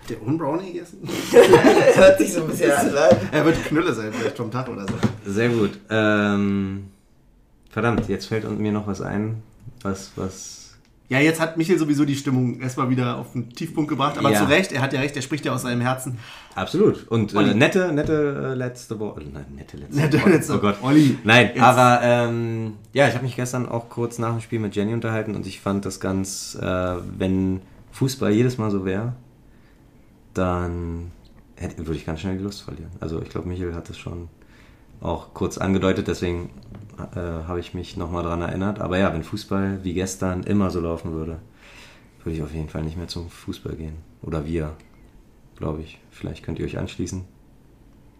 Der ohne Brownie gegessen? Hört sich so ein bisschen an. ne? er wird Knülle sein, vielleicht vom Tag oder so. Sehr gut. Ähm, verdammt, jetzt fällt mir noch was ein, was, was Ja, jetzt hat Michael sowieso die Stimmung erstmal wieder auf den Tiefpunkt gebracht, aber Ja. zu Recht, er hat ja recht, er spricht ja aus seinem Herzen. Absolut. Und äh, nette, nette äh, letzte Worte. Nein, nette letzte Nette Worte. letzte- Oh Gott. Olli, Nein, jetzt. aber ähm, ja, ich habe mich gestern auch kurz nach dem Spiel mit Jenny unterhalten und ich fand das ganz, äh, wenn Fußball jedes Mal so wäre, dann hätte, würde ich ganz schnell die Lust verlieren. Also ich glaube, Michael hat es schon auch kurz angedeutet, deswegen äh, habe ich mich nochmal dran erinnert. Aber ja, wenn Fußball wie gestern immer so laufen würde, würde ich auf jeden Fall nicht mehr zum Fußball gehen. Oder wir, glaube ich. Vielleicht könnt ihr euch anschließen.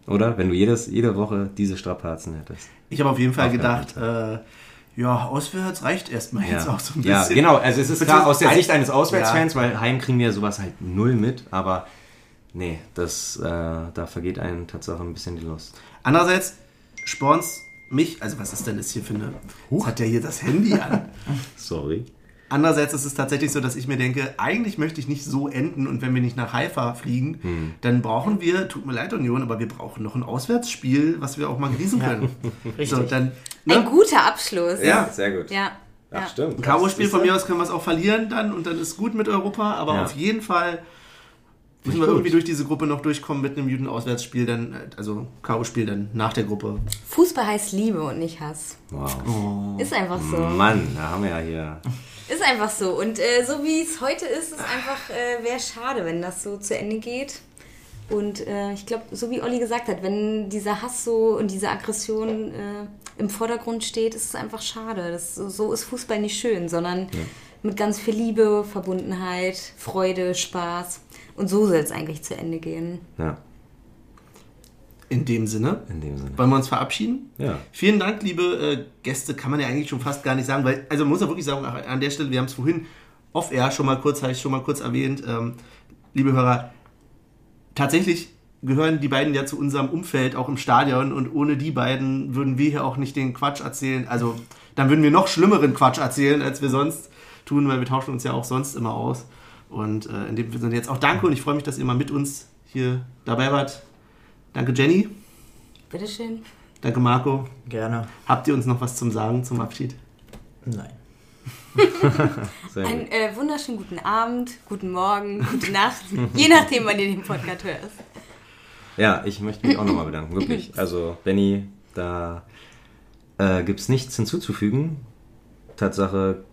Oder? Wenn du jedes, jede Woche diese Strapazen hättest. Ich habe auf jeden Fall Aufgaben. gedacht, äh, ja, auswärts reicht erstmal jetzt auch so ein bisschen. ja, genau. Also es ist klar aus der Sicht eines Auswärtsfans, Ja. weil heim kriegen wir sowas halt null mit, aber nee, das, äh, da vergeht einem Tatsache ein bisschen die Lust. Andererseits sporn's mich, also was ist denn das hier für eine, jetzt hat der hier das Handy an. Sorry. Andererseits ist es tatsächlich so, dass ich mir denke, eigentlich möchte ich nicht so enden und wenn wir nicht nach Haifa fliegen, Hm. dann brauchen wir, tut mir leid Union, aber wir brauchen noch ein Auswärtsspiel, was wir auch mal genießen können. richtig. So, dann, Ein ne? guter Abschluss. Ja, sehr gut. Ja. Ach, stimmt. Ein K.O.-Spiel von mir aus können wir es auch verlieren dann und dann ist gut mit Europa, aber Ja. auf jeden Fall müssen wir irgendwie durch diese Gruppe noch durchkommen mit einem Juden-Auswärtsspiel, dann, äh, also K.O.-Spiel dann nach der Gruppe. Fußball heißt Liebe und nicht Hass. Wow. Ist einfach so. Mann, da haben wir ja hier. Ist einfach so. Und äh, so wie es heute ist, ist einfach, äh, wäre schade, wenn das so zu Ende geht. Und äh, ich glaube, so wie Olli gesagt hat, wenn dieser Hass so und diese Aggression äh, im Vordergrund steht, ist es einfach schade. Das, so, so ist Fußball nicht schön, sondern mit ganz viel Liebe, Verbundenheit, Freude, Spaß. Und so soll es eigentlich zu Ende gehen. Ja, In dem Sinne, in dem Sinne. wollen wir uns verabschieden? Ja. Vielen Dank, liebe äh, Gäste, kann man ja eigentlich schon fast gar nicht sagen, weil, also man muss ja wirklich sagen, an der Stelle, wir haben es vorhin off-air schon mal kurz, habe ich schon mal kurz erwähnt, ähm, liebe Hörer, tatsächlich gehören die beiden ja zu unserem Umfeld, auch im Stadion, und ohne die beiden würden wir hier auch nicht den Quatsch erzählen, also dann würden wir noch schlimmeren Quatsch erzählen, als wir sonst tun, weil wir tauschen uns ja auch sonst immer aus. Und äh, in dem Sinne jetzt auch danke und ich freue mich, dass ihr mal mit uns hier dabei wart. Danke Jenny, Bitteschön. danke Marco. Gerne. Habt ihr uns noch was zum Sagen zum Abschied? Nein. Einen äh, wunderschönen guten Abend, guten Morgen, gute Nacht, je nachdem, wann ihr den Podcast hört. Ja, ich möchte mich auch nochmal bedanken, wirklich. Also, Benny, da äh, gibt es nichts hinzuzufügen. Tatsache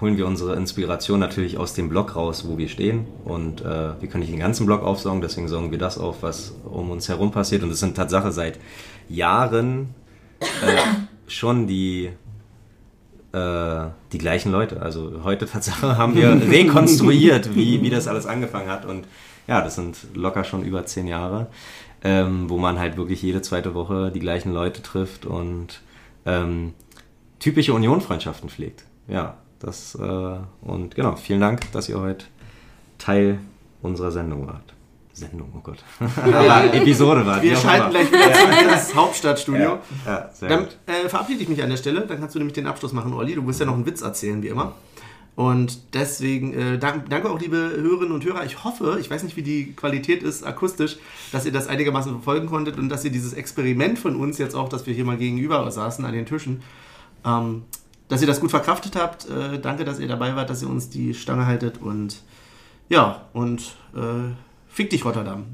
holen wir unsere Inspiration natürlich aus dem Blog raus, wo wir stehen. Und äh, wir können nicht den ganzen Blog aufsaugen, deswegen saugen wir das auf, was um uns herum passiert. Und es sind Tatsache seit Jahren äh, schon die äh, die gleichen Leute. Also heute Tatsache haben wir rekonstruiert, wie, wie das alles angefangen hat. Und ja, das sind locker schon über zehn Jahre, ähm, wo man halt wirklich jede zweite Woche die gleichen Leute trifft und ähm, typische Union-Freundschaften pflegt. Ja, das äh, und genau, vielen Dank, dass ihr heute Teil unserer Sendung wart. Sendung, oh Gott. Aber Episode wart. wie Wir schalten gleich wieder ins Hauptstadtstudio. Ja, sehr Dann gut. äh, verabschiede ich mich an der Stelle. Dann kannst du nämlich den Abschluss machen, Olli. Du wirst ja noch einen Witz erzählen, wie immer. Und deswegen äh, dank, danke auch, liebe Hörerinnen und Hörer. Ich hoffe, ich weiß nicht, wie die Qualität ist akustisch, dass ihr das einigermaßen verfolgen konntet und dass ihr dieses Experiment von uns jetzt auch, dass wir hier mal gegenüber saßen an den Tischen, ähm, dass ihr das gut verkraftet habt. Äh, danke, dass ihr dabei wart, dass ihr uns die Stange haltet und ja, und äh, fick dich, Rotterdam.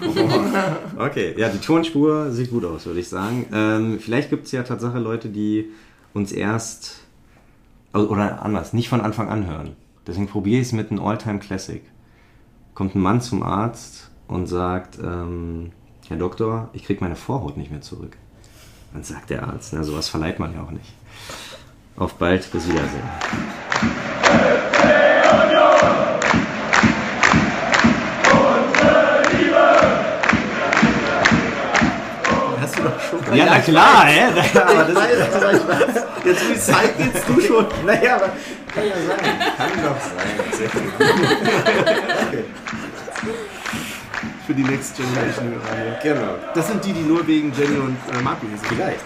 Okay, ja, die Tonspur sieht gut aus, würde ich sagen. Ähm, vielleicht gibt es ja Tatsache Leute, die uns erst, also- oder anders, nicht von Anfang an hören. Deswegen probiere ich es mit einem Alltime Classic. Kommt ein Mann zum Arzt und sagt, ähm, Herr Doktor, ich kriege meine Vorhaut nicht mehr zurück. Dann sagt der Arzt, na, sowas verleiht man ja auch nicht. Auf bald, bis Wiedersehen. Ja, na klar, hä? Aber das, Jetzt wie Zeit jetzt du schon. naja, aber kann ja sein. Kann doch sein. Gut. Für die Next Generation. Hier. Genau. Das sind die, die nur wegen Jenny und äh, Marco hier sind. Vielleicht.